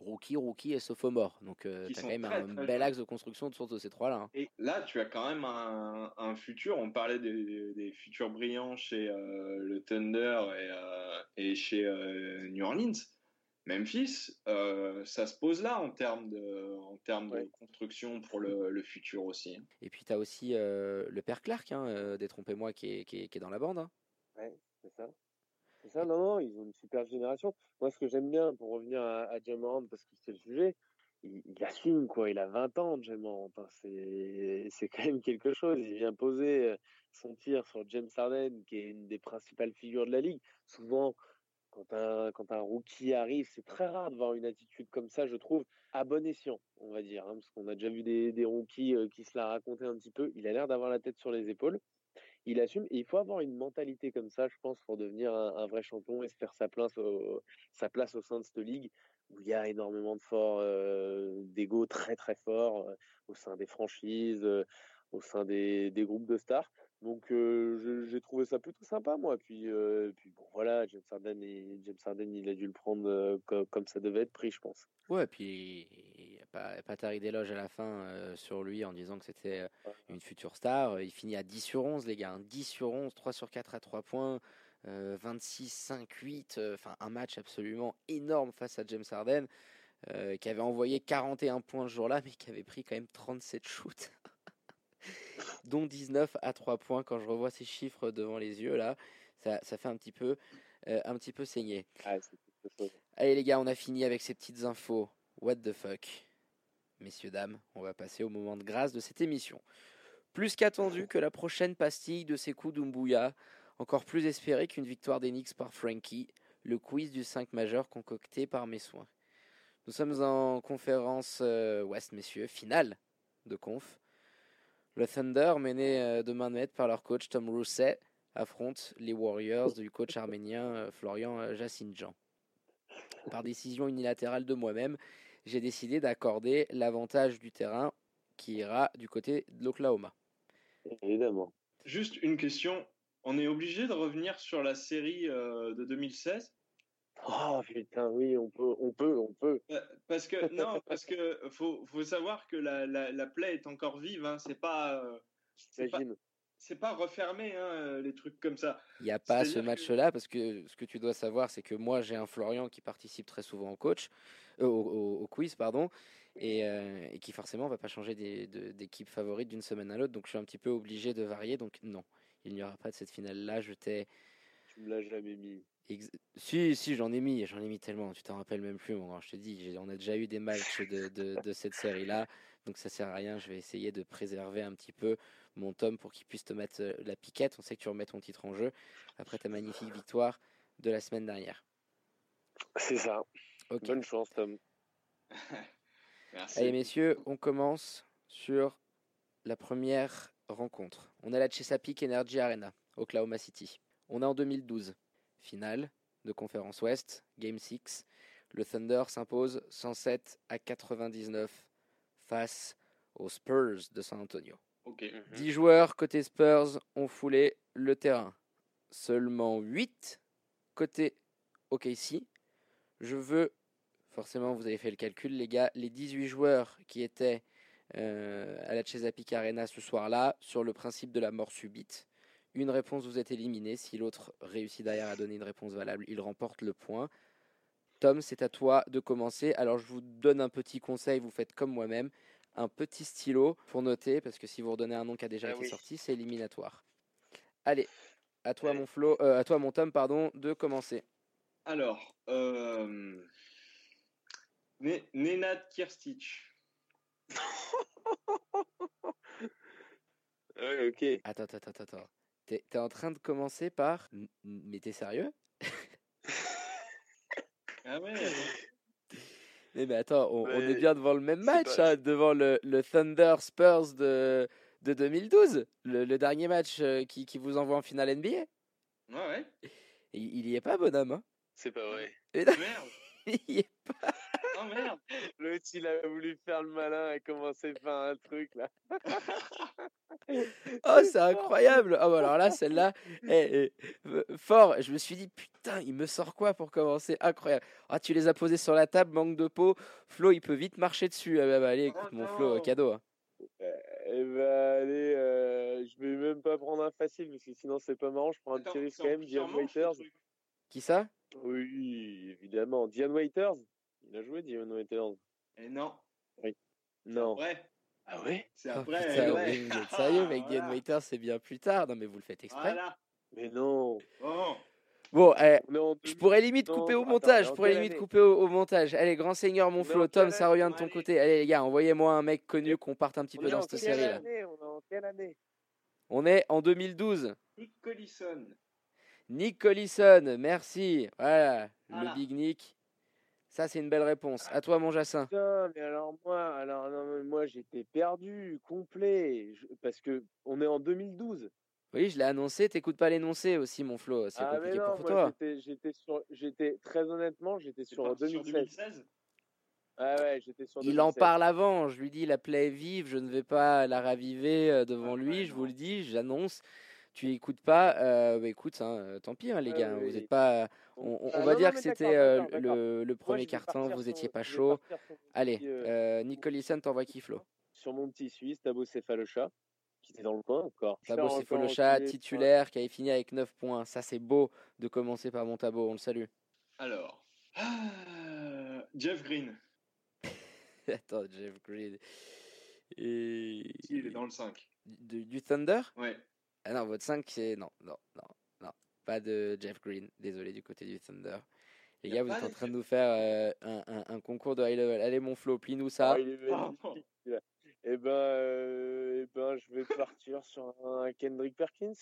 Rookie, rookie et sophomore. Donc euh, t'as sont quand même très, un très bel axe de construction autour de ces trois-là. hein. Et là, tu as quand même un, un futur. On parlait des, des futurs brillants chez euh, le Thunder et, euh, et chez euh, New Orleans. Memphis, euh, ça se pose là en termes de, en termes Ouais. de construction pour le, le futur aussi. Et puis t'as aussi euh, le père Clark, hein, euh, détrompez-moi, qui est, qui, est, qui est dans la bande. hein. C'est ça. C'est ça, non, non, ils ont une super génération. Moi, ce que j'aime bien, pour revenir à, à Morant, parce que c'est le sujet, il, assume, quoi. Il a 20 ans, Morant. hein. C'est, c'est quand même quelque chose. Il vient poser euh, son tir sur James Harden, qui est une des principales figures de la ligue. Souvent, quand un, quand un rookie arrive, c'est très rare de voir une attitude comme ça, je trouve, à bon escient, on va dire. hein, parce qu'on a déjà vu des, des rookies euh, qui se la racontaient un petit peu. Il a l'air d'avoir la tête sur les épaules il assume. Et il faut avoir une mentalité comme ça, je pense, pour devenir un, vrai champion et se faire sa place, au, sein de cette ligue où il y a énormément de forts, euh, d'ego très très forts euh, au sein des franchises, euh, au sein des, groupes de stars. Donc euh, j'ai trouvé ça plutôt sympa moi. Puis, puis bon voilà, James Harden, et, James Harden il a dû le prendre euh, co- comme, ça devait être pris, je pense. Ouais, puis pas, taré d'éloge à la fin euh, sur lui en disant que c'était euh, une future star. Il finit à 10 sur 11, les gars. hein, 10 sur 11, 3 sur 4 à 3 points, euh, 26, 5, 8. euh, Enfin, un match absolument énorme face à James Harden, euh, qui avait envoyé 41 points ce jour-là, mais qui avait pris quand même 37 shoots. dont 19 à 3 points. Quand je revois ces chiffres devant les yeux, là, ça, ça fait un petit peu, euh, un petit peu saigner. Ah. Allez les gars, on a fini avec ces petites infos. What the fuck? Messieurs, dames, on va passer au moment de grâce de cette émission. Plus qu'attendu que la prochaine pastille de Sekou Doumbouya, encore plus espéré qu'une victoire d'Enix par Frankie, le quiz du 5 majeur concocté par mes soins. Nous sommes en conférence euh, Ouest, messieurs, finale de conf. Le Thunder, mené euh, de main de maître par leur coach Tom Rousset, affronte les Warriors du coach arménien euh, Florian Jassinjan par décision unilatérale de moi-même, j'ai décidé d'accorder l'avantage du terrain qui ira du côté de l'Oklahoma. Évidemment. Juste une question. On est obligé de revenir sur la série euh, de 2016 Oh putain, oui, on peut, on peut, on peut. Euh, Parce que non, parce que faut, faut savoir que la, la, la plaie est encore vive. Hein. C'est pas, euh, c'est pas, refermé hein, les trucs comme ça. Il n'y a pas ce que- match-là parce que ce que tu dois savoir, c'est que moi j'ai un Florian qui participe très souvent au coach, euh, au, quiz, pardon, et, euh, et qui forcément va pas changer d'équipe favorite d'une semaine à l'autre. Donc je suis un petit peu obligé de varier. Donc non, il n'y aura pas de cette finale-là. Je t'ai Tu me l'as jamais mis. Ex- Si, si, j'en ai mis, j'en ai mis tellement, tu t'en rappelles même plus, mon grand. Je te dis, on a déjà eu des matchs de, de, de cette série-là, donc ça sert à rien. Je vais essayer de préserver un petit peu mon tome pour qu'il puisse te mettre euh, la piquette. On sait que tu remets ton titre en jeu après ta magnifique victoire de la semaine dernière. C'est ça. Ok. Bonne chance, Tom. Merci. Allez, messieurs, on commence sur la première rencontre. On est à la Chesapeake Energy Arena, Oklahoma City. On est en 2012. Finale de conférence Ouest, Game 6. Le Thunder s'impose 107 à 99 face aux Spurs de San Antonio. Ok. Mhm. 10 joueurs côté Spurs ont foulé le terrain. Seulement 8 côté OKC. Je veux, forcément vous avez fait le calcul les gars, les 18 joueurs qui étaient euh, à la Chesapeake Arena ce soir-là, sur le principe de la mort subite. Une réponse vous êtes éliminé, si l'autre réussit derrière à donner une réponse valable, il remporte le point. Tom, c'est à toi de commencer. Alors je vous donne un petit conseil, vous faites comme moi-même un petit stylo pour noter, parce que si vous redonnez un nom qui a déjà Ah été oui. sorti, c'est éliminatoire. Allez, à toi Allez. mon Flo, euh, à toi mon Tom, pardon, de commencer. Alors, euh... Ne- Nenad Kirstic. Ouais, ok. Attends, attends, attends, attends. T'es t'es en train de commencer par. Mais t'es sérieux? Ah ouais. Eh mais attends, on, on est bien devant le même match, pas- hein, devant le, le Thunder Spurs de, de 2012, le, le dernier match euh, qui, qui vous envoie en finale NBA. Ouais, ouais. Et il y est pas, bonhomme. Hein C'est pas vrai. Et non, Merde. il y est- Oh merde. L'autre, il a voulu faire le malin et commencer par un truc, là. Oh, c'est incroyable! Oh, bah alors là, celle-là, eh, eh, fort. Je me suis dit, putain, il me sort quoi pour commencer? Incroyable. Ah, tu les as posés sur la table, manque de peau. Flo, il peut vite marcher dessus. Ah, bah, bah, allez, Oh écoute, mon Flo, cadeau. hein. Eh ben, allez, euh, je vais même pas prendre un facile, parce que sinon, c'est pas marrant. Je prends un Attends, petit risque quand en même. le Waiters. Qui ça? Oui, évidemment. Dion Waiters. Il a joué, Dion Waiters. Eh non. Non. Ouais. Ah ouais? C'est Oh, après. putain, ouais. mais vous êtes sérieux, mec? Dion Voilà. Waiters, c'est bien plus tard. Non, mais vous le faites exprès. Voilà. Mais non. Bon. Bon, eh, je 2000. pourrais limite Non, couper au montage. Je pourrais limite couper au, au montage. Allez, grand seigneur, mon Mais en Flo. Tom, ça revient de ton côté. Allez, les gars, envoyez-moi un mec connu qu'on parte un petit On peu dans cette série-là. année? On est en quelle année? On est en 2012. Nick Collison. Nick Collison, merci. Voilà, Voilà. le Big Nick. Ça, c'est une belle réponse. À toi, mon Jacin. Putain, mais alors moi, alors non, mais moi j'étais perdu, complet, je- parce que on est en 2012. Oui, je l'ai annoncé. T'écoutes pas l'énoncé aussi, mon Flo. C'est Ah mais compliqué non, pour moi toi. j'étais, j'étais sur, j'étais très honnêtement, j'étais sur parti sur 2016. 2016. Ah ouais, j'étais sur. Il en 2016. parle avant. Je lui dis la plaie est vive. Je ne vais pas la raviver euh, devant Ah, lui. ouais, Je vous le dis. J'annonce. Tu écoutes pas. euh, bah, écoute, hein, euh, tant pis, hein, les gars. oui, Vous oui. êtes pas. On, on- Ah, on non, va non, dire que c'était euh, le, premier carton. Vous sur- étiez pas chaud. Allez, euh, euh, Nick Collison, t'envoies qui, Flo Sur mon petit Suisse, Tabo Céphalocha, qui était dans le coin encore. Tabo enculé, titulaire, qui avait fini avec 9 points. Ça, c'est beau de commencer par mon Tabo. On le salue. Alors. Ah, Jeff Green. Attends, Jeff Green. Et... Si, il est dans le 5. Du, du Thunder? Ouais. Ah non, votre 5, c'est. Non, non, non, non. Pas de Jeff Green. Désolé, du côté du Thunder. Les gars, vous êtes en train de nous faire euh, un, un- un concours de high level. Allez, mon Flo, plie-nous ça. celui-là. Eh ben, euh, eh ben, je vais partir sur un Kendrick Perkins,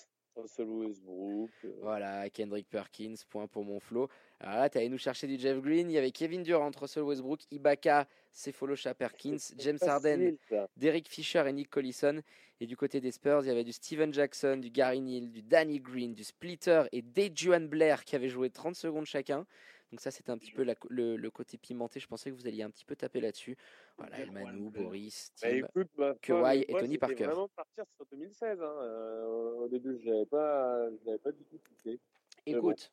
Russell Westbrook. euh, Voilà, Kendrick Perkins, point pour mon Flo. Alors là, tu allé nous chercher du Jeff Green. Il y avait Kevin Durant, Russell Westbrook, Ibaka, Sefolosha Perkins, James Harden. Derek Fisher et Nick Collison. Et du côté des Spurs, il y avait du Steven Jackson, du Gary Neal, du Danny Green, du Splitter et Dejuan Blair qui avaient joué 30 secondes chacun. Donc ça, c'était un petit peu la- le, le côté pimenté. Je pensais que vous alliez un petit peu taper là-dessus. Voilà, Elmanou. Boris, Bah, Tim. écoute, Kawhi et moi, Tony Parker. vraiment partir sur 2016. Hein. euh, au début, je l'avais pas, du tout cité. mais bon. Écoute,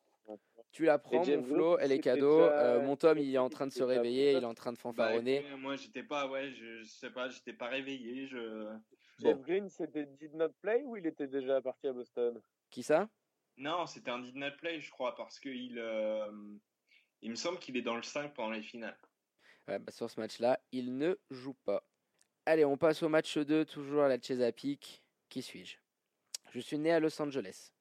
tu la prends, mon Flo, elle est cadeau. déjà- Euh, mon Tom, il est en train de se réveiller, il est en train de Bah, fanfaronner. écoutez, moi, j'étais pas, ouais, je, je sais pas, j'étais pas réveillé. Je... Jeff Bon. Green, c'était Did Not Play ou il était déjà parti à Boston? Qui ça? Non, c'était un did not play, je crois, parce que il, euh, il me semble qu'il est dans le 5 pendant les finales. Ouais, bah, Sur ce match-là, il ne joue pas. Allez, on passe au match 2, toujours à la Chesapeake. Qui suis-je? Je suis né à Los Angeles.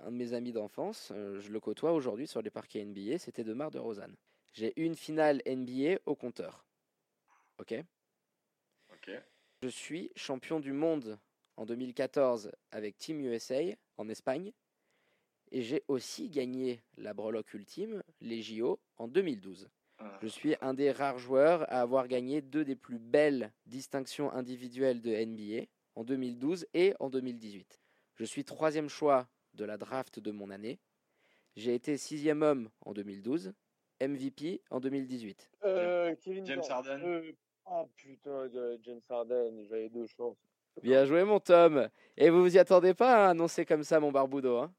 un de mes amis d'enfance, euh, je le côtoie aujourd'hui sur les parquets NBA, c'était Demar de Rosanne. J'ai une finale NBA au compteur. Ok? Ok. Je suis champion du monde en 2014 avec Team USA en Espagne. Et j'ai aussi gagné la breloque ultime, les JO, en 2012. Ah. Je suis un des rares joueurs à avoir gagné deux des plus belles distinctions individuelles de NBA en 2012 et en 2018. Je suis troisième choix de la draft de mon année. J'ai été sixième homme en 2012, MVP en 2018. Euh, Kevin James. Harden. Euh, Ah putain, de- James Harden, j'avais deux chances. Bien joué mon Tom. Et vous vous y attendez pas à annoncer comme ça mon barboudo hein?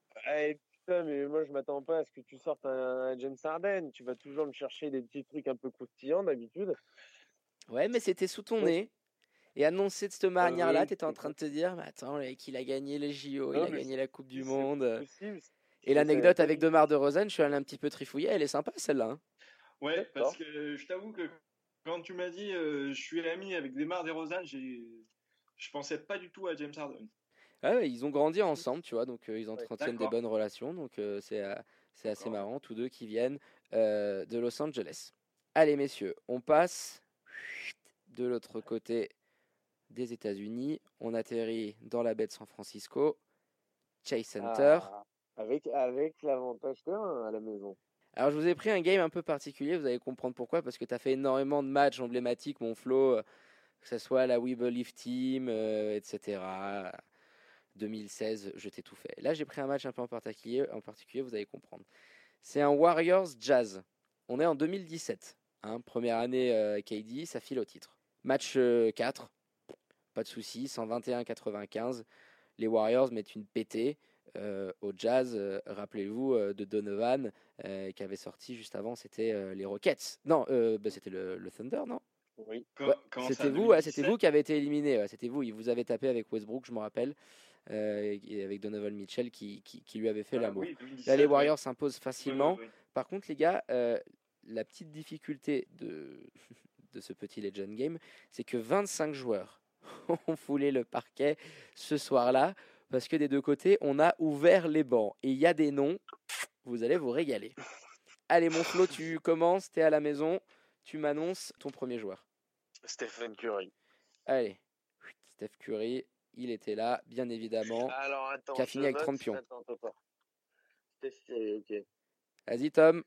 Putain, mais moi je m'attends pas à ce que tu sortes un, un James Harden. Tu vas toujours me chercher des petits trucs un peu croustillants d'habitude. Ouais, mais c'était sous ton Ouais. nez. Et annoncé de cette manière-là, oui, t'étais en train de te dire, mais attends, le mec, il a gagné les JO, il a gagné la Coupe du Monde. possible. Et l'anecdote avec Demar de Rosanne, je suis allé un petit peu trifouiller, elle est sympa celle-là. hein. Ouais, parce que je t'avoue que quand tu m'as dit euh, je suis ami avec Desmar DeRozan, j'ai je pensais pas du tout à James Harden. Ah ils ont grandi ensemble, tu vois, donc euh, ils entretiennent des bonnes relations, donc euh, c'est euh, c'est assez marrant, tous deux qui viennent euh, de Los Angeles. Allez messieurs, on passe de l'autre côté des États-Unis, on atterrit dans la baie de San Francisco, Chase Center. Ah, avec avec l'avantage terrain à la maison. Alors je vous ai pris un game un peu particulier, vous allez comprendre pourquoi, parce que tu as fait énormément de matchs emblématiques, mon Flo, que ce soit la We Believe Team, euh, etc. 2016, je t'ai tout fait. Là j'ai pris un match un peu en particulier, en particulier vous allez comprendre. C'est un Warriors Jazz. On est en 2017, hein, première année euh, KD, ça file au titre. Match euh, 4, pas de souci, 121-95. Les Warriors mettent une pétée euh, au Jazz. euh, Rappelez-vous euh, de Donovan euh, qui avait sorti juste avant, c'était euh, les Rockets. Non, euh, bah, c'était le, le Thunder, non? Oui. Ouais, C'était vous, ouais, c'était 2017? vous qui avez été éliminé. ouais, c'était vous. Il vous avait tapé avec Westbrook, je me rappelle, euh, et avec Donovan Mitchell qui, qui, qui lui avait fait Ah l'amour. oui, 2017, Là, les. Warriors s'imposent facilement. Par contre, les gars, euh, la petite difficulté de, de ce petit Legend Game, c'est que 25 joueurs ont foulé le parquet ce soir-là, parce que des deux côtés, on a ouvert les bancs. Et il y a des noms, vous allez vous régaler. Allez, mon Flo, tu commences, t'es à la maison, tu m'annonces ton premier joueur. Stephen Curry. Allez, Steph Curry, il était là, bien évidemment. Alors attends. Qui a fini avec note. 30 pions. Vas-y, Tom.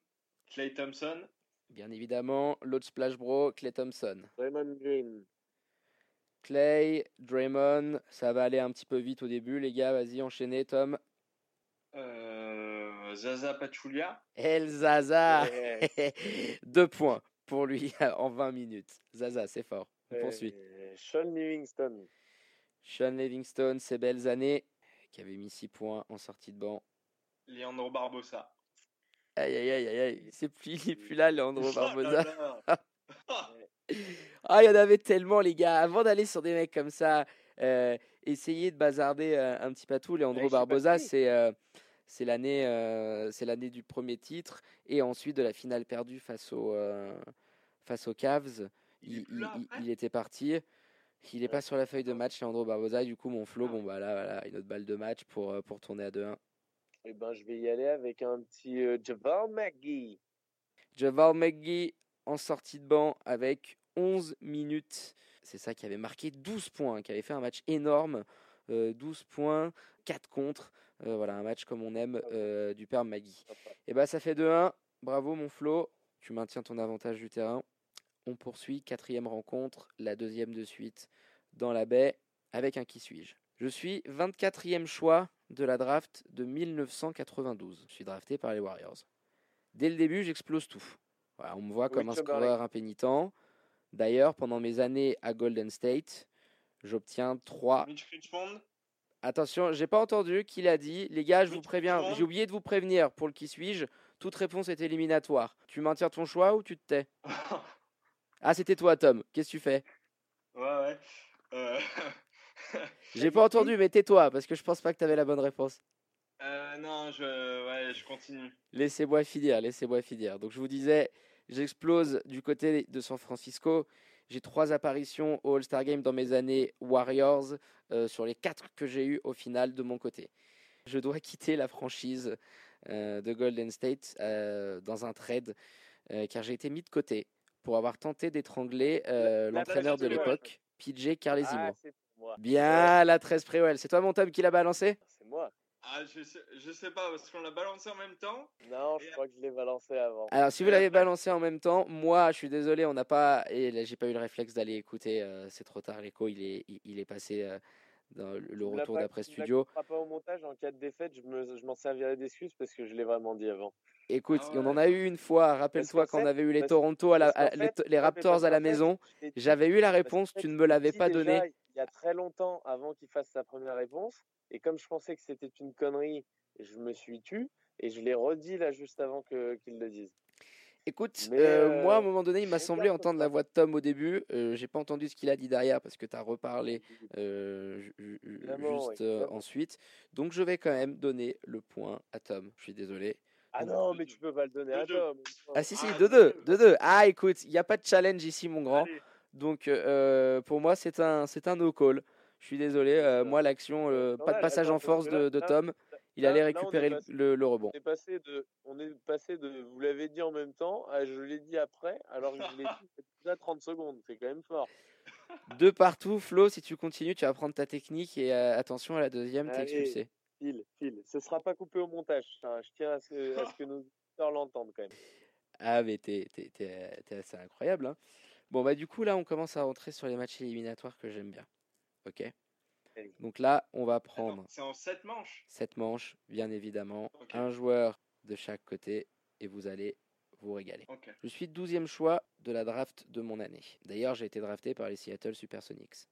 Clay Thompson, Bien évidemment, l'autre Splash Bro, Clay Thompson. Raymond Green. Clay, Draymond, ça va aller un petit peu vite au début, les gars. Vas-y, enchaînez, Tom. euh, Zaza Pachulia, El Zaza Ouais. Deux points pour lui en 20 minutes. Zaza, c'est fort. On poursuit. Euh, Sean Livingston. Sean Livingstone, ces belles années, qui avait mis 6 points en sortie de banc. Leandro Barbosa. Aïe, aïe, aïe, aïe, aïe. C'est plus, il est plus là, Leandro Oh Barbosa. Ah, il y en avait tellement, les gars. Avant d'aller sur des mecs comme ça, euh, essayez de bazarder euh, un petit patou. Leandro Ouais, Barbosa, c'est euh, c'est l'année euh, c'est l'année du premier titre et ensuite de la finale perdue face aux euh, face aux Cavs. Il Il, il- il était parti. Il n'est pas sur la feuille de match, Leandro Barbosa. Du coup, mon flow, Ah. bon bah là, voilà, une autre balle de match pour euh, pour tourner à 2-1. Eh ben, je vais y aller avec un petit euh, Javal McGee. Javal McGee en sortie de banc avec 11 minutes. C'est ça qui avait marqué 12 points, qui avait fait un match énorme. Euh, 12 points, 4 contre. Euh, voilà, un match comme on aime euh, du père Magui. Et bah ça fait 2-1. Bravo mon Flo. Tu maintiens ton avantage du terrain. On poursuit, quatrième rencontre, la deuxième de suite dans la baie avec un qui suis-je? Je suis 24e choix de la draft de 1992. Je suis drafté par les Warriors. Dès le début, j'explose tout. Voilà, on me voit comme un scoreur impénitent. D'ailleurs, pendant mes années à Golden State, j'obtiens 3 Mitch Richmond, Attention, j'ai pas entendu qu'il a dit, les gars, je vous préviens, j'ai oublié de vous prévenir pour le qui suis-je, toute réponse est éliminatoire. Tu maintiens ton choix ou tu te tais? Ah, c'était toi, Tom. Qu'est-ce que tu fais? Ouais, ouais. Euh, J'ai pas entendu, mais tais-toi, parce que je pense pas que tu avais la bonne réponse. euh, non, je, ouais, je continue. Laissez-moi finir, laissez-moi finir. Donc je vous disais, j'explose du côté de San Francisco. J'ai trois apparitions au All-Star Game dans mes années Warriors, euh, sur les quatre que j'ai eues au final de mon côté. Je dois quitter la franchise euh, de Golden State dans un trade car j'ai été mis de côté pour avoir tenté d'étrangler euh, l'entraîneur de l'époque, PJ Carlesimo. Ah. Bien la 13 Préwell. C'est toi mon Tom qui l'a balancé? C'est moi. Ah, je sais, je sais pas, parce qu'on l'a balancé en même temps. Non, je crois que je l'ai balancé avant. Alors si vous l'avez balancé en même temps, moi je suis désolé, on n'a pas et là j'ai pas eu le réflexe d'aller écouter. euh, c'est trop tard, l'écho il est il, il est passé euh, dans le, me retour d'après me studio. couperas pas au montage en cas de défaite, je me- je m'en servirai d'excuse parce que je l'ai vraiment dit avant. Écoute, Ah on en a eu une fois. Rappelle-toi qu'en quand on avait eu les parce- Toronto à la, qu'en à- les, fait- Raptors à la maison. J'avais eu la réponse, tu ne me l'avais pas donnée. Il y a très longtemps avant qu'il fasse sa première réponse. Et comme je pensais que c'était une connerie, je me suis tu. Et je l'ai redit là juste avant qu'il le dise. Écoute, euh, moi à un euh, moment donné, il m'a semblé entendre la voix de Tom au début. Euh, J'ai pas entendu ce qu'il a dit derrière parce que tu as reparlé juste ensuite. Donc je vais quand même donner le point à Tom. Je suis désolé. Ah Deux, non, deux, mais deux. tu peux pas le donner à Deux, deux. Tom. Ah si si, Ah, 2-2, deux. 2-2. Ah écoute, il n'y a pas de challenge ici mon grand. Allez, Donc euh, pour moi c'est un c'est un no call. Je suis désolé. euh, moi l'action, euh, pas de passage en force de, de Tom. Il là- allait là, on est récupérer le- passé- le, le rebond. on est passé de, on est passé de, vous l'avez dit en même temps, à je l'ai dit après, alors que je l'ai dit déjà 30 secondes. C'est quand même fort. Deux partout, Flo. Si tu continues, tu vas prendre ta technique et euh, attention à la deuxième, t'es expulsé. File, file. Ce sera pas coupé au montage. Je tiens à ce que, à ce que nos auditeurs l'entendent quand même. Ah, mais t'es, t'es, t'es- t'es assez incroyable. hein. Bon, bah, du coup, là, on commence à rentrer sur les matchs éliminatoires que j'aime bien. Ok. Donc là, on va Attends, prendre c'est en 7 manches? cette manche, bien évidemment. Un joueur de chaque côté et vous allez vous régaler. Je suis 12e choix de la draft de mon année. D'ailleurs, j'ai été drafté par les Seattle Supersonics.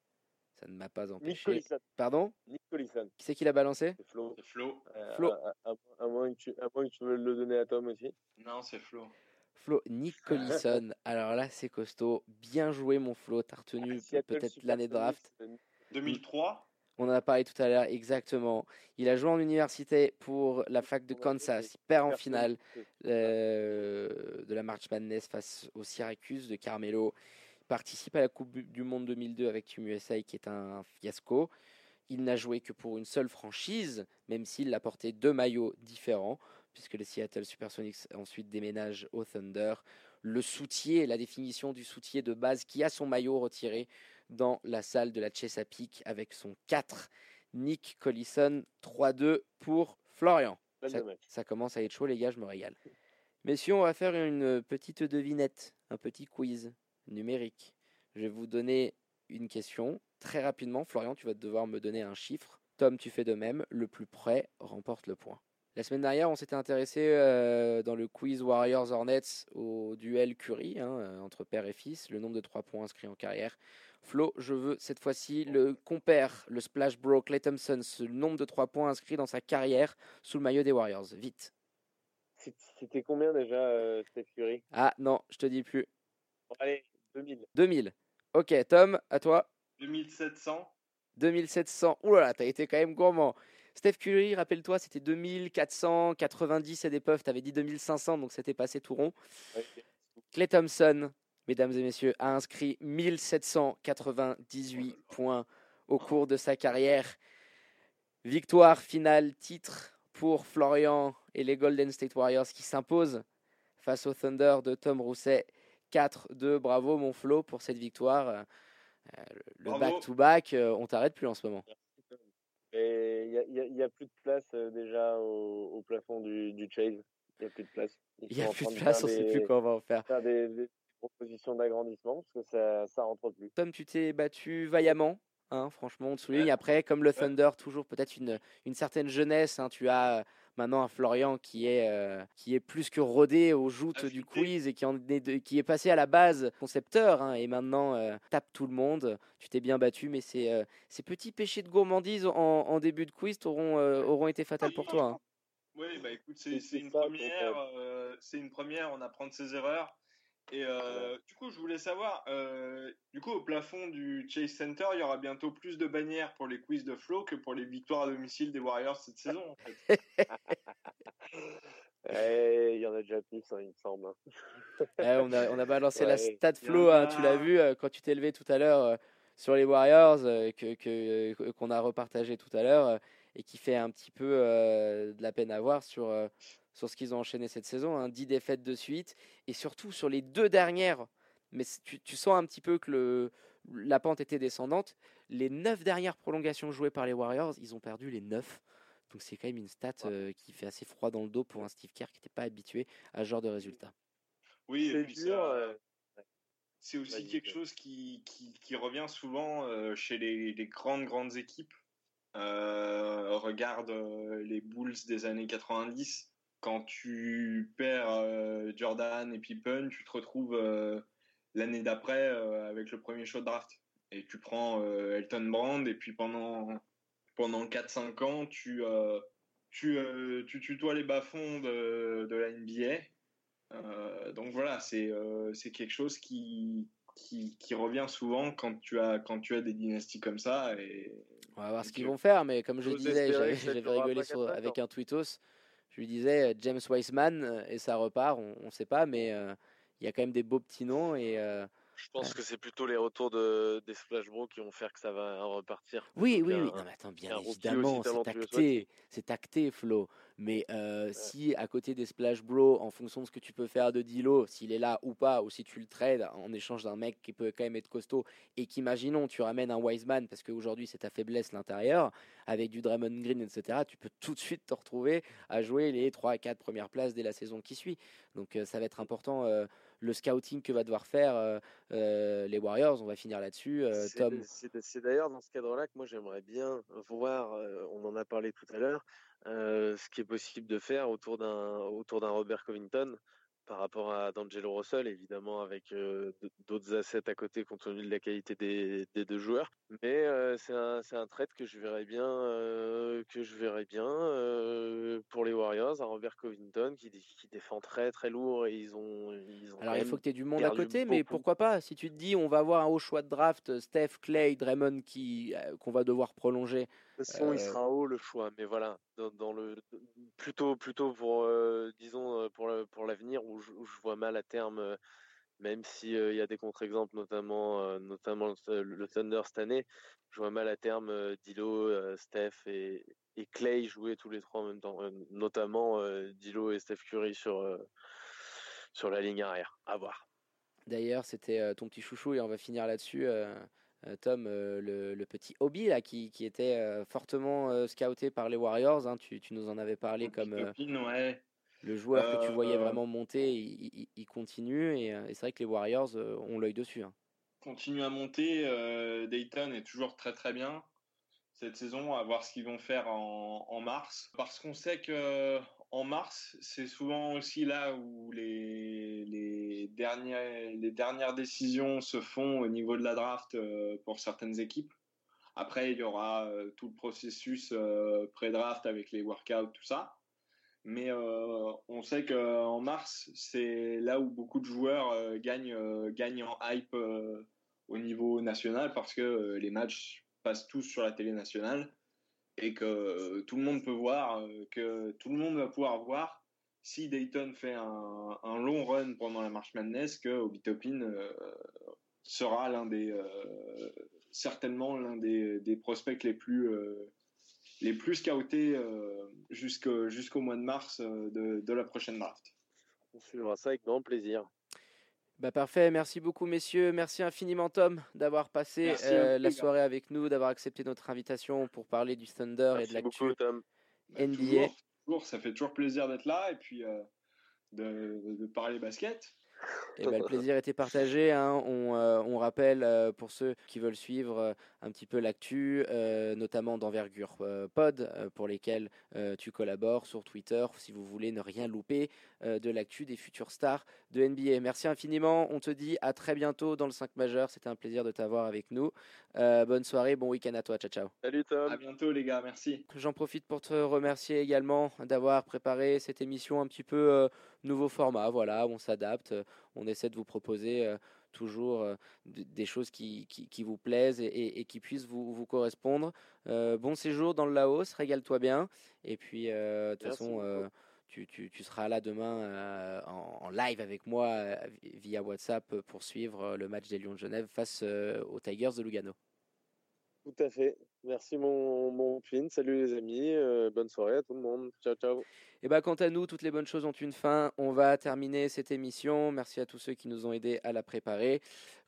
Ça ne m'a pas Nick empêché. Collison. Pardon? Nick Collison. Qui c'est qui l'a balancé? C'est Flo. C'est Flo. Euh, Flo. À, à- à moins que tu, à moins que tu veuilles le donner à Tom aussi. Non, c'est Flo. Flo, Nick Collison. Alors là, c'est costaud. Bien joué, mon Flo. T'as retenu Ah, peut-être l'année de draft. euh, 2003. On en a parlé tout à l'heure, exactement. Il a joué en université pour la fac de Kansas. Il perd en finale euh, de la March Madness face au Syracuse de Carmelo. Participe à la Coupe du- Monde 2002 avec Team USA qui est un fiasco. Il n'a joué que pour une seule franchise, même s'il a porté deux maillots différents, puisque les Seattle Supersonics ensuite déménagent au Thunder. Le soutier, la définition du soutier de base qui a son maillot retiré dans la salle de la Chesapeake avec son 4. Nick Collison, 3-2 pour Florian. Ça, ça commence à être chaud, les gars, je me régale. Messieurs, on va faire une petite devinette, un petit quiz numérique. Je vais vous donner une question très rapidement. Florian, tu vas devoir me donner un chiffre. Tom, tu fais de même. Le plus près remporte le point. La semaine dernière, on s'était intéressé euh, dans le quiz Warriors Hornets au duel Curry hein, euh, entre père et fils, le nombre de trois points inscrits en carrière. Flo, je veux cette fois-ci le compare, le Splash Bro Clay Thompson, ce nombre de trois points inscrits dans sa carrière sous le maillot des Warriors. Vite. C'était combien déjà, euh, Steph Curry? Ah non, je te dis plus. Bon, Allez, 2000. 2000. Ok, Tom, à toi. 2700. 2700. Ouh là là, t'as été quand même gourmand. Steph Curry, rappelle-toi, c'était 2490 et des puffs. T'avais dit 2500, donc c'était passé tout rond. Ouais. Clay Thompson, mesdames et messieurs, a inscrit 1798 points au cours de sa carrière. Victoire finale, titre pour Florian et les Golden State Warriors qui s'imposent face au Thunder de Tom Rousset. 4-2, bravo mon Flo pour cette victoire. Euh, le back-to-back, euh, on t'arrête plus en ce moment. Et il n'y a, plus de place euh, déjà au, au plafond du, du Chase. Il n'y a plus de place. Il n'y a plus de place, on ne sait plus quoi on va en faire. faire des, des propositions d'agrandissement parce que ça, ça rentre plus. Tom, tu t'es battu vaillamment. Hein, franchement, on te souligne. Après, comme le Thunder, toujours peut-être une, une certaine jeunesse. hein, tu as maintenant un Florian qui est, euh, qui est plus que rodé aux joutes du quiz et qui, en est de- qui est passé à la base concepteur hein, et maintenant euh, tape tout le monde. Tu t'es bien battu, mais ces, euh, ces petits péchés de gourmandise en, en début de quiz t'auront, euh, auront été fatals pour toi. hein. Oui, bah écoute, C'est- une première. euh, c'est une première. On apprend de ses erreurs. Et euh, du coup, je voulais savoir, euh, du coup, au plafond du Chase Center, il y aura bientôt plus de bannières pour les quiz de Flo que pour les victoires à domicile des Warriors cette saison. En fait. Eh, Il y en a déjà plus, hein, il me semble. hein. On, a, on a balancé la stat en hein, tu l'as vu euh, quand tu t'es levé tout à l'heure sur les Warriors, que, que, qu'on a repartagé tout à l'heure. et qui fait un petit peu de la peine à voir sur, sur ce qu'ils ont enchaîné cette saison. Hein. 10 défaites de suite et surtout sur les deux dernières. Mais tu, tu sens un petit peu que le, la pente était descendante. Les 9 dernières prolongations jouées par les Warriors, ils ont perdu les 9. Donc c'est quand même une stat qui fait assez froid dans le dos pour un Steve Kerr qui n'était pas habitué à ce genre de résultats. Oui, et puis c'est aussi quelque chose qui, qui, revient souvent chez les, les, grandes, grandes équipes. regarde les Bulls des années 90 quand tu perds euh, Jordan et Pippen, tu te retrouves euh, l'année d'après euh, avec le premier show de draft. Et tu prends Elton Brand et puis pendant, pendant 4-5 ans, tu, tu, tu tutoies les bas-fonds de, de, la NBA. donc voilà, c'est c'est quelque chose qui, qui, qui, revient souvent quand tu as, quand tu as des dynasties comme ça. Et, On va voir ce qu'ils vont faire, mais comme je disais, j'avais rigolé avec un tweetos je lui disais euh, James Weissman euh, et ça repart, on ne sait pas, mais euh, il y a quand même des beaux petits noms et je pense que c'est plutôt les retours de, des Splash Bros qui vont faire que ça va repartir. Oui, oui, oui. Non, mais attends, bien évidemment, c'est acté, c'est acté, Flo. Mais si à côté des Splash Bros, en fonction de ce que tu peux faire de Dilo, s'il est là ou pas, ou si tu le trades en échange d'un mec qui peut quand même être costaud, et qu'imaginons tu ramènes un Wiseman, parce qu'aujourd'hui c'est ta faiblesse l'intérieur, avec du Draymond Green, etc., tu peux tout de suite te retrouver à jouer les 3 à 4 premières places dès la saison qui suit. Donc ça va être important le scouting que va devoir faire les Warriors. On va finir là-dessus. Tom. C'est d'ailleurs dans ce cadre-là que moi j'aimerais bien voir, on en a parlé tout à l'heure, ce qui est possible de faire autour d'un autour d'un Robert Covington par rapport à D'Angelo Russell, évidemment avec d'autres assets à côté compte tenu de la qualité des, des deux joueurs. Mais c'est un, un trade que je verrais bien, que je verrais bien pour les Warriors, un Robert Covington qui, qui, défend très très lourd et ils ont. Ils ont Alors il faut que tu aies du monde à côté, mais pourquoi pas? Si tu te dis on va avoir un haut choix de draft, Steph, Clay, Draymond qui qu'on va devoir prolonger. Façon, il sera haut le choix, mais voilà, dans, le plutôt plutôt pour disons pour pour l'avenir où, où, je vois mal à terme même s'il il y a des contre-exemples, notamment, notamment le, Thunder cette année, je vois mal à terme Dilo, Steph et, et, Clay jouer tous les trois en même temps, notamment Dilo et Steph Curry sur, sur la ligne arrière. À voir. D'ailleurs, c'était ton petit chouchou et on va finir là-dessus. Tom, le, petit hobby là, qui, qui était fortement scouté par les Warriors, hein, tu, tu, nous en avais parlé comme, le joueur que tu voyais euh, vraiment monter, il, continue. Euh, et, c'est vrai que les Warriors euh, ont l'œil dessus. Hein. Continue à monter. Dayton est toujours très très bien cette saison, à voir ce qu'ils vont faire en, mars. Parce qu'on sait que en mars, c'est souvent aussi là où les, dernières, décisions se font au niveau de la draft pour certaines équipes. Après, il y aura tout le processus pré-draft avec les workouts, tout ça. Mais euh, on sait qu'en mars, c'est là où beaucoup de joueurs euh, euh, gagnent en hype au niveau national parce que les matchs passent tous sur la télé nationale et que tout le monde peut voir, que tout le monde va pouvoir voir si Dayton fait un, long run pendant la March Madness, que Obi Topin sera l'un des certainement l'un des, prospects les plus les plus scoutés euh, jusqu'au mois de mars euh, de, la prochaine draft. On suivra ça avec grand plaisir. Bah parfait, merci beaucoup messieurs, merci infiniment Tom d'avoir passé euh, la soirée avec nous, d'avoir accepté notre invitation pour parler du Thunder et de l'actu NBA. Toujours, ça fait toujours plaisir d'être là et puis de, de, parler basket. Et bah, le plaisir était partagé. Hein. On, euh, on, rappelle euh, pour ceux qui veulent suivre euh, un petit peu l'actu, notamment d'envergure pod, pour lesquels tu collabores sur Twitter, si vous voulez ne rien louper de l'actu des futures stars de NBA. Merci infiniment. On te dit à très bientôt dans le 5 majeur. C'était un plaisir de t'avoir avec nous. bonne soirée, bon week-end à toi. Ciao, ciao. Salut Tom. À bientôt les gars. Merci. J'en profite pour te remercier également d'avoir préparé cette émission un petit peu nouveau format. Voilà, on s'adapte on essaie de vous proposer euh, toujours euh, des choses qui, qui, vous plaisent et, qui puissent vous, vous correspondre. Euh, bon séjour dans le Laos, régale-toi bien. Et puis, de toute façon, tu, tu, tu, seras là demain en, en, live avec moi via WhatsApp pour suivre le match des Lions de Genève face aux Tigers de Lugano. Tout à fait. Merci mon, mon Pin. Salut les amis. Euh, bonne soirée à tout le monde. Ciao, ciao. Et bah, quant à nous, toutes les bonnes choses ont une fin. On va terminer cette émission. Merci à tous ceux qui nous ont aidés à la préparer.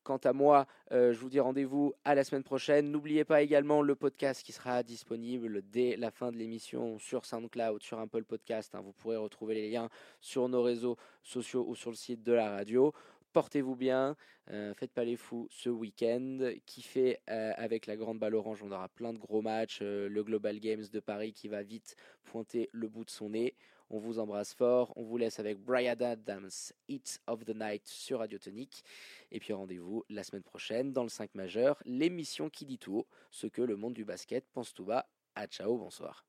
Quant à moi, euh, je vous dis rendez-vous à la semaine prochaine. N'oubliez pas également le podcast qui sera disponible dès la fin de l'émission sur SoundCloud, sur Apple Podcast. Hein. Vous pourrez retrouver les liens sur nos réseaux sociaux ou sur le site de la radio. Portez-vous bien, euh, faites pas les fous ce week-end. Kiffez euh, avec la grande balle orange, on aura plein de gros matchs. Euh, le Global Games de Paris qui va vite pointer le bout de son nez. On vous embrasse fort. On vous laisse avec Brian Adams, Hits of the Night sur Radio Tonic. Et puis rendez-vous la semaine prochaine dans le 5 majeur, l'émission qui dit tout ce que le monde du basket pense tout bas. À ciao, bonsoir.